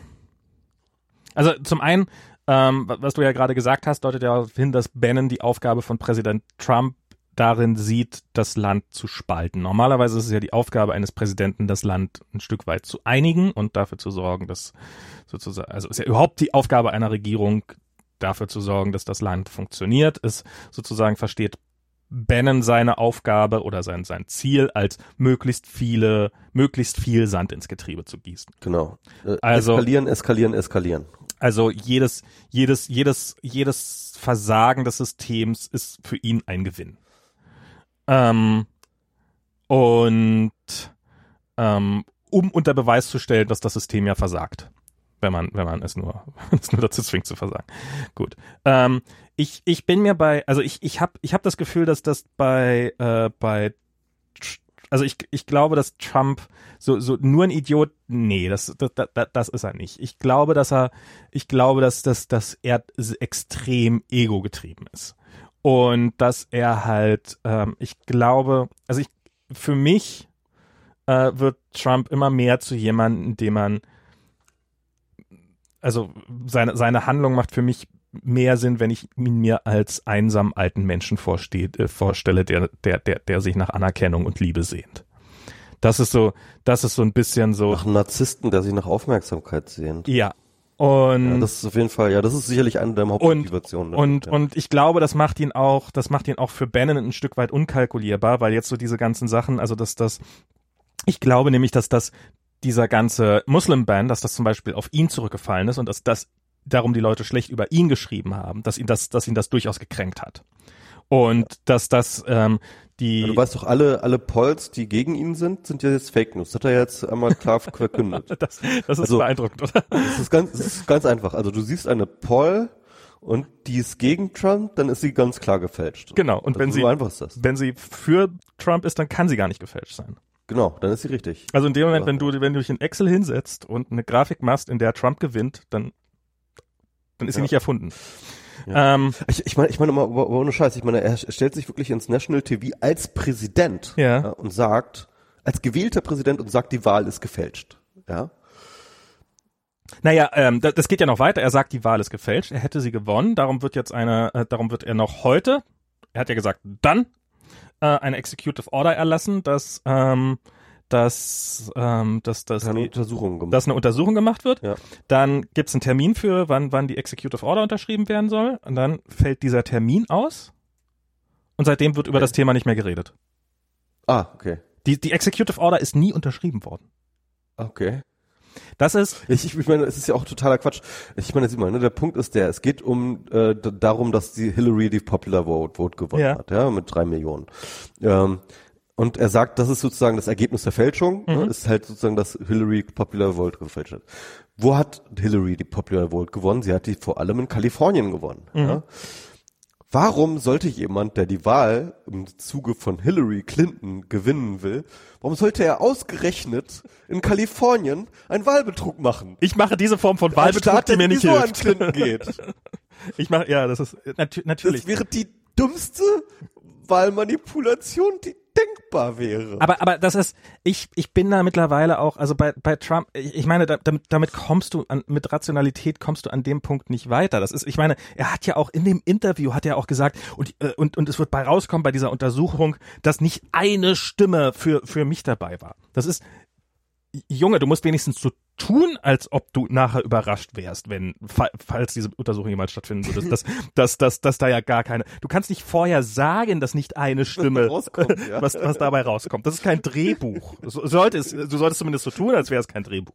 also zum einen, ähm, wa- was du ja gerade gesagt hast, deutet ja darauf hin, dass Bannon die Aufgabe von Präsident Trump darin sieht, das Land zu spalten. Normalerweise ist es ja die Aufgabe eines Präsidenten, das Land ein Stück weit zu einigen und dafür zu sorgen, dass sozusagen, also ist ja überhaupt die Aufgabe einer Regierung, dafür zu sorgen, dass das Land funktioniert, ist sozusagen versteht Bannon seine Aufgabe oder sein, sein Ziel als möglichst viele, möglichst viel Sand ins Getriebe zu gießen. Genau. Äh, Also- eskalieren, eskalieren, eskalieren. Also jedes, jedes, jedes, jedes Versagen des Systems ist für ihn ein Gewinn. Ähm, und ähm, um unter Beweis zu stellen, dass das System ja versagt. Wenn man, wenn man es nur, (laughs) es nur dazu zwingt zu versagen. Gut. Ähm, ich, ich bin mir bei, also ich, ich habe ich hab das Gefühl, dass das bei, äh, bei, also ich, ich glaube, dass Trump so, so nur ein Idiot, nee, das, das, das, das ist er nicht. Ich glaube, dass er, ich glaube, dass, dass, dass er extrem ego getrieben ist. Und dass er halt, ähm, ich glaube, also ich, für mich äh, wird Trump immer mehr zu jemandem, dem man, also seine, seine Handlung macht für mich mehr Sinn, wenn ich ihn mir als einsamen alten Menschen vorstehe, äh, vorstelle, der, der, der, der sich nach Anerkennung und Liebe sehnt. Das ist so, das ist so ein bisschen so. Nach einem Narzissten, der sich nach Aufmerksamkeit sehnt. Ja. Und ja, das ist auf jeden Fall, ja, das ist sicherlich eine der Hauptmotivationen. Und, und, ja. und ich glaube, das macht ihn auch, das macht ihn auch für Bannon ein Stück weit unkalkulierbar, weil jetzt so diese ganzen Sachen, also dass das, ich glaube nämlich, dass das dieser ganze Muslim-Ban, dass das zum Beispiel auf ihn zurückgefallen ist und dass das darum die Leute schlecht über ihn geschrieben haben, dass ihn das, dass ihn das durchaus gekränkt hat. Und dass das ähm, die. Ja, du weißt doch, alle, alle Polls, die gegen ihn sind, sind ja jetzt Fake News. Das hat er jetzt einmal klar (laughs) verkündet. das, das ist also, beeindruckend, oder? Das ist ganz, das ist ganz einfach. Also du siehst eine Poll und die ist gegen Trump, dann ist sie ganz klar gefälscht. Genau. Und wenn so sie, einfach ist das. wenn sie für Trump ist, dann kann sie gar nicht gefälscht sein. Genau, dann ist sie richtig. Also in dem Moment, wenn du, wenn du dich in Excel hinsetzt und eine Grafik machst, in der Trump gewinnt, dann, dann ist sie Ja. nicht erfunden. Ja. Ähm, Ich, ich meine, ich meine mal, ohne Scheiß, ich meine, er stellt sich wirklich ins National TV als Präsident Ja. und sagt, als gewählter Präsident und sagt, die Wahl ist gefälscht. Ja. Naja, ähm, das, das geht ja noch weiter. Er sagt, die Wahl ist gefälscht. Er hätte sie gewonnen. Darum wird jetzt eine, äh, darum wird er noch heute, er hat ja gesagt, dann äh, eine Executive Order erlassen, dass, ähm, dass, ähm, dass, dass, Untersuchungen gemacht. dass eine Untersuchung gemacht wird. Ja. Dann gibt's einen Termin für, wann, wann die Executive Order unterschrieben werden soll. Und dann fällt dieser Termin aus. Und seitdem wird über Okay. das Thema nicht mehr geredet. Ah, okay. Die, die Executive Order ist nie unterschrieben worden. Okay. Das ist, Ich, ich, meine, es ist ja auch totaler Quatsch. Ich meine, sieh mal, ne, der Punkt ist der, es geht um äh, darum, dass die Hillary die Popular Vote, Vote gewonnen Ja. hat, ja, mit drei Millionen. Ähm, und er sagt, das ist sozusagen das Ergebnis der Fälschung, Mhm. ne, ist halt sozusagen, dass Hillary Popular Vote gefälscht hat. Wo hat Hillary die Popular Vote gewonnen? Sie hat die vor allem in Kalifornien gewonnen. Mhm. Ja. Warum sollte jemand, der die Wahl im Zuge von Hillary Clinton gewinnen will, warum sollte er ausgerechnet in Kalifornien einen Wahlbetrug machen? ich mache diese Form von Wahlbetrug, Staat, die mir nicht sowieso an hilft. Clinton geht. (laughs) Ich mache, ja, das ist natü natürlich. Das wäre die dümmste Wahlmanipulation, die denkbar wäre. Aber, aber das ist, ich, ich bin da mittlerweile auch, also bei, bei Trump, ich, ich meine, da, damit, damit kommst du an, mit Rationalität kommst du an dem Punkt nicht weiter. Das ist, ich meine, er hat ja auch in dem Interview hat er auch gesagt, und, äh, und, und es wird bei rauskommen bei dieser Untersuchung, dass nicht eine Stimme für, für mich dabei war. Das ist, Junge, du musst wenigstens so tun, als ob du nachher überrascht wärst, wenn, fa- falls diese Untersuchung jemals stattfinden würde, dass, (laughs) dass, dass, dass da ja gar keine, du kannst nicht vorher sagen, dass nicht eine Stimme, rauskommt, ja. (laughs) was, was dabei rauskommt. Das ist kein Drehbuch. (laughs) So, sollte es, du solltest zumindest so tun, als wäre es kein Drehbuch.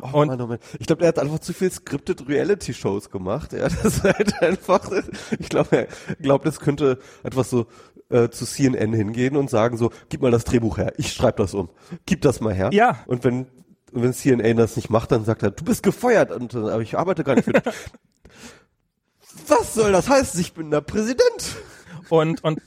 Oh Und Mann, oh Mann. Ich glaube, er hat einfach zu viel scripted Reality-Shows gemacht. Er hat das halt einfach, ich glaube, er glaubt, es könnte etwas so äh, zu CNN hingehen und sagen so, gib mal das Drehbuch her, ich schreibe das um, gib das mal her. Ja. Und wenn und wenn CNN das nicht macht, dann sagt er, du bist gefeuert, und, äh, aber ich arbeite gar nicht für dich. (laughs) Was soll das heißen? Ich bin der Präsident. und und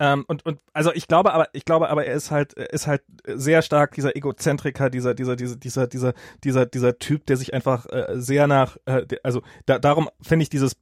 ähm, und und also ich glaube aber ich glaube aber er ist halt er ist halt sehr stark dieser Egozentriker dieser dieser dieser dieser dieser dieser dieser Typ der sich einfach äh, sehr nach äh, also da, darum finde ich dieses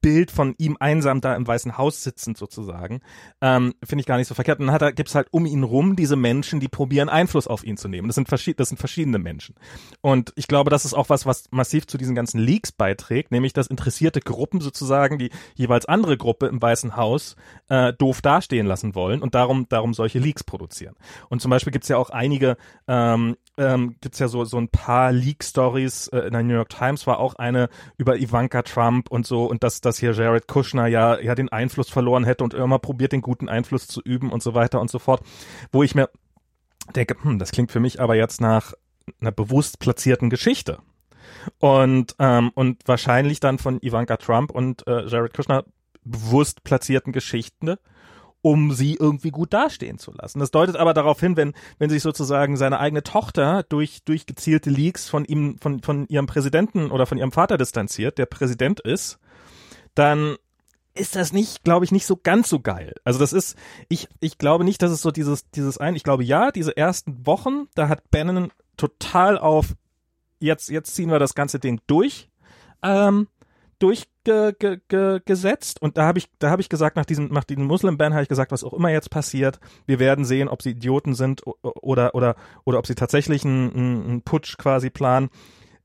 Bild von ihm einsam da im Weißen Haus sitzend sozusagen, ähm, finde ich gar nicht so verkehrt. Und dann hat er, gibt's halt um ihn rum diese Menschen, die probieren Einfluss auf ihn zu nehmen. Das sind, das sind verschiedene Menschen. Und ich glaube, das ist auch was, was massiv zu diesen ganzen Leaks beiträgt, nämlich dass interessierte Gruppen sozusagen die jeweils andere Gruppe im Weißen Haus äh, doof dastehen lassen wollen und darum, darum solche Leaks produzieren. Und zum Beispiel gibt's ja auch einige, ähm, ähm, gibt's ja so, so ein paar Leak-Stories, äh, in der New York Times war auch eine über Ivanka Trump und so und dass, dass hier Jared Kushner ja, ja den Einfluss verloren hätte und immer probiert, den guten Einfluss zu üben und so weiter und so fort, wo ich mir denke, hm, das klingt für mich aber jetzt nach einer bewusst platzierten Geschichte. Und, ähm, und wahrscheinlich dann von Ivanka Trump und äh, Jared Kushner bewusst platzierten Geschichten, um sie irgendwie gut dastehen zu lassen. Das deutet aber darauf hin, wenn, wenn sich sozusagen seine eigene Tochter durch, durch gezielte Leaks von ihm, von, von ihrem Präsidenten oder von ihrem Vater distanziert, der Präsident ist, dann ist das nicht, glaube ich, nicht so ganz so geil. Also das ist, ich, ich glaube nicht, dass es so dieses, dieses ein, ich glaube ja, diese ersten Wochen, da hat Bannon total auf, jetzt, jetzt ziehen wir das ganze Ding durch, ähm, durchgesetzt. Und da habe ich da habe ich gesagt nach diesem nach diesem Muslim Ban habe ich gesagt was auch immer jetzt passiert wir werden sehen ob sie Idioten sind oder oder oder ob sie tatsächlich einen, einen Putsch quasi planen.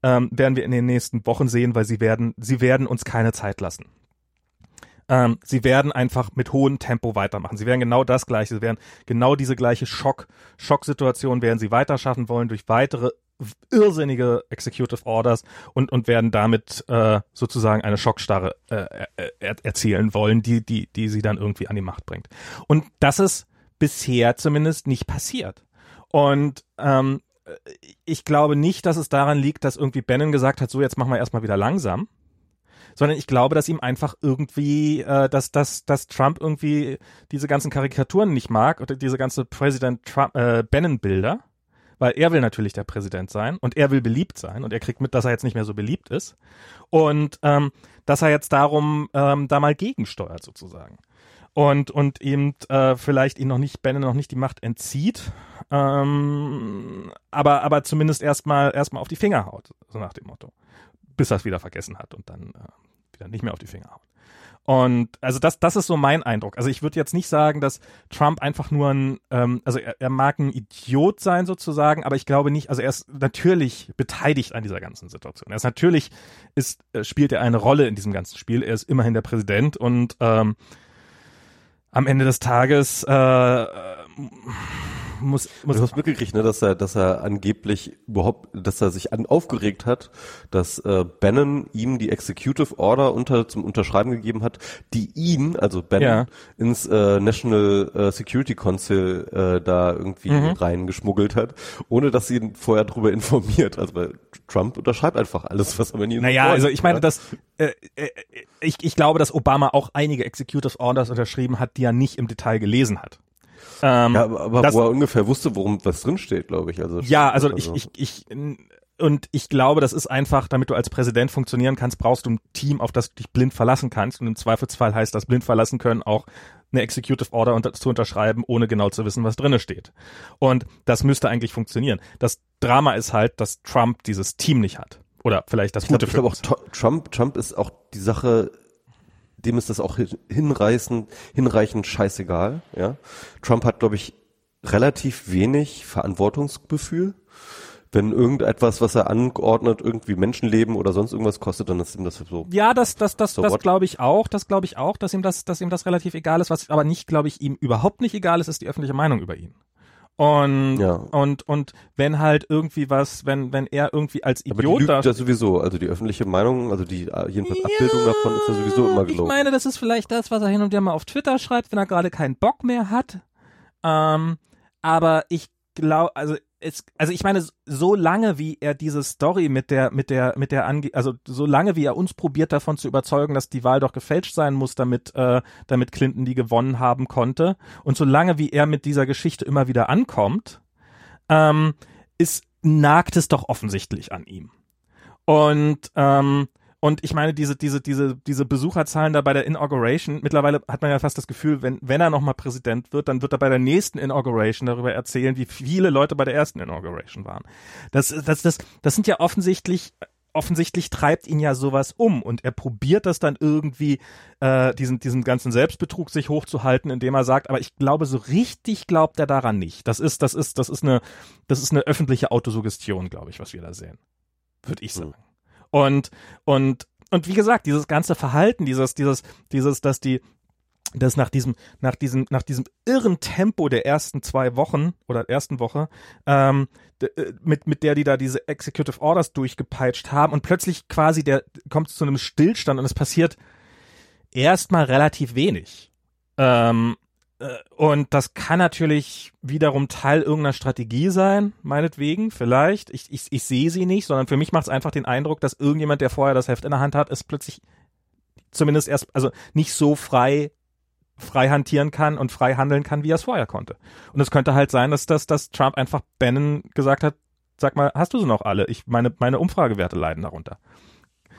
Ähm, werden wir in den nächsten Wochen sehen weil sie werden sie werden uns keine Zeit lassen ähm, sie werden einfach mit hohem Tempo weitermachen. Sie werden genau das gleiche, sie werden genau diese gleiche Schock, Schocksituation werden sie weiter schaffen wollen durch weitere irrsinnige Executive Orders und und werden damit äh, sozusagen eine Schockstarre äh, er, erzielen wollen, die die die sie dann irgendwie an die Macht bringt. Und das ist bisher zumindest nicht passiert. Und ähm, ich glaube nicht, dass es daran liegt, dass irgendwie Bannon gesagt hat, so jetzt machen wir erstmal wieder langsam, sondern ich glaube, dass ihm einfach irgendwie, äh, dass, dass, dass Trump irgendwie diese ganzen Karikaturen nicht mag oder diese ganze Präsident Trump, äh, Bannon-Bilder, weil er will natürlich der Präsident sein und er will beliebt sein und er kriegt mit, dass er jetzt nicht mehr so beliebt ist. Und ähm, dass er jetzt darum ähm, da mal gegensteuert sozusagen. Und und eben äh, vielleicht ihn noch nicht Bannon noch nicht die Macht entzieht, ähm, aber aber zumindest erstmal erstmal auf die Finger haut, so nach dem Motto bis er es wieder vergessen hat und dann äh, wieder nicht mehr auf die Finger haut. Und also das, das ist so mein Eindruck. Also ich würde jetzt nicht sagen, dass Trump einfach nur ein, ähm, also er, er mag ein Idiot sein sozusagen, aber ich glaube nicht, also er ist natürlich beteiligt an dieser ganzen Situation. Er ist natürlich, ist, äh, spielt er eine Rolle in diesem ganzen Spiel. Er ist immerhin der Präsident und ähm, am Ende des Tages äh, muss, muss du hast mitgekriegt, ne, dass er, dass er angeblich überhaupt, dass er sich an, aufgeregt hat, dass äh, Bannon ihm die Executive Order unter zum Unterschreiben gegeben hat, die ihn, also Bannon, ja. ins äh, National äh, Security Council äh, da irgendwie mhm. reingeschmuggelt hat, ohne dass sie ihn vorher darüber (laughs) informiert. Also weil Trump unterschreibt einfach alles, was er mit ihm Naja, also ich meine, dass äh, äh, ich, ich glaube, dass Obama auch einige Executive Orders unterschrieben hat, die er nicht im Detail gelesen hat. Ähm, ja, aber das, wo er ungefähr wusste, worum was drinsteht, glaube ich. Also ja, also, also ich, ich, ich und ich glaube, das ist einfach, damit du als Präsident funktionieren kannst, brauchst du ein Team, auf das du dich blind verlassen kannst. Und im Zweifelsfall heißt das blind verlassen können auch eine Executive Order unter, zu unterschreiben, ohne genau zu wissen, was drinne steht. Und das müsste eigentlich funktionieren. Das Drama ist halt, dass Trump dieses Team nicht hat. Oder vielleicht das ich Gute glaub, ich glaube auch Trump, Trump ist auch die Sache dem ist das auch hinreißend, hinreichend scheißegal. Ja, Trump hat, glaube ich, relativ wenig Verantwortungsgefühl. Wenn irgendetwas, was er angeordnet, irgendwie Menschenleben oder sonst irgendwas kostet, dann ist ihm das so. Ja, das, das, das, so das glaube ich auch. Das glaube ich auch, dass ihm das, dass ihm das relativ egal ist. Was aber nicht, glaube ich, ihm überhaupt nicht egal ist, ist die öffentliche Meinung über ihn. Und, ja. und, und wenn halt irgendwie was, wenn, wenn er irgendwie als Idiot Aber die lügt ja sowieso, also die öffentliche Meinung, also die äh, jedenfalls ja, Abbildung davon ist ja sowieso immer gelogen. Ich meine, das ist vielleicht das, was er hin und wieder mal auf Twitter schreibt, wenn er gerade keinen Bock mehr hat. Ähm, aber ich glaube, also es, also ich meine, so lange wie er diese Story mit der, mit der, mit der Ange also so lange wie er uns probiert davon zu überzeugen, dass die Wahl doch gefälscht sein muss, damit, äh, damit Clinton die gewonnen haben konnte, und so lange wie er mit dieser Geschichte immer wieder ankommt, ähm, ist, nagt es doch offensichtlich an ihm. Und ähm, und ich meine, diese, diese, diese, diese Besucherzahlen da bei der Inauguration, mittlerweile hat man ja fast das Gefühl, wenn, wenn er nochmal Präsident wird, dann wird er bei der nächsten Inauguration darüber erzählen, wie viele Leute bei der ersten Inauguration waren. Das, das, das, das sind ja offensichtlich, offensichtlich treibt ihn ja sowas um und er probiert das dann irgendwie, äh, diesen, diesen ganzen Selbstbetrug sich hochzuhalten, indem er sagt, aber ich glaube, so richtig glaubt er daran nicht. Das ist, das ist, das ist eine, das ist eine öffentliche Autosuggestion, glaube ich, was wir da sehen. Würde ich sagen. Und, und, und wie gesagt, dieses ganze Verhalten, dieses, dieses, dieses, dass die, dass nach diesem, nach diesem, nach diesem irren Tempo der ersten zwei Wochen oder ersten Woche, ähm, äh, mit, mit der die da diese Executive Orders durchgepeitscht haben und plötzlich quasi der kommt zu einem Stillstand und es passiert erstmal relativ wenig. Ähm, äh, und das kann natürlich wiederum Teil irgendeiner Strategie sein, meinetwegen, vielleicht. Ich, ich, ich sehe sie nicht, sondern für mich macht es einfach den Eindruck, dass irgendjemand, der vorher das Heft in der Hand hat, es plötzlich zumindest erst, also nicht so frei frei hantieren kann und frei handeln kann, wie er es vorher konnte. Und es könnte halt sein, dass, dass, dass Trump einfach Bannon gesagt hat, sag mal, hast du sie noch alle? Ich, meine, meine Umfragewerte leiden darunter.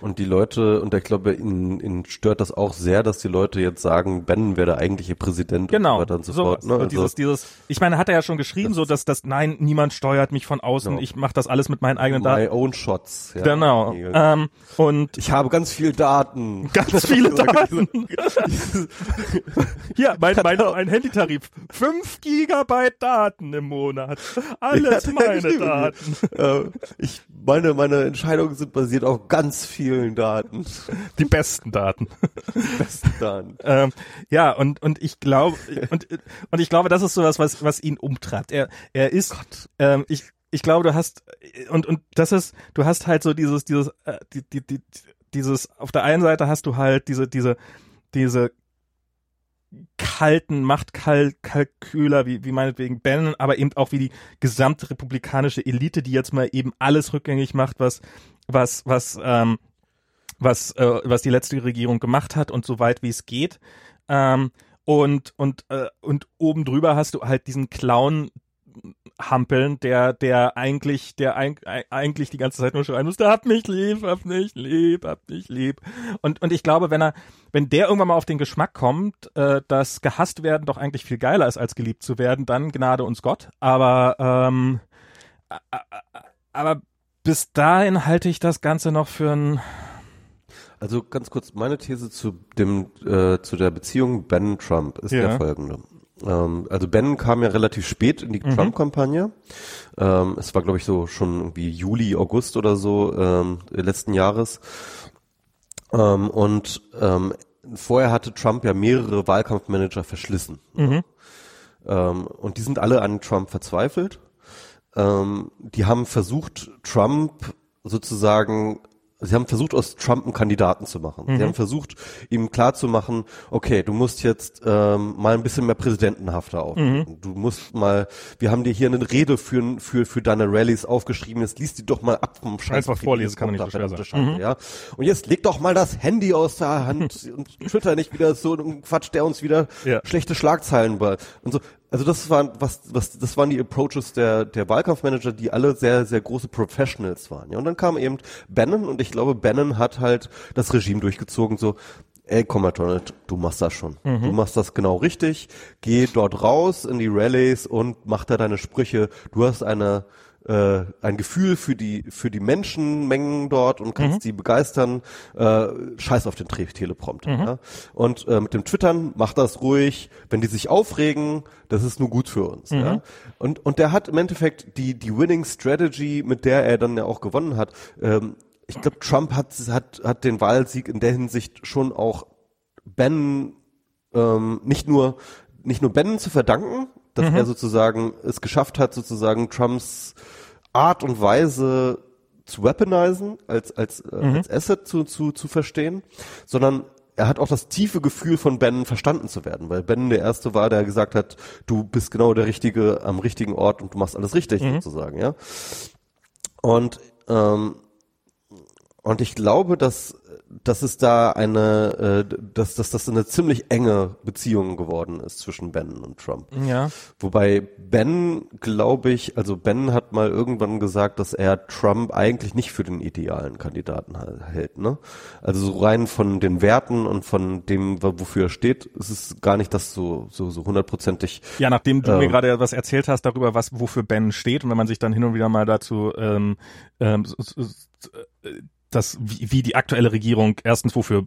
Und die Leute, und ich glaube, ihnen, ihnen stört das auch sehr, dass die Leute jetzt sagen, Ben wäre der eigentliche Präsident Genau. und so weiter und so, so fort. Ne? Also, dieses, dieses, ich meine, hat er ja schon geschrieben, so dass das, nein, niemand steuert mich von außen, Genau. ich mache das alles mit meinen eigenen my Daten. own shots. Ja. Genau. Ähm, und Ich habe ganz viel Daten. (laughs) ganz viele (laughs) Daten. (laughs) Hier, mein, mein, mein Handytarif. 5 Gigabyte Daten im Monat. Alles Ja, meine. Daten. äh, ich, meine, meine Entscheidungen sind basiert auf ganz vielen (laughs) Daten. Die besten Daten. Besten (laughs) Daten. Ähm, ja, und, und ich glaube, und, und ich glaube, das ist sowas, was, was ihn umtreibt. Er, er ist, ähm, ich, ich glaube, du hast, und, und das ist, du hast halt so dieses, dieses, äh, die, die, die, dieses, auf der einen Seite hast du halt diese, diese, diese kalten Machtkalküler, wie, wie meinetwegen Bannon, aber eben auch wie die gesamte republikanische Elite, die jetzt mal eben alles rückgängig macht, was, was, was, ähm, was, äh, was die letzte Regierung gemacht hat und so weit wie es geht. Ähm, und, und, äh, und oben drüber hast du halt diesen Clown hampeln, der, der eigentlich, der eig eigentlich die ganze Zeit nur schreien musste, hab mich lieb, hab mich lieb, hab mich lieb. Und, und ich glaube, wenn er, wenn der irgendwann mal auf den Geschmack kommt, äh, dass gehasst werden doch eigentlich viel geiler ist, als geliebt zu werden, dann Gnade uns Gott. Aber, ähm, aber bis dahin halte ich das Ganze noch für ein, Also ganz kurz, meine These zu dem, äh, zu der Beziehung Ben Trump ist Ja. der folgende. Ähm, also Ben kam ja relativ spät in die Mhm. Trump-Kampagne. Ähm, es war, glaube ich, so schon irgendwie Juli, August oder so ähm, letzten Jahres. Ähm, und ähm, vorher hatte Trump ja mehrere Wahlkampfmanager verschlissen. Mhm. Ähm, und die sind alle an Trump verzweifelt. Ähm, die haben versucht, Trump sozusagen, sie haben versucht, aus Trump einen Kandidaten zu machen. Sie haben versucht, ihm klarzumachen, okay, du musst jetzt ähm, mal ein bisschen mehr präsidentenhafter auftreten. Du musst mal, wir haben dir hier eine Rede für, für, für deine Rallyes aufgeschrieben, jetzt liest die doch mal ab vom Scheiß. Einfach vorlesen kann nicht so schwer sein. Scheiße, ja. Und jetzt leg doch mal das Handy aus der Hand (laughs) und Twitter nicht wieder so ein Quatsch, der uns wieder Ja. schlechte Schlagzeilen bei und so. Also das waren was was das waren die Approaches der der Wahlkampfmanager, die alle sehr sehr große Professionals waren. Ja, und dann kam eben Bannon und ich glaube Bannon hat halt das Regime durchgezogen so Ey, komm mal, Donald, du machst das schon. Du machst das genau richtig. Geh dort raus in die Rallies und mach da deine Sprüche. Du hast eine äh, ein Gefühl für die für die Menschenmengen dort und kannst die begeistern. Äh, scheiß auf den Tre Teleprompter. Ja? Und äh, mit dem Twittern mach das ruhig. Wenn die sich aufregen, das ist nur gut für uns. Ja? Und und der hat im Endeffekt die die Winning Strategy, mit der er dann ja auch gewonnen hat. Ähm, ich glaube, Trump hat hat hat den Wahlsieg in der Hinsicht schon auch Ben ähm, nicht nur nicht nur Bannon zu verdanken, dass er sozusagen es geschafft hat, sozusagen Trumps Art und Weise zu weaponisen, als als äh, als Asset zu zu zu verstehen, sondern er hat auch das tiefe Gefühl von Bannon verstanden zu werden, weil Bannon der erste war, der gesagt hat, du bist genau der richtige am richtigen Ort und du machst alles richtig sozusagen, ja. Und ähm, und ich glaube, dass, dass es da eine, äh, dass, dass das eine ziemlich enge Beziehung geworden ist zwischen Ben und Trump. ja. Wobei Ben, glaube ich, also Ben hat mal irgendwann gesagt, dass er Trump eigentlich nicht für den idealen Kandidaten hält. Ne? Also so rein von den Werten und von dem, wo- wofür er steht, ist es gar nicht das so so so hundertprozentig. Ja, nachdem du mir Ähm. gerade was erzählt hast darüber, was wofür Ben steht und wenn man sich dann hin und wieder mal dazu ähm, ähm, s- s- s- äh, das wie, wie die aktuelle Regierung erstens wofür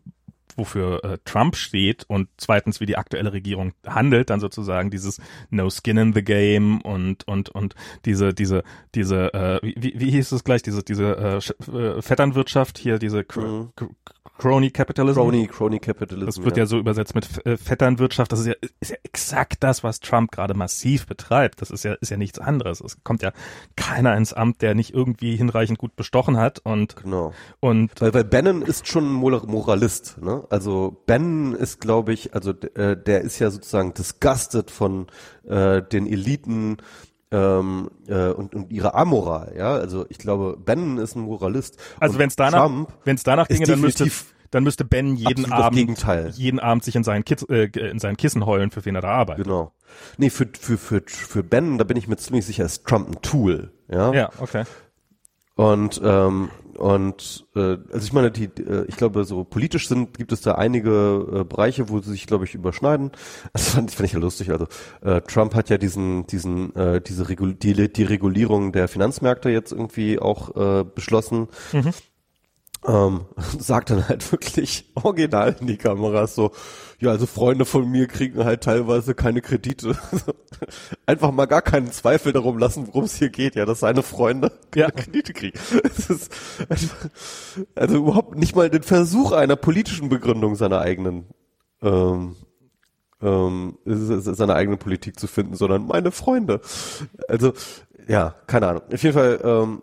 wofür äh, Trump steht und zweitens wie die aktuelle Regierung handelt, dann sozusagen dieses No Skin in the Game und und und diese diese diese äh, wie, wie hieß es gleich diese diese äh, äh, Vetternwirtschaft hier diese Cr Mhm. Cr Crony Capitalism Crony, Crony Capitalism. das wird ja. so übersetzt mit äh, Vetternwirtschaft. Das ist ja, ist ja exakt das, was Trump gerade massiv betreibt. Das ist ja, ist ja nichts anderes. Es kommt ja keiner ins Amt, der nicht irgendwie hinreichend gut bestochen hat und, Genau. und, Weil, weil Bannon ist schon ein Mor- Moralist, ne? Also Bannon ist, glaube ich, also äh, der ist ja sozusagen disgusted von äh, den Eliten ähm, äh, und, und ihrer Amoral, ja. Also ich glaube, Bannon ist ein Moralist. also wenn es danach, Trump wenn es danach ginge, dann müsste, dann müsste Ben jeden absolut Abend, jeden Abend sich in seinen, Kiss, äh, in seinen Kissen heulen, für wen er da arbeitet. Genau. Nee, für, für, für, für Ben, da bin ich mir ziemlich sicher, ist Trump ein Tool, ja. Ja, okay. Und ähm, und äh, also ich meine, die, äh, ich glaube, so politisch sind, gibt es da einige äh, Bereiche, wo sie sich, glaube ich, überschneiden. (laughs) Das fand, fand ich ja lustig. Also äh, Trump hat ja diesen, diesen, äh, diese Regul die, die Regulierung der Finanzmärkte jetzt irgendwie auch äh, beschlossen. Mhm ähm, (laughs) sagt dann halt wirklich original in die Kameras so, ja, also Freunde von mir kriegen halt teilweise keine Kredite. (laughs) Einfach mal gar keinen Zweifel darum lassen, worum es hier geht, ja, dass seine Freunde (laughs) keine ja. Kredite kriegen. Es ist einfach, also überhaupt nicht mal den Versuch einer politischen Begründung seiner eigenen ähm, ähm, seine eigene Politik zu finden, sondern meine Freunde. Also, ja, keine Ahnung. Auf jeden Fall, ähm,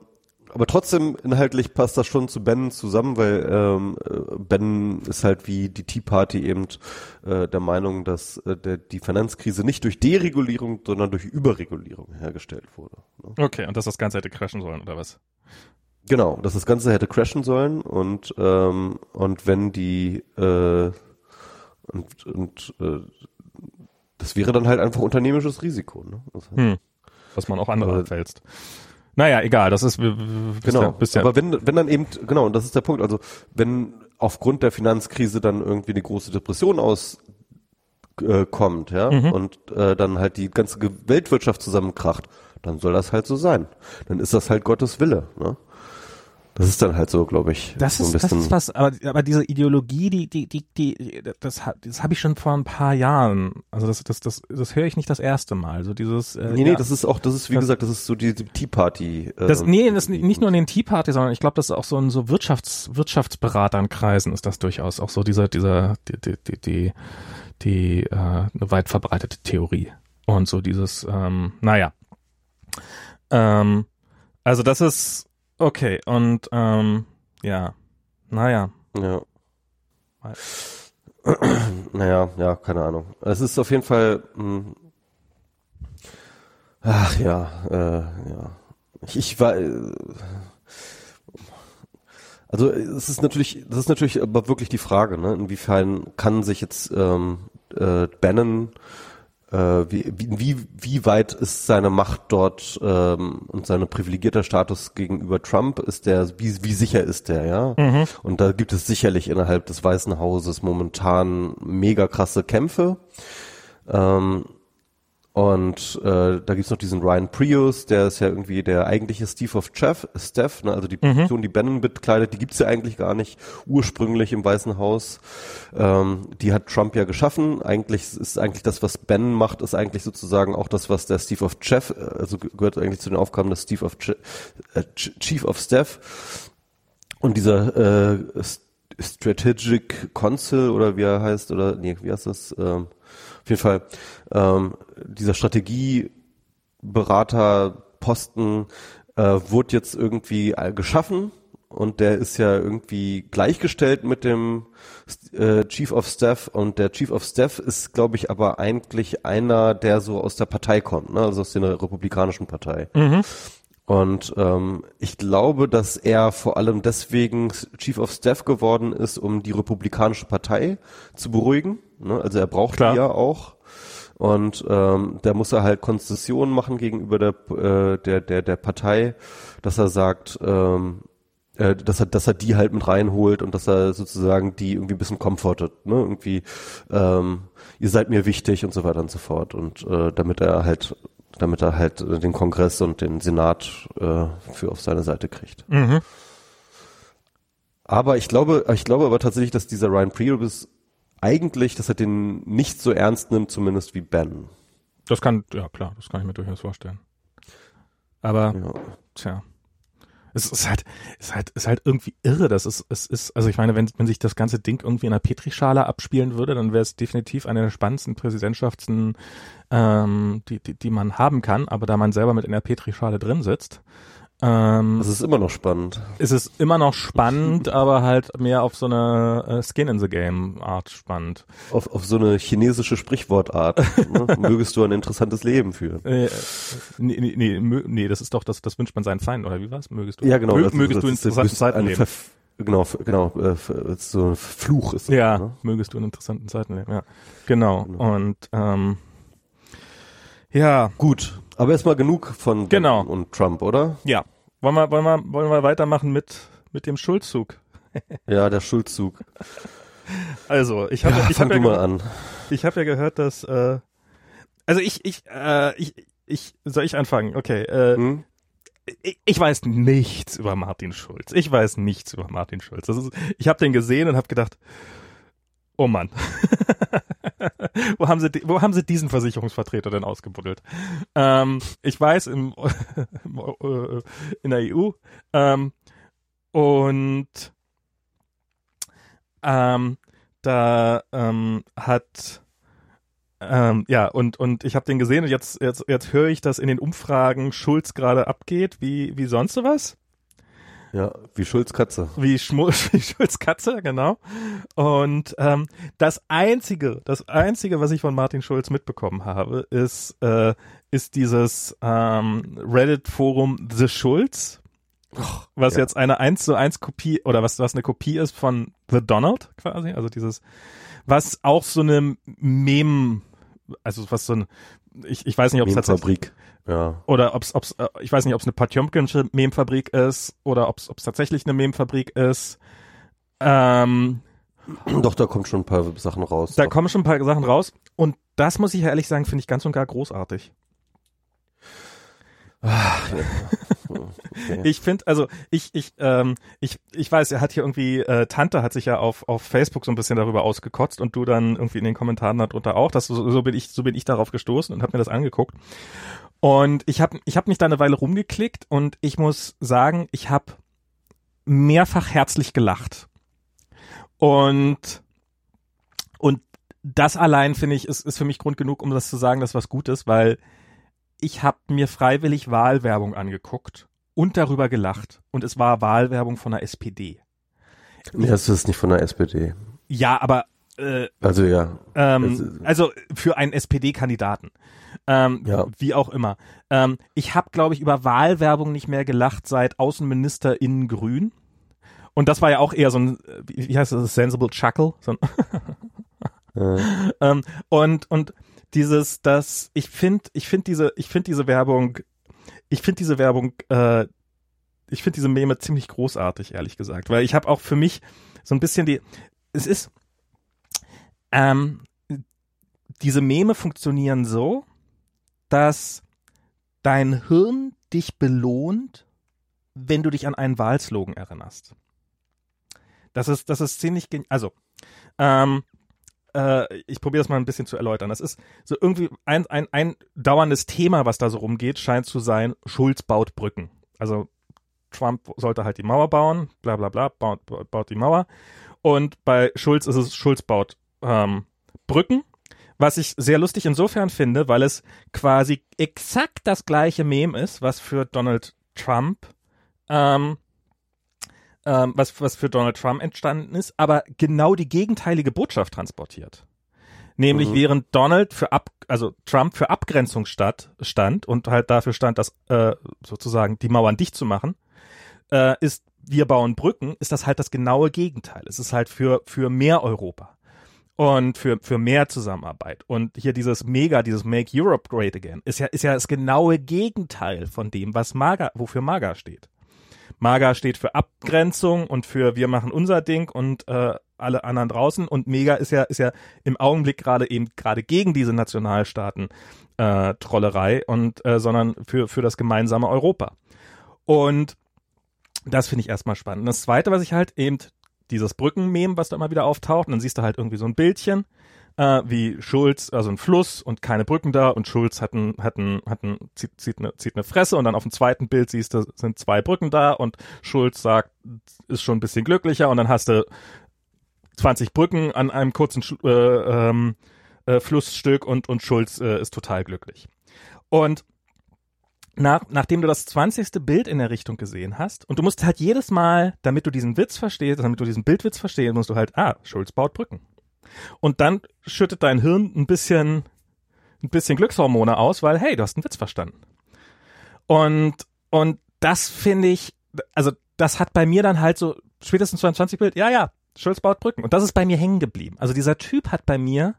aber trotzdem inhaltlich passt das schon zu Ben zusammen, weil ähm, Ben ist halt wie die Tea Party eben äh, der Meinung, dass äh, der, die Finanzkrise nicht durch Deregulierung, sondern durch Überregulierung hergestellt wurde. Ne? Okay, und dass das Ganze hätte crashen sollen, oder was? Genau, dass das Ganze hätte crashen sollen und ähm, und wenn die äh, und, und äh, das wäre dann halt einfach unternehmisches Risiko, ne? Also, hm. Was man auch andere abwälzt. Naja, egal, das ist genau. Bist ja Aber wenn wenn dann eben genau und das ist der Punkt. Also wenn aufgrund der Finanzkrise dann irgendwie eine große Depression aus äh, ja, mhm. und äh, dann halt die ganze Weltwirtschaft zusammenkracht, dann soll das halt so sein. Dann ist das halt Gottes Wille. Ne? Das ist dann halt so, glaube ich. Das so ist, das ist was, aber, aber diese Ideologie, die, die, die, die, das, das habe ich schon vor ein paar Jahren. Also das, das, das, das höre ich nicht das erste Mal. Also dieses. Äh, nee, nee, ja, das ist auch, das ist wie das, gesagt, das ist so die, die Tea Party. Äh, das, nee, das nicht nur in den Tea Party, sondern ich glaube, das ist auch so in so Wirtschafts, Wirtschaftsberaternkreisen ist das durchaus auch so dieser, dieser, die, die, die, die, die äh, eine weit verbreitete Theorie und so dieses, ähm, naja. Ähm, also das ist Okay, und ähm, ja, naja. Ja. naja, (clears throat) ja, keine Ahnung. Es ist auf jeden Fall. Mh, hm, ach ja, äh, ja. Ich, ich war. Äh, also es ist natürlich, das ist natürlich aber wirklich die Frage, ne? Inwiefern kann sich jetzt ähm, äh, Bannon wie, wie, wie weit ist seine Macht dort ähm, und seine privilegierter Status gegenüber Trump, ist der, wie, wie sicher ist der, ja? Mhm. Und da gibt es sicherlich innerhalb des Weißen Hauses momentan mega krasse Kämpfe. Ähm, und äh, da gibt's noch diesen Ryan Prius, der ist ja irgendwie der eigentliche Steve of Jeff, Steph, ne? also die mhm. Position, mhm. die Bannon bekleidet, die gibt's ja eigentlich gar nicht ursprünglich im Weißen Haus. Ähm, die hat Trump ja geschaffen. Eigentlich ist eigentlich das, was Bannon macht, ist eigentlich sozusagen auch das, was der Steve of Jeff, also gehört eigentlich zu den Aufgaben des Steve of Je äh, Chief of Staff. Und dieser äh, Strategic Council oder wie er heißt, oder nee, wie heißt das? Ähm, auf jeden Fall ähm, dieser Strategieberaterposten äh, wurde jetzt irgendwie geschaffen und der ist ja irgendwie gleichgestellt mit dem äh, Chief of Staff und der Chief of Staff ist, glaube ich, aber eigentlich einer, der so aus der Partei kommt, ne? also aus der republikanischen Partei. Mhm. Und ähm, ich glaube, dass er vor allem deswegen Chief of Staff geworden ist, um die Republikanische Partei zu beruhigen. Ne? Also er braucht Klar. die ja auch. Und ähm, da muss er halt Konzessionen machen gegenüber der, äh, der, der, der Partei, dass er sagt, ähm, äh, dass er, dass er die halt mit reinholt und dass er sozusagen die irgendwie ein bisschen comfortet, ne? Irgendwie, ähm, ihr seid mir wichtig und so weiter und so fort. Und äh, damit er halt, damit er halt den Kongress und den Senat äh, für auf seine Seite kriegt. Mhm. Aber ich glaube, ich glaube aber tatsächlich, dass dieser Ryan Priebus eigentlich, dass er den nicht so ernst nimmt, zumindest wie Ben. Das kann, ja klar, das kann ich mir durchaus vorstellen. Aber, ja. tja. Es ist halt, ist halt, ist halt irgendwie irre. Das ist, es ist, also ich meine, wenn, wenn sich das ganze Ding irgendwie in einer Petrischale abspielen würde, dann wäre es definitiv eine der spannendsten Präsidentschaften, ähm, die, die, die man haben kann. Aber da man selber mit in der Petrischale drin sitzt, ähm, das ist immer noch spannend. Es ist immer noch spannend, (laughs) aber halt mehr auf so eine äh, Skin in the Game Art spannend. Auf, auf so eine chinesische Sprichwortart. ne? (laughs) Mögest du ein interessantes Leben führen. Äh, nee, nee, nee, nee, das ist doch, das, das wünscht man seinen Feinden, oder wie war's? Mögest du? Ja, genau. Mö, mögest du ein interessantes Zeiten leben. Genau, genau, äh, so ein Fluch ist das, Ja, ne? mögest du in interessanten Zeiten leben, ja. Genau. genau. Und ähm, ja. Gut, aber erstmal genug von genau. und Trump, oder? Ja. Wollen wir, wollen wir, wollen wir weitermachen mit, mit dem Schuldzug. Ja, der Schuldzug. (laughs) Also, ich habe Ja, ich ja, du mal ge- an. ich hab ja gehört, dass äh, also ich ich äh, ich ich soll ich anfangen? Okay, äh, Hm? ich, ich weiß nichts über Martin Schulz. Ich weiß nichts über Martin Schulz. Das ist, ich habe den gesehen und habe gedacht, oh Mann, (laughs) wo haben sie wo haben sie diesen Versicherungsvertreter denn ausgebuddelt? Ähm, ich weiß im (laughs) äh, in der EU ähm, und ähm, da ähm, hat ähm, ja und und ich habe den gesehen und jetzt jetzt jetzt höre ich, dass in den Umfragen Schulz gerade abgeht, wie wie sonst sowas, Ja, wie Schulz Katze. wie, (laughs) wie Schulz Katze, genau. Und ähm, das einzige, das einzige, was ich von Martin Schulz mitbekommen habe, ist äh, ist dieses ähm, Reddit-Forum The Schulz, was ja. jetzt eine 1 zu 1 Kopie oder was was eine Kopie ist von The Donald quasi, also dieses was auch so eine Mem also was so ein ich, ich weiß nicht, ob es tatsächlich. Ja. oder ob's ob's äh, ich weiß nicht, ob es eine Potjomkinsche Memfabrik ist oder ob's ob's tatsächlich eine Memfabrik ist. Ähm, Doch, da kommt schon ein paar Sachen raus. da kommen schon ein paar Sachen raus und das muss ich ja ehrlich sagen, finde ich ganz und gar großartig. (laughs) Okay. Ich finde, also ich, ich, ähm, ich, ich weiß, er hat hier irgendwie, äh, Tante hat sich ja auf, auf Facebook so ein bisschen darüber ausgekotzt und du dann irgendwie in den Kommentaren darunter auch. Das, so, so bin ich, so bin ich darauf gestoßen und habe mir das angeguckt. Und ich habe ich hab mich da eine Weile rumgeklickt und ich muss sagen, ich habe mehrfach herzlich gelacht. Und, und das allein, finde ich, ist, ist für mich Grund genug, um das zu sagen, dass was gut ist, weil ich habe mir freiwillig Wahlwerbung angeguckt und darüber gelacht. Und es war Wahlwerbung von der SPD. Nee, das ist nicht von der SPD. Ja, aber äh, Also ja. ähm, also für einen SPD-Kandidaten. Ähm, Ja. Wie auch immer. Ähm, ich habe, glaube ich, über Wahlwerbung nicht mehr gelacht seit Außenminister in Grün. Und das war ja auch eher so ein, wie heißt das, sensible chuckle. So ein Äh, (laughs) ähm, und und dieses, das, ich finde, ich finde diese, ich finde diese Werbung, ich finde diese Werbung, äh, ich finde diese Meme ziemlich großartig, ehrlich gesagt, weil ich habe auch für mich so ein bisschen die, es ist, ähm, diese Meme funktionieren so, dass dein Hirn dich belohnt, wenn du dich an einen Wahlslogan erinnerst. Das ist, das ist ziemlich, also, ähm, äh, ich probiere das mal ein bisschen zu erläutern. Das ist so irgendwie ein, ein, ein dauerndes Thema, was da so rumgeht, scheint zu sein, Schulz baut Brücken. Also Trump sollte halt die Mauer bauen, bla bla bla, baut, baut die Mauer. Und bei Schulz ist es, Schulz baut ähm, Brücken, was ich sehr lustig insofern finde, weil es quasi exakt das gleiche Meme ist, was für Donald Trump ähm, ähm, was, was für Donald Trump entstanden ist, aber genau die gegenteilige Botschaft transportiert. Nämlich Mhm. während Donald für ab, also Trump für Abgrenzung statt, stand und halt dafür stand, dass äh, sozusagen die Mauern dicht zu machen, äh, ist wir bauen Brücken, ist das halt das genaue Gegenteil. Es ist halt für für mehr Europa und für für mehr Zusammenarbeit und hier dieses Mega, dieses Make Europe Great Again ist ja ist ja das genaue Gegenteil von dem, was MAGA, wofür MAGA steht. MAGA steht für Abgrenzung und für wir machen unser Ding und äh, alle anderen draußen und Mega ist ja ist ja im Augenblick gerade eben gerade gegen diese Nationalstaaten äh, und äh, sondern für für das gemeinsame Europa. Und das finde ich erstmal spannend. Und das zweite, was ich halt eben dieses Brückenmem, was da immer wieder auftaucht, und dann siehst du halt irgendwie so ein Bildchen, äh, wie Schulz, also ein Fluss und keine Brücken da und Schulz hat ein, hat ein, hat ein, zieht, zieht, eine, zieht eine Fresse und dann auf dem zweiten Bild siehst du, sind zwei Brücken da und Schulz sagt, ist schon ein bisschen glücklicher und dann hast du 20 Brücken an einem kurzen äh, ähm, äh, Flussstück und, und Schulz äh, ist total glücklich. Und nach, nachdem du das 20. Bild in der Richtung gesehen hast, und du musst halt jedes Mal, damit du diesen Witz verstehst, damit du diesen Bildwitz verstehst, musst du halt, ah, Schulz baut Brücken. Und dann schüttet dein Hirn ein bisschen, ein bisschen Glückshormone aus, weil, hey, du hast einen Witz verstanden. Und, und das finde ich, also das hat bei mir dann halt so spätestens 22 Bild, ja, ja, Schulz baut Brücken. Und das ist bei mir hängen geblieben. Also dieser Typ hat bei mir,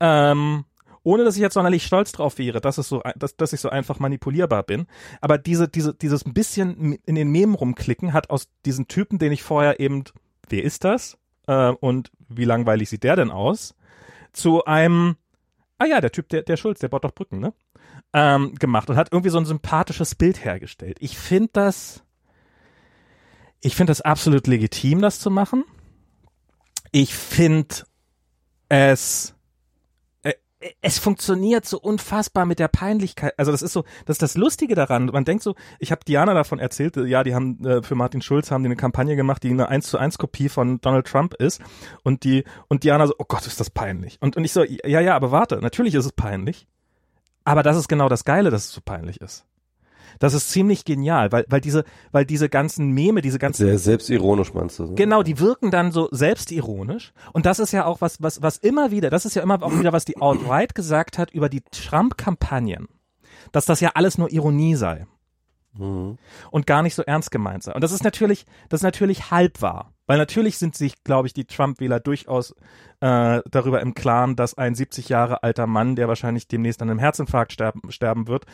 ähm, ohne dass ich jetzt sonderlich stolz drauf wäre, dass es so, dass, dass ich so einfach manipulierbar bin. Aber diese, diese, dieses ein bisschen in den Memen rumklicken hat aus diesen Typen, den ich vorher eben, wer ist das? Äh, und wie langweilig sieht der denn aus? Zu einem, ah ja, der Typ, der, der Schulz, der baut doch Brücken, ne? Ähm, gemacht und hat irgendwie so ein sympathisches Bild hergestellt. Ich finde das, ich finde das absolut legitim, das zu machen. Ich finde es es funktioniert so unfassbar mit der Peinlichkeit. Also das ist so, das ist das Lustige daran. Man denkt so, ich habe Diana davon erzählt, ja, die haben äh, für Martin Schulz haben die eine Kampagne gemacht, die eine 1 zu 1 Kopie von Donald Trump ist und die und Diana so, oh Gott, ist das peinlich. Und und ich so, ja, ja, aber warte, natürlich ist es peinlich. Aber das ist genau das Geile, dass es so peinlich ist. Das ist ziemlich genial, weil, weil diese, weil diese ganzen Meme, diese ganzen. Sehr selbstironisch meinst du? So? Genau, die wirken dann so selbstironisch. Und das ist ja auch was, was, was immer wieder, das ist ja immer auch wieder, was die Alt-Right gesagt hat über die Trump-Kampagnen. Dass das ja alles nur Ironie sei. Mhm. Und gar nicht so ernst gemeint sei. Und das ist natürlich, das ist natürlich halb wahr. Weil natürlich sind sich, glaube ich, die Trump-Wähler durchaus äh, darüber im Klaren, dass ein 70 Jahre alter Mann, der wahrscheinlich demnächst an einem Herzinfarkt sterben, sterben wird,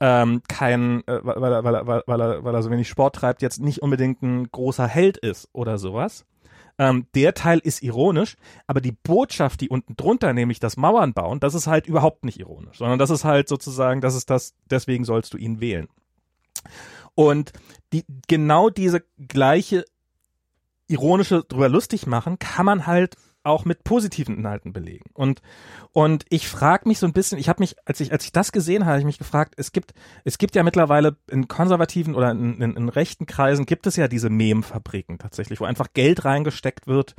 ähm, kein, äh, weil, er, weil, er, weil, er, weil er so wenig Sport treibt, jetzt nicht unbedingt ein großer Held ist oder sowas. Ähm, der Teil ist ironisch, aber die Botschaft, die unten drunter, nämlich das Mauern bauen, das ist halt überhaupt nicht ironisch, sondern das ist halt sozusagen, das ist das, deswegen sollst du ihn wählen. Und die, genau diese gleiche ironische drüber lustig machen, kann man halt auch mit positiven Inhalten belegen. Und und ich frage mich so ein bisschen, ich habe mich, als ich als ich das gesehen habe, ich mich gefragt, es gibt es gibt ja mittlerweile in konservativen oder in, in, in rechten Kreisen gibt es ja diese Mem-Fabriken tatsächlich, wo einfach Geld reingesteckt wird,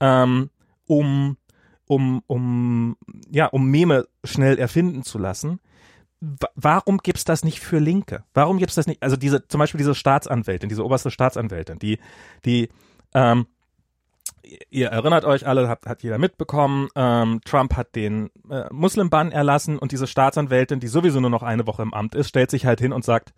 ähm, um um um ja um Meme schnell erfinden zu lassen warum gibt's das nicht für Linke? Warum gibt's das nicht? Also diese, zum Beispiel diese Staatsanwältin, diese oberste Staatsanwältin, die, die, ähm, ihr erinnert euch alle, hat, hat jeder mitbekommen, ähm, Trump hat den äh, Muslimbann erlassen und diese Staatsanwältin, die sowieso nur noch eine Woche im Amt ist, stellt sich halt hin und sagt,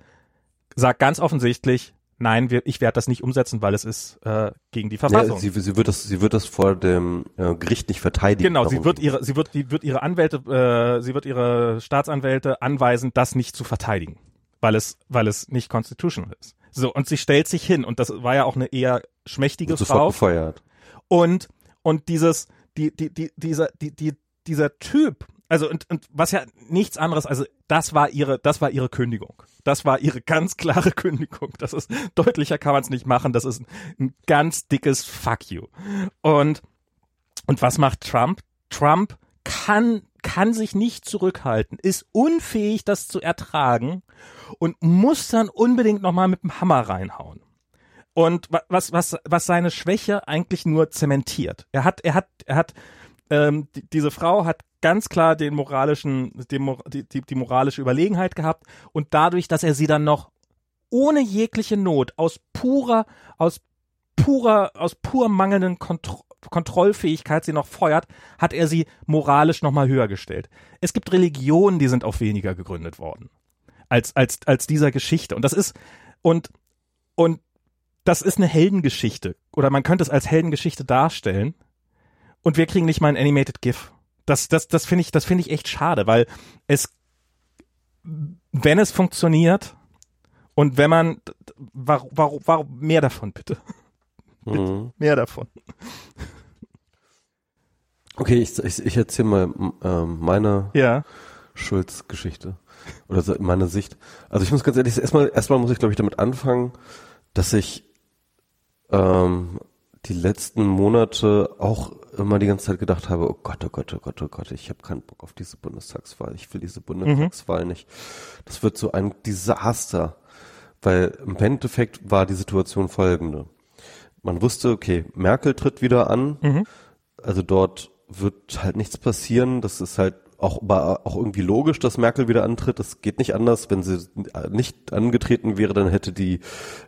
sagt ganz offensichtlich, nein, wir, ich werde das nicht umsetzen, weil es ist äh, gegen die Verfassung. Ja, sie, sie, wird das, sie wird das vor dem äh, Gericht nicht verteidigen. Genau, sie wird ihre, sie wird, sie wird ihre Anwälte, äh, sie wird ihre Staatsanwälte anweisen, das nicht zu verteidigen, weil es, weil es nicht constitutional ist. So und sie stellt sich hin und das war ja auch eine eher schmächtige wird Frau. Gefeuert. Und und dieses, die, die, die, dieser, die, die, dieser Typ, also und, und was ja nichts anderes, also das war ihre, das war ihre Kündigung. Das war ihre ganz klare (laughs) Kündigung. Das ist deutlicher kann man es nicht machen. Das ist ein ganz dickes Fuck you. Und und was macht Trump? Trump kann kann sich nicht zurückhalten, ist unfähig, das zu ertragen und muss dann unbedingt nochmal mit dem Hammer reinhauen. Und was, was, was seine Schwäche eigentlich nur zementiert. Er hat, er hat, er hat, ähm, die, diese Frau hat ganz klar den moralischen, die, die, die moralische Überlegenheit gehabt und dadurch, dass er sie dann noch ohne jegliche Not aus purer, aus purer, aus pur mangelnden Kontro Kontrollfähigkeit sie noch feuert, hat er sie moralisch nochmal höher gestellt. Es gibt Religionen, die sind auf weniger gegründet worden. Als, als, als dieser Geschichte. Und das ist, und, und das ist eine Heldengeschichte. Oder man könnte es als Heldengeschichte darstellen. Und wir kriegen nicht mal ein Animated GIF. Das, das, das finde ich, das finde ich echt schade, weil es, wenn es funktioniert und wenn man, warum, warum, warum mehr davon bitte? bitte mhm. Mehr davon. Okay, ich, ich, ich erzähle mal ähm, meine ja. Schulz-Geschichte oder meine Sicht. Also ich muss ganz ehrlich, erstmal, erstmal muss ich glaube ich damit anfangen, dass ich ähm, die letzten Monate auch immer die ganze Zeit gedacht habe, oh Gott, oh Gott, oh Gott, oh Gott, ich habe keinen Bock auf diese Bundestagswahl. Ich will diese Bundestagswahl mhm. nicht. Das wird so ein Desaster. Weil im Endeffekt war die Situation folgende. Man wusste, okay, Merkel tritt wieder an. Mhm. Also dort wird halt nichts passieren. Das ist halt auch, auch irgendwie logisch, dass Merkel wieder antritt. Das geht nicht anders. Wenn sie nicht angetreten wäre, dann hätte die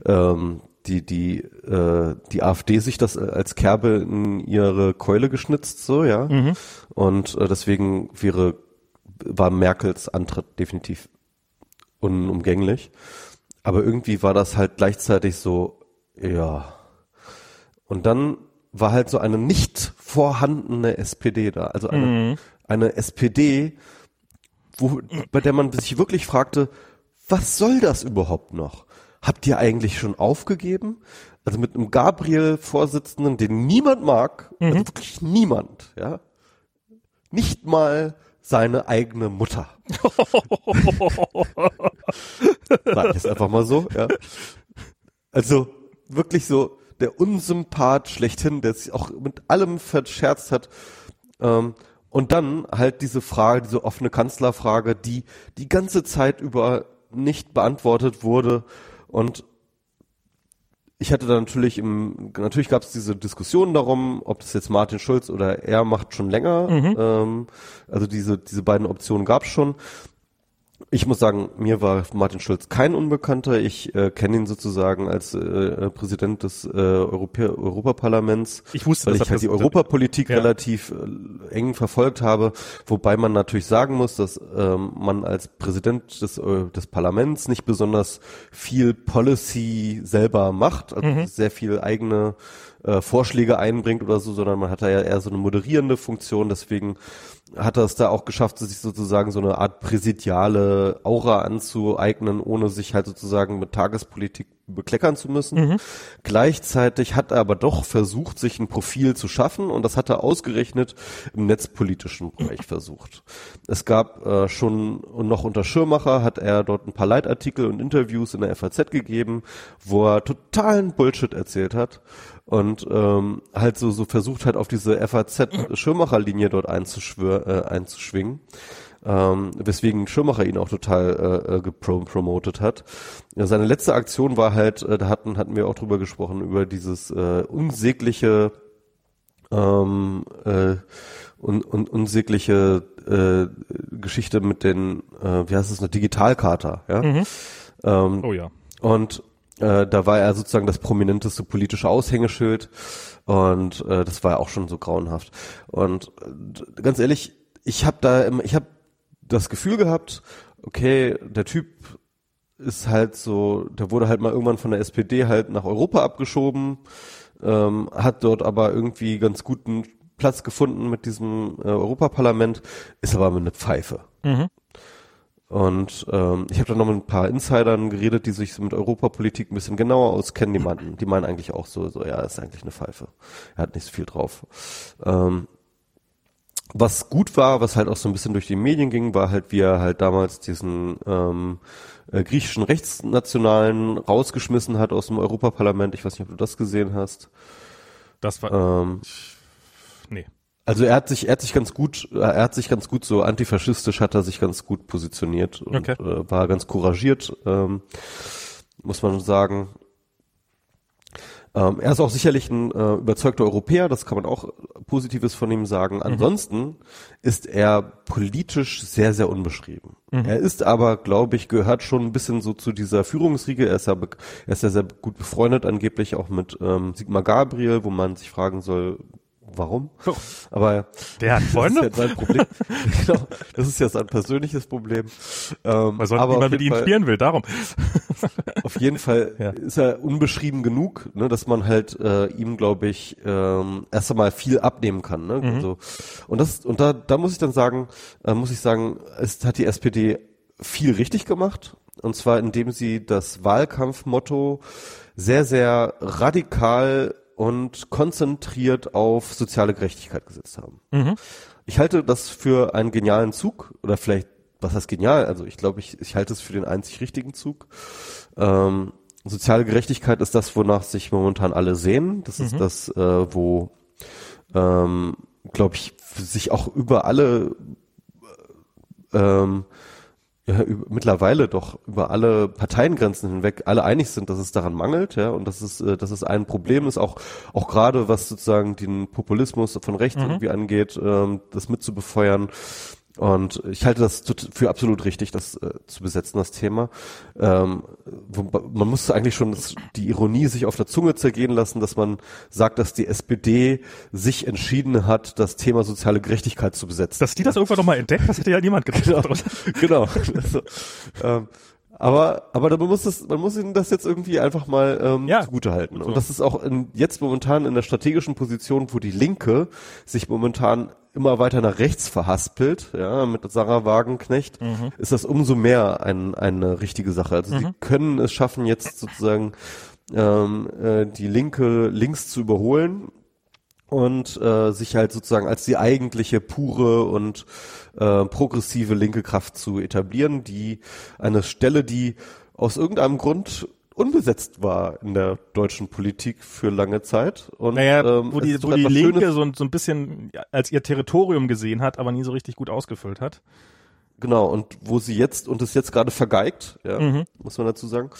ähm, die die äh, die AfD sich das als Kerbe in ihre Keule geschnitzt so ja mhm. und äh, deswegen wäre war Merkels Antritt definitiv unumgänglich aber irgendwie war das halt gleichzeitig so ja und dann war halt so eine nicht vorhandene SPD da. Also eine, Mhm. eine SPD, wo, bei der man sich wirklich fragte, was soll das überhaupt noch? Habt ihr eigentlich schon aufgegeben? Also mit einem Gabriel-Vorsitzenden, den niemand mag, Mhm. also wirklich niemand, ja. Nicht mal seine eigene Mutter. (laughs) Sag ich jetzt einfach mal so, ja. Also wirklich so der Unsympath schlechthin, der sich auch mit allem verscherzt hat. Ähm, und dann halt diese Frage, diese offene Kanzlerfrage, die die ganze Zeit über nicht beantwortet wurde. Und ich hatte da natürlich im, natürlich gab es diese Diskussion darum, ob das jetzt Martin Schulz oder er macht schon länger. Ähm, also diese, diese beiden Optionen gab es schon. Ich muss sagen, mir war Martin Schulz kein Unbekannter. Ich äh, kenne ihn sozusagen als äh, Präsident des äh, Europä Europaparlaments, Ich wusste, weil dass ich halt die Europapolitik Ja. relativ äh, eng verfolgt habe, wobei man natürlich sagen muss, dass ähm, man als Präsident des, äh, des Parlaments nicht besonders viel Policy selber macht, also Mhm. sehr viel eigene äh, Vorschläge einbringt oder so, sondern man hat da ja eher so eine moderierende Funktion, deswegen hat er es da auch geschafft, sich sozusagen so eine Art präsidiale Aura anzueignen, ohne sich halt sozusagen mit Tagespolitik bekleckern zu müssen. Gleichzeitig hat er aber doch versucht, sich ein Profil zu schaffen und das hat er ausgerechnet im netzpolitischen Bereich versucht. Es gab äh, schon und noch unter Schirmacher hat er dort ein paar Leitartikel und Interviews in der FAZ gegeben, wo er totalen Bullshit erzählt hat und ähm, halt so so versucht hat auf diese FAZ Schirmacher Linie dort einzuschwör, äh, einzuschwingen ähm, weswegen Schirmacher ihn auch total äh, äh, gepro promotet hat. Ja, seine letzte Aktion war halt, äh, da hatten hatten wir auch drüber gesprochen über dieses äh, unsägliche ähm, äh, un, un, unsägliche äh, Geschichte mit den, äh, wie heißt es, eine Digitalkarte, ja. Ähm, Oh ja. und äh, da war er sozusagen das prominenteste politische Aushängeschild und äh, das war ja auch schon so grauenhaft. Und äh, ganz ehrlich, ich habe da, immer, ich habe das Gefühl gehabt, okay, der Typ ist halt so, der wurde halt mal irgendwann von der SPD halt nach Europa abgeschoben, ähm, hat dort aber irgendwie ganz guten Platz gefunden mit diesem äh, Europaparlament, ist aber mit einer Pfeife. Mhm. Und ähm, ich habe dann noch mit ein paar Insidern geredet, die sich mit Europapolitik ein bisschen genauer auskennen. Die meinten, die meinen eigentlich auch so, so ja, ist eigentlich eine Pfeife. Er hat nicht so viel drauf. Ähm, was gut war, was halt auch so ein bisschen durch die Medien ging, war halt, wie er halt damals diesen ähm, äh, griechischen Rechtsnationalen rausgeschmissen hat aus dem Europaparlament. Ich weiß nicht, ob du das gesehen hast. Das war, Ähm, nee. also er hat sich, er hat sich ganz gut, äh, er hat sich ganz gut so antifaschistisch hat er sich ganz gut positioniert und Okay. äh, war ganz couragiert, ähm, muss man sagen. Ähm, er ist auch sicherlich ein äh, überzeugter Europäer, das kann man auch Positives von ihm sagen. Ansonsten ist er politisch sehr, sehr unbeschrieben. Er ist aber, glaube ich, gehört schon ein bisschen so zu dieser Führungsriege. Er ist ja, er ist ja sehr gut befreundet, angeblich auch mit ähm, Sigmar Gabriel, wo man sich fragen soll, warum. Oh. Aber Der hat (laughs) das Freunde? ist ja sein Problem. (laughs) genau, das ist ja sein persönliches Problem. Ähm, Weil sonst aber niemand mit ihm spielen will, darum. (laughs) auf jeden Fall Ja. ist er unbeschrieben genug, ne, dass man halt äh, ihm, glaube ich, ähm, erst einmal viel abnehmen kann. Ne? Mhm. Also, und das und da, da muss ich dann sagen, äh, muss ich sagen, es hat die SPD viel richtig gemacht. Und zwar indem sie das Wahlkampfmotto sehr, sehr radikal und konzentriert auf soziale Gerechtigkeit gesetzt haben. Mhm. Ich halte das für einen genialen Zug oder vielleicht, was heißt genial? Also ich glaube, ich, ich halte es für den einzig richtigen Zug. Ähm, soziale Gerechtigkeit ist das, wonach sich momentan alle sehen. Das ist das, äh, wo, ähm, glaube ich, sich auch über alle ähm, ja, über, mittlerweile doch über alle Parteiengrenzen hinweg alle einig sind, dass es daran mangelt, ja, und dass es, äh, dass es ein Problem ist, auch auch gerade was sozusagen den Populismus von rechts irgendwie angeht, ähm, das mitzubefeuern. Und ich halte das für absolut richtig, das äh, zu besetzen, das Thema. Ähm, man muss eigentlich schon die Ironie sich auf der Zunge zergehen lassen, dass man sagt, dass die SPD sich entschieden hat, das Thema soziale Gerechtigkeit zu besetzen. Dass die das irgendwann nochmal entdeckt, das hätte ja niemand (laughs) gedacht. Genau, genau. Also, ähm, Aber, aber man muss das, man muss ihnen das jetzt irgendwie einfach mal ähm, Ja. zugutehalten. So. Und das ist auch in, jetzt momentan in der strategischen Position, wo die Linke sich momentan immer weiter nach rechts verhaspelt, ja, mit Sarah Wagenknecht, Mhm. ist das umso mehr ein, eine richtige Sache. Also sie können es schaffen, jetzt sozusagen ähm, äh, die Linke links zu überholen und äh, sich halt sozusagen als die eigentliche pure und äh, progressive linke Kraft zu etablieren, die eine Stelle, die aus irgendeinem Grund unbesetzt war in der deutschen Politik für lange Zeit. Und, Naja, ähm, wo die, wo die Linke Schönes- so, ein- so ein bisschen als ihr Territorium gesehen hat, aber nie so richtig gut ausgefüllt hat. Genau, und wo sie jetzt und es jetzt gerade vergeigt, ja, Mhm. muss man dazu sagen.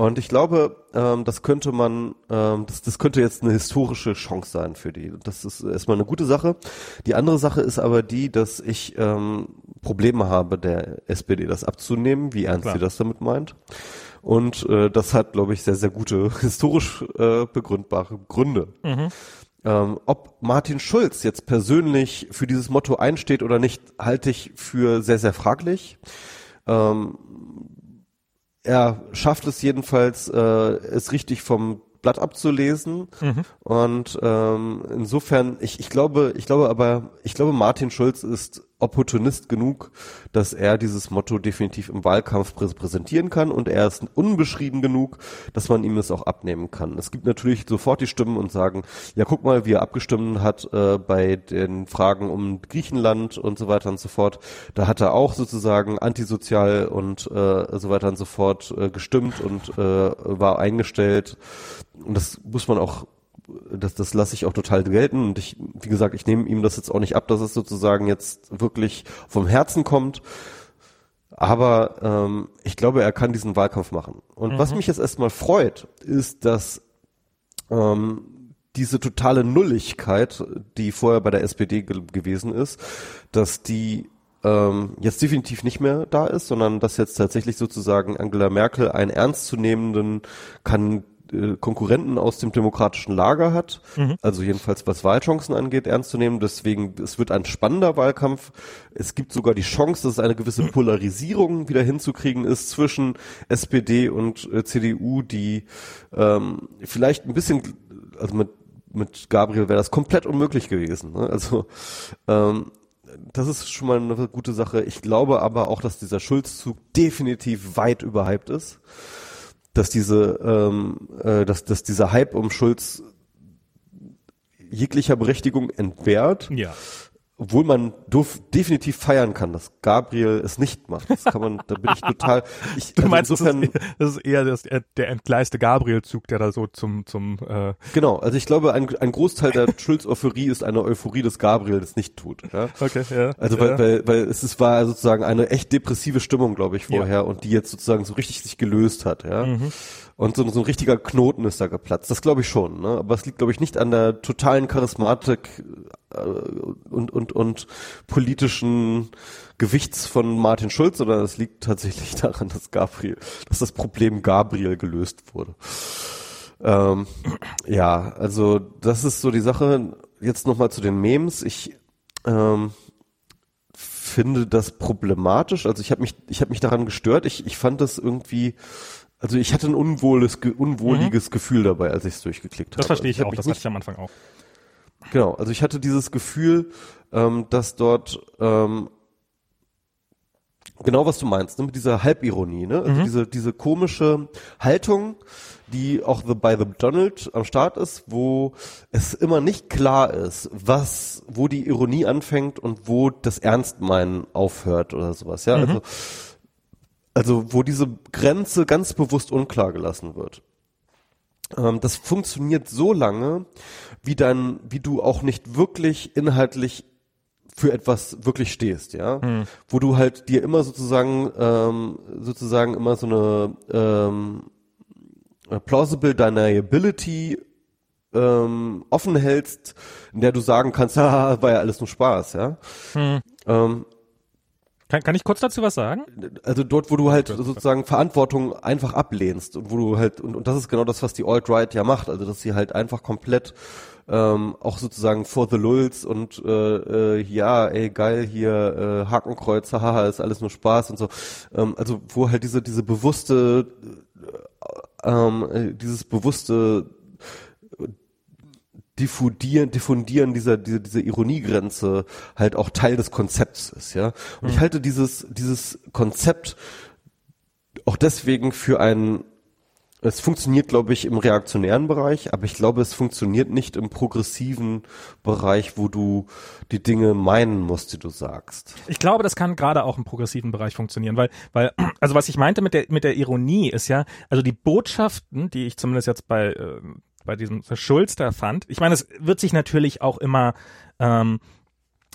Und ich glaube, ähm, das könnte man, ähm, das, das könnte jetzt eine historische Chance sein für die. Das ist erstmal eine gute Sache. Die andere Sache ist aber die, dass ich ähm, Probleme habe, der SPD das abzunehmen, wie ernst Klar. sie das damit meint. Und äh, das hat, glaube ich, sehr, sehr gute (laughs) historisch äh, begründbare Gründe. Ähm, ob Martin Schulz jetzt persönlich für dieses Motto einsteht oder nicht, halte ich für sehr, sehr fraglich. Ähm, er schafft es jedenfalls, äh, es richtig vom Blatt abzulesen. Und ähm, insofern, ich, ich glaube, ich glaube aber, ich glaube, Martin Schulz ist Opportunist genug, dass er dieses Motto definitiv im Wahlkampf prä präsentieren kann und er ist unbeschrieben genug, dass man ihm das auch abnehmen kann. Es gibt natürlich sofort die Stimmen und sagen, ja guck mal, wie er abgestimmt hat äh, bei den Fragen um Griechenland und so weiter und so fort. Da hat er auch sozusagen antisozial und äh, so weiter und so fort äh, gestimmt und äh, war eingestellt. Und das muss man auch das, das lasse ich auch total gelten und ich, wie gesagt, ich nehme ihm das jetzt auch nicht ab, dass es sozusagen jetzt wirklich vom Herzen kommt. Aber ähm, ich glaube, er kann diesen Wahlkampf machen. Und was mich jetzt erstmal freut, ist, dass ähm, diese totale Nulligkeit, die vorher bei der SPD ge gewesen ist, dass die ähm, jetzt definitiv nicht mehr da ist, sondern dass jetzt tatsächlich sozusagen Angela Merkel einen ernstzunehmenden kann äh, Konkurrenten aus dem demokratischen Lager hat, also jedenfalls was Wahlchancen angeht, ernst zu nehmen. Deswegen, es wird ein spannender Wahlkampf. Es gibt sogar die Chance, dass es eine gewisse Polarisierung wieder hinzukriegen ist zwischen SPD und äh, CDU, die ähm, vielleicht ein bisschen, also mit mit Gabriel wäre das komplett unmöglich gewesen. Ne? Also ähm, das ist schon mal eine gute Sache. Ich glaube aber auch, dass dieser Schulzzug definitiv weit überhyped ist. Dass diese, ähm, äh, dass, dass dieser Hype um Schulz jeglicher Berechtigung entbehrt, Ja. Obwohl man duf, definitiv feiern kann, dass Gabriel es nicht macht. Das kann man, da bin ich total. (laughs) Ich, Du also meinst, insofern, das, ist, das ist eher das, der entgleiste Gabriel-Zug, der da so zum, zum äh, genau. Also ich glaube, ein, ein Großteil der Schulz-Euphorie ist eine Euphorie, dass Gabriel das nicht tut. Ja? Okay, ja. Also ja. weil, weil, weil es ist, war sozusagen eine echt depressive Stimmung, glaube ich, vorher Ja. und die jetzt sozusagen so richtig sich gelöst hat, ja. Mhm. Und so, so ein richtiger Knoten ist da geplatzt. Das glaube ich schon, ne? Aber es liegt, glaube ich, nicht an der totalen Charismatik äh, und, und, und politischen Gewichts von Martin Schulz, sondern es liegt tatsächlich daran, dass Gabriel, dass das Problem Gabriel gelöst wurde. Ähm, ja, also das ist so die Sache. Jetzt nochmal zu den Memes. Ich ähm, finde das problematisch. Also ich habe mich, ich habe mich daran gestört. Ich, ich fand das irgendwie, also ich hatte ein unwohles, ge- unwohliges Gefühl dabei, als ich es durchgeklickt habe. das verstehe ich hab auch, mich das hatte ich am Anfang auch. Genau, also ich hatte dieses Gefühl, ähm, dass dort ähm, genau was du meinst, ne, mit dieser Halbironie, ne? Also diese diese komische Haltung, die auch the, bei The Donald am Start ist, wo es immer nicht klar ist, was, wo die Ironie anfängt und wo das Ernstmeinen aufhört oder sowas, ja. Also, also wo diese Grenze ganz bewusst unklar gelassen wird. Ähm, das funktioniert so lange, wie dann, wie du auch nicht wirklich inhaltlich für etwas wirklich stehst, ja, wo du halt dir immer sozusagen ähm, sozusagen immer so eine ähm, äh, plausible deniability ähm, offen hältst, in der du sagen kannst, (laughs) haha, war ja alles nur Spaß, ja. Ähm, Kann, kann ich kurz dazu was sagen? Also dort, wo du halt sozusagen Verantwortung einfach ablehnst und wo du halt, und, und das ist genau das, was die Alt-Right ja macht, also dass sie halt einfach komplett ähm, auch sozusagen for the lulz und äh, äh, ja, ey, geil, hier äh, Hakenkreuz, haha, ist alles nur Spaß und so. Ähm, also wo halt diese, diese bewusste, äh, ähm, äh, dieses bewusste diffundieren, diffundieren dieser, diese, diese Ironiegrenze halt auch Teil des Konzepts ist, ja. Und mhm. ich halte dieses, dieses Konzept auch deswegen für ein es funktioniert, glaube ich, im reaktionären Bereich, aber ich glaube, es funktioniert nicht im progressiven Bereich, wo du die Dinge meinen musst, die du sagst. Ich glaube, das kann gerade auch im progressiven Bereich funktionieren, weil, weil, also was ich meinte mit der, mit der Ironie ist ja, also die Botschaften, die ich zumindest jetzt bei, äh, bei diesem Schulz da fand, ich meine, es wird sich natürlich auch immer, ähm,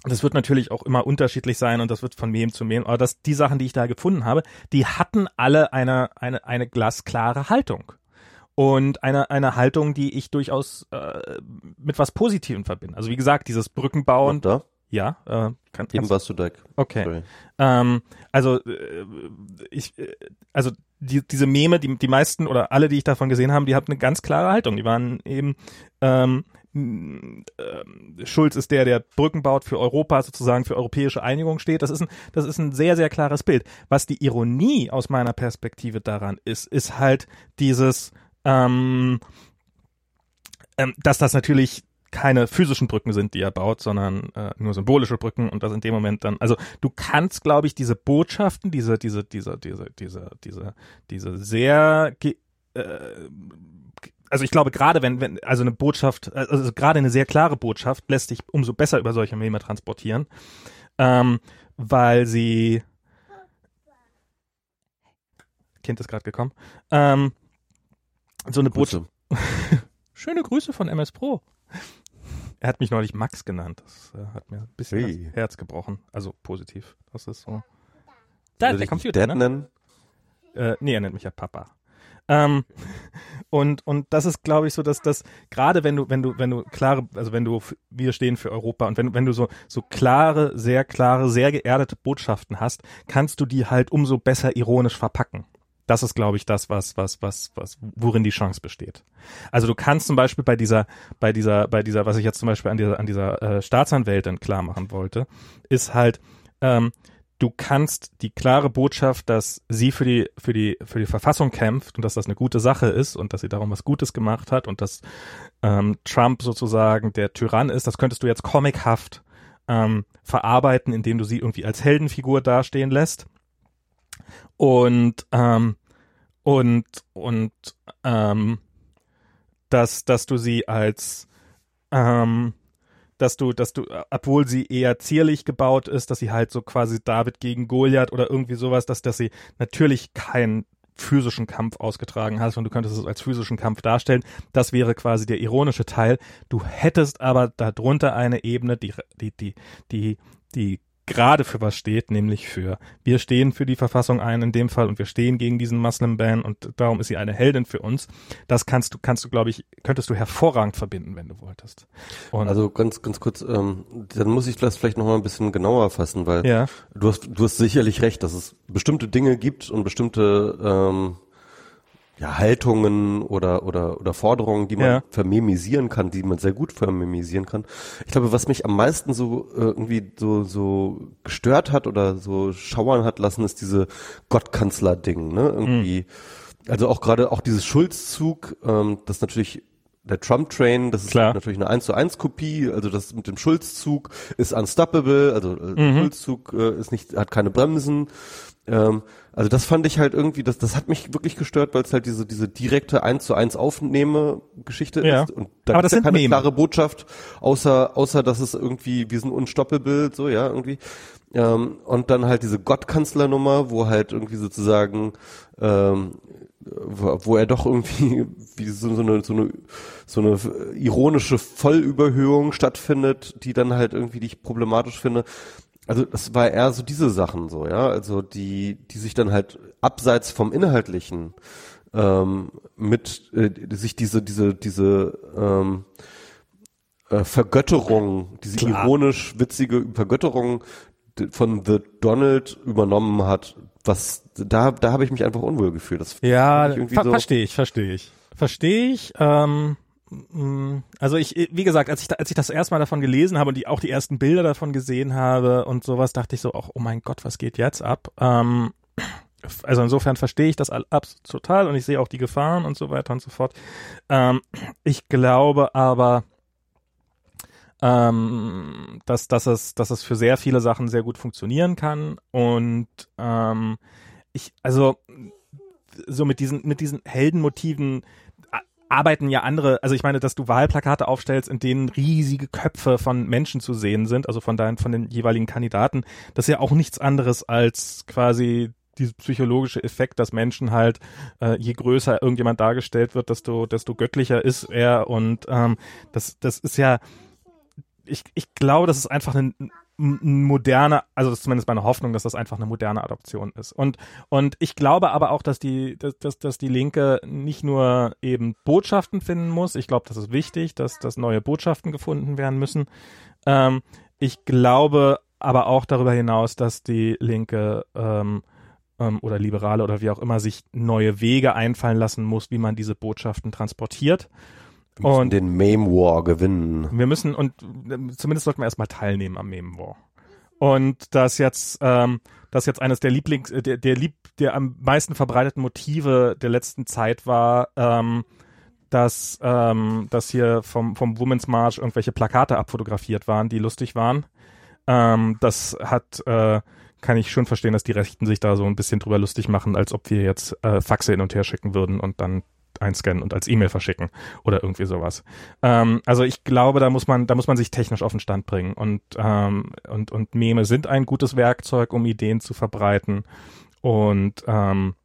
das wird natürlich auch immer unterschiedlich sein und das wird von wem zu wem. Aber das, die Sachen, die ich da gefunden habe, die hatten alle eine, eine, eine glasklare Haltung. Und eine, eine Haltung, die ich durchaus äh, mit was Positivem verbinde. Also wie gesagt, dieses Brückenbauen. Ja, äh, kann, Eben warst du da. Okay. Ähm, also äh, ich, äh, also die, diese Meme, die, die meisten oder alle, die ich davon gesehen habe, die hatten eine ganz klare Haltung. Die waren eben ähm, äh, Schulz ist der, der Brücken baut für Europa, sozusagen für europäische Einigung steht. Das ist ein, das ist ein sehr, sehr klares Bild. Was die Ironie aus meiner Perspektive daran ist, ist halt dieses, ähm, ähm, dass das natürlich keine physischen Brücken sind, die er baut, sondern äh, nur symbolische Brücken und das in dem Moment dann, also du kannst, glaube ich, diese Botschaften, diese, diese, diese, diese, diese, diese, diese sehr äh, also ich glaube gerade wenn wenn also eine Botschaft also gerade eine sehr klare Botschaft lässt sich umso besser über solche Meme transportieren, ähm, weil sie Kind ist gerade gekommen. Ähm, so eine Botschaft. (laughs) Schöne Grüße von MS Pro. Er hat mich neulich Max genannt. Das äh, hat mir ein bisschen hey. das Herz gebrochen. Also positiv. Das ist so. Da, der Computer. Ne? Nennen? Äh, nee, er nennt mich ja Papa. Ähm, und, und das ist, glaube ich, so, dass das, gerade wenn du, wenn du, wenn du klare, also wenn du, wir stehen für Europa und wenn, wenn du so, so klare, sehr klare, sehr geerdete Botschaften hast, kannst du die halt umso besser ironisch verpacken. Das ist, glaube ich, das, was, was, was, was, worin die Chance besteht. Also du kannst zum Beispiel bei dieser, bei dieser, bei dieser, was ich jetzt zum Beispiel an dieser, an dieser äh, Staatsanwältin klar machen wollte, ist halt, ähm, du kannst die klare Botschaft, dass sie für die, für die, für die Verfassung kämpft und dass das eine gute Sache ist und dass sie darum was Gutes gemacht hat und dass ähm, Trump sozusagen der Tyrann ist, das könntest du jetzt comichaft ähm, verarbeiten, indem du sie irgendwie als Heldenfigur dastehen lässt. Und, ähm, und, und, ähm, dass, dass du sie als, ähm, dass du, dass du, obwohl sie eher zierlich gebaut ist, dass sie halt so quasi David gegen Goliath oder irgendwie sowas, dass, dass sie natürlich keinen physischen Kampf ausgetragen hast und du könntest es als physischen Kampf darstellen. Das wäre quasi der ironische Teil. Du hättest aber darunter eine Ebene, die, die, die, die, die gerade für was steht, nämlich für wir stehen für die Verfassung ein in dem Fall und wir stehen gegen diesen Muslim Ban und darum ist sie eine Heldin für uns. Das kannst du kannst du glaube ich könntest du hervorragend verbinden, wenn du wolltest. Und also ganz ganz kurz, ähm, dann muss ich das vielleicht noch mal ein bisschen genauer fassen, weil ja. du hast du hast sicherlich recht, dass es bestimmte Dinge gibt und bestimmte ähm, ja, Haltungen oder, oder, oder Forderungen, die man ja. vermemisieren kann, die man sehr gut vermemisieren kann. Ich glaube, was mich am meisten so äh, irgendwie so, so gestört hat oder so schauern hat lassen, ist diese Gottkanzler-Ding, ne? Irgendwie. Mhm. Also auch gerade auch dieses Schulzzug, ähm, das natürlich der Trump-Train, das ist Klar. natürlich eine 1 zu 1 Kopie, also das mit dem Schulzzug ist unstoppable, also äh, mhm. Schulzzug äh, ist nicht, hat keine Bremsen. Ähm, also das fand ich halt irgendwie, das, das hat mich wirklich gestört, weil es halt diese, diese direkte 1 zu 1 Aufnehme-Geschichte ja. ist. Und da Aber das ja keine Meme. klare Botschaft, außer, außer dass es irgendwie, wir sind unstoppable, so, ja, irgendwie. Ähm, und dann halt diese Gottkanzlernummer, wo halt irgendwie sozusagen, ähm, wo, wo er doch irgendwie (laughs) wie so, so, eine, so eine so eine ironische Vollüberhöhung stattfindet, die dann halt irgendwie die ich problematisch finde also das war eher so diese Sachen so, ja, also die, die sich dann halt abseits vom Inhaltlichen ähm, mit äh, sich diese, diese, diese ähm, äh, Vergötterung, diese Klar. ironisch witzige Vergötterung von The Donald übernommen hat, was da da habe ich mich einfach unwohl gefühlt. Das ja, ver so verstehe ich, verstehe ich, verstehe ich. Ähm, also ich, wie gesagt, als ich als ich das erstmal davon gelesen habe und die auch die ersten Bilder davon gesehen habe und sowas, dachte ich so, auch, oh mein Gott, was geht jetzt ab? Ähm, also insofern verstehe ich das absolut total und ich sehe auch die Gefahren und so weiter und so fort. Ähm, ich glaube aber, ähm, dass, dass, es, dass es für sehr viele Sachen sehr gut funktionieren kann. Und ähm, ich, also so mit diesen, mit diesen Heldenmotiven arbeiten ja andere, also ich meine, dass du Wahlplakate aufstellst, in denen riesige Köpfe von Menschen zu sehen sind, also von deinen, von den jeweiligen Kandidaten, das ist ja auch nichts anderes als quasi dieses psychologische Effekt, dass Menschen halt, äh, je größer irgendjemand dargestellt wird, desto, desto göttlicher ist er und ähm, das, das ist ja, ich, ich glaube, das ist einfach ein, ein moderne, also das ist zumindest meine Hoffnung, dass das einfach eine moderne Adoption ist. Und, und ich glaube aber auch, dass die, dass, dass, die Linke nicht nur eben Botschaften finden muss. Ich glaube, das ist wichtig, dass, dass neue Botschaften gefunden werden müssen. Ähm, ich glaube aber auch darüber hinaus, dass die Linke ähm, ähm, oder Liberale oder wie auch immer sich neue Wege einfallen lassen muss, wie man diese Botschaften transportiert. Wir müssen und den Meme War gewinnen. Wir müssen und zumindest sollten wir erstmal teilnehmen am Meme War. Und das jetzt, ähm, das jetzt eines der Lieblings, äh, der, der lieb, der am meisten verbreiteten Motive der letzten Zeit war, ähm, dass, ähm, dass hier vom, vom Women's March irgendwelche Plakate abfotografiert waren, die lustig waren. Ähm, das hat, äh, kann ich schon verstehen, dass die Rechten sich da so ein bisschen drüber lustig machen, als ob wir jetzt äh, Faxe hin und her schicken würden und dann einscannen und als E-Mail verschicken oder irgendwie sowas. Ähm, also ich glaube, da muss man, da muss man sich technisch auf den Stand bringen und ähm, und und Meme sind ein gutes Werkzeug, um Ideen zu verbreiten und ähm,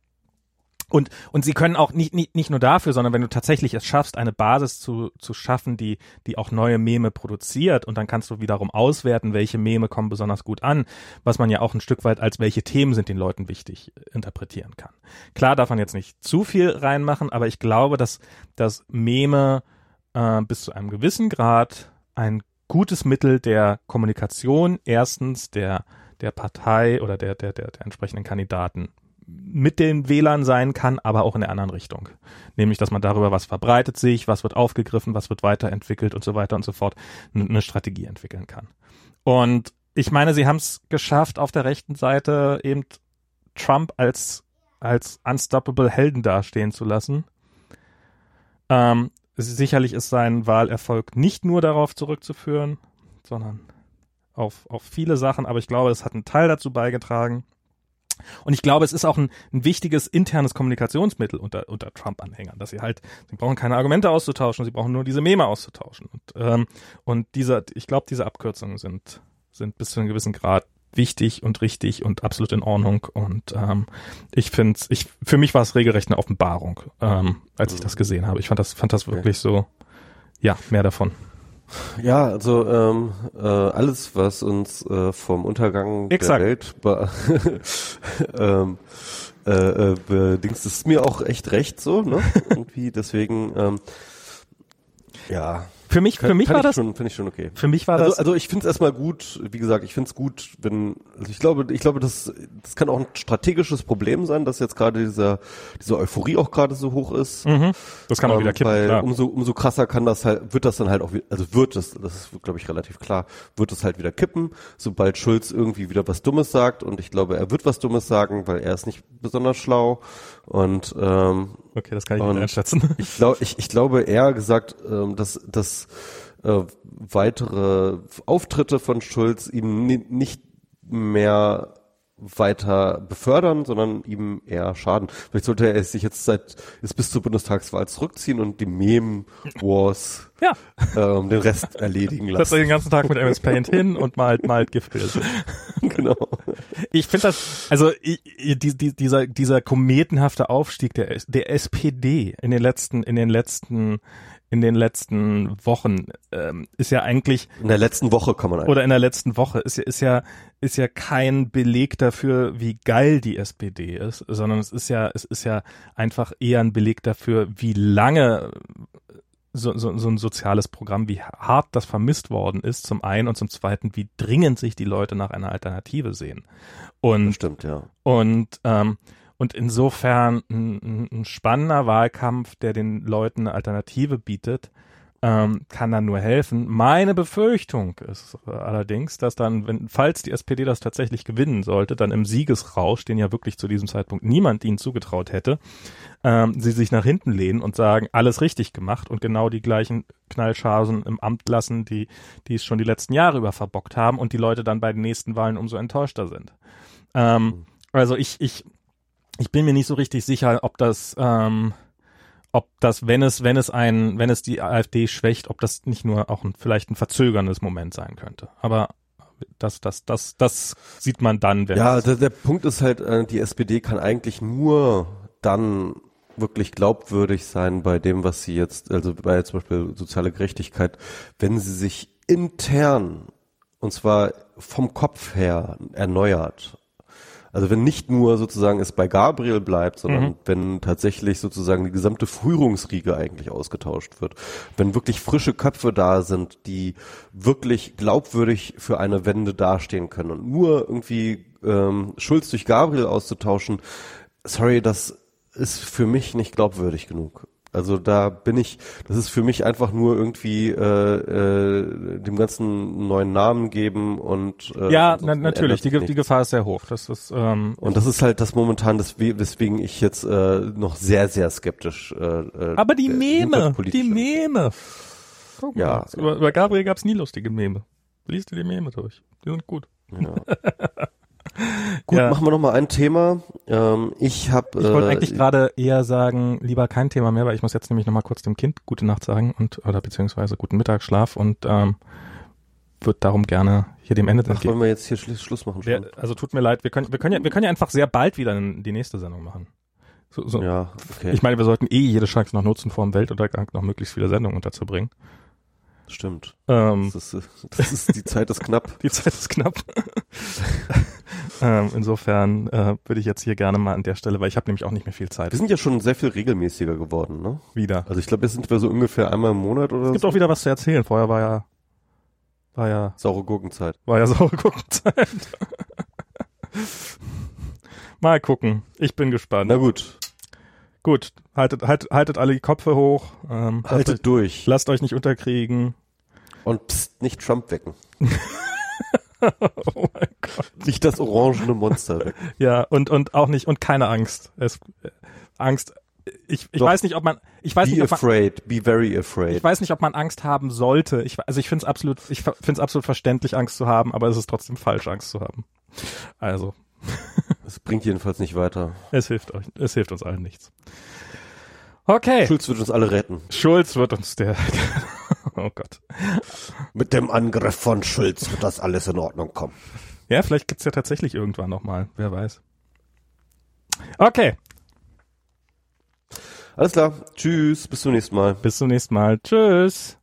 und, und sie können auch nicht, nicht, nicht nur dafür, sondern wenn du tatsächlich es schaffst, eine Basis zu, zu schaffen, die, die auch neue Meme produziert und dann kannst du wiederum auswerten, welche Meme kommen besonders gut an, was man ja auch ein Stück weit als welche Themen sind den Leuten wichtig interpretieren kann. Klar darf man jetzt nicht zu viel reinmachen, aber ich glaube, dass, dass Meme äh, bis zu einem gewissen Grad ein gutes Mittel der Kommunikation erstens der der Partei oder der, der, der, der entsprechenden Kandidaten mit den Wählern sein kann, aber auch in der anderen Richtung. Nämlich, dass man darüber, was verbreitet sich, was wird aufgegriffen, was wird weiterentwickelt und so weiter und so fort, eine Strategie entwickeln kann. Und ich meine, sie haben es geschafft, auf der rechten Seite eben Trump als, als unstoppable Helden dastehen zu lassen. Ähm, sicherlich ist sein Wahlerfolg nicht nur darauf zurückzuführen, sondern auf, auf viele Sachen, aber ich glaube, es hat einen Teil dazu beigetragen. Und ich glaube, es ist auch ein, ein wichtiges internes Kommunikationsmittel unter, unter Trump-Anhängern, dass sie halt, sie brauchen keine Argumente auszutauschen, sie brauchen nur diese Meme auszutauschen. Und, ähm, und diese, ich glaube, diese Abkürzungen sind, sind bis zu einem gewissen Grad wichtig und richtig und absolut in Ordnung. Und ähm, ich finde ich, für mich war es regelrecht eine Offenbarung, ähm, als ich das gesehen habe. Ich fand das, fand das wirklich so, ja, mehr davon. Ja, also ähm, äh, alles, was uns äh, vom Untergang Exakt. der Welt (laughs) ähm, äh, äh, bedingst, ist mir auch echt recht so, ne? (laughs) Irgendwie, deswegen, ähm, ja. Für mich, für mich war das schon, finde ich schon okay. Für mich war also, das. Also ich finde es erstmal gut. Wie gesagt, ich finde es gut, wenn also ich glaube, ich glaube, das, das kann auch ein strategisches Problem sein, dass jetzt gerade dieser diese Euphorie auch gerade so hoch ist. Mhm. Das kann auch ähm, wieder kippen. Weil klar. umso umso krasser kann das halt, wird das dann halt auch, also wird es, das ist glaube ich relativ klar, wird es halt wieder kippen, sobald Schulz irgendwie wieder was Dummes sagt. Und ich glaube, er wird was Dummes sagen, weil er ist nicht besonders schlau. Und ähm, okay, das kann ich nicht einschätzen. Ich glaube, ich, ich glaube eher gesagt, ähm, dass dass äh, weitere Auftritte von Schulz ihm nicht mehr weiter befördern, sondern ihm eher schaden. Vielleicht sollte er sich jetzt seit jetzt bis zur Bundestagswahl zurückziehen und die Meme Wars ja. ähm, den Rest (laughs) erledigen lassen. Setzt er den ganzen Tag mit MS Paint hin und malt malt Giftbilder. (laughs) genau. Ich finde das also ich, die, die, dieser dieser kometenhafte Aufstieg der der SPD in den letzten in den letzten in den letzten Wochen ähm, ist ja eigentlich in der letzten Woche kann man eigentlich. oder in der letzten Woche ist ja ist ja ist ja kein Beleg dafür, wie geil die SPD ist, sondern es ist ja es ist ja einfach eher ein Beleg dafür, wie lange so, so, so ein soziales Programm, wie hart das vermisst worden ist, zum einen und zum zweiten, wie dringend sich die Leute nach einer Alternative sehen. Und, Stimmt, ja. und, ähm, und insofern ein, ein spannender Wahlkampf, der den Leuten eine Alternative bietet, ähm, kann dann nur helfen. Meine Befürchtung ist allerdings, dass dann, wenn, falls die SPD das tatsächlich gewinnen sollte, dann im Siegesrausch, den ja wirklich zu diesem Zeitpunkt niemand ihnen zugetraut hätte, ähm, sie sich nach hinten lehnen und sagen, alles richtig gemacht und genau die gleichen Knallchargen im Amt lassen, die, die es schon die letzten Jahre über verbockt haben und die Leute dann bei den nächsten Wahlen umso enttäuschter sind. Ähm, also ich, ich, ich bin mir nicht so richtig sicher, ob das, ähm, ob das, wenn es, wenn es ein, wenn es die AfD schwächt, ob das nicht nur auch ein, vielleicht ein verzögerndes Moment sein könnte. Aber das, das, das, das sieht man dann, wenn Ja, der, der Punkt ist halt, äh, die SPD kann eigentlich nur dann wirklich glaubwürdig sein bei dem, was sie jetzt, also bei zum Beispiel soziale Gerechtigkeit, wenn sie sich intern und zwar vom Kopf her erneuert. Also wenn nicht nur sozusagen es bei Gabriel bleibt, sondern Mhm. wenn tatsächlich sozusagen die gesamte Führungsriege eigentlich ausgetauscht wird, wenn wirklich frische Köpfe da sind, die wirklich glaubwürdig für eine Wende dastehen können und nur irgendwie ähm, Schulz durch Gabriel auszutauschen, sorry, das ist für mich nicht glaubwürdig genug. Also da bin ich, das ist für mich einfach nur irgendwie äh, äh, dem ganzen neuen Namen geben und äh, ja, na, natürlich, die, die. Gefahr ist sehr hoch. Das ist, ähm, Und das ist halt das momentan, das, we- weswegen ich jetzt äh, noch sehr, sehr skeptisch. Äh, äh, aber die äh, Meme, die. Meme. Guck mal, Ja. über, über Gabriel gab's nie lustige Meme. Liest dir die Meme durch. Die sind gut. Ja. (laughs) Gut, Ja. machen wir noch mal ein Thema. Ähm, ich habe. Ich wollte eigentlich gerade eher sagen, lieber kein Thema mehr, weil ich muss jetzt nämlich nochmal kurz dem Kind gute Nacht sagen und oder beziehungsweise guten Mittagsschlaf und ähm, würde darum gerne hier dem Ende Ach, wollen wir jetzt hier Schluss, Schluss machen? Wer, also tut mir leid, wir können, wir können ja, wir können ja einfach sehr bald wieder in die nächste Sendung machen. So, so. Ja, okay. Ich meine, wir sollten eh jede Chance noch nutzen, vor dem Weltuntergang noch möglichst viele Sendungen unterzubringen. Stimmt. Ähm, Das ist, (laughs) das ist, die Zeit ist knapp. (laughs) die Zeit ist knapp. (laughs) ähm, insofern äh, würde ich jetzt hier gerne mal an der Stelle, weil ich habe nämlich auch nicht mehr viel Zeit. Wir sind ja schon sehr viel regelmäßiger geworden, ne? Wieder. Also ich glaube, jetzt sind wir so ungefähr einmal im Monat oder Es gibt so. auch wieder was zu erzählen. Vorher war ja, war ja, Saure Gurkenzeit. war ja saure Guckenzeit. mal gucken. Ich bin gespannt. Na gut, Gut, haltet, haltet, haltet alle die Köpfe hoch. Ähm, lasst, euch, haltet durch. lasst euch nicht unterkriegen. Und pst, nicht Trump wecken. (laughs) oh mein Gott. Nicht das orangene Monster wecken. Ja, und, und auch nicht, und keine Angst. Es, äh, Angst. Ich, ich Doch. weiß nicht, ob man, ich weiß Be nicht, ob man, afraid, be very afraid. ich weiß nicht, ob man Angst haben sollte. Ich, also ich finde es absolut, ich finde es absolut verständlich, Angst zu haben, aber es ist trotzdem falsch, Angst zu haben. Also, (laughs) Das bringt jedenfalls nicht weiter. es hilft euch, es hilft uns allen nichts. Okay. Schulz wird uns alle retten. Schulz wird uns der, (laughs) oh Gott. Mit dem Angriff von Schulz wird das alles in Ordnung kommen. Ja, vielleicht gibt's ja tatsächlich irgendwann nochmal, wer weiß. Okay, Alles klar. Tschüss. Bis zum nächsten Mal. bis zum nächsten Mal. Tschüss.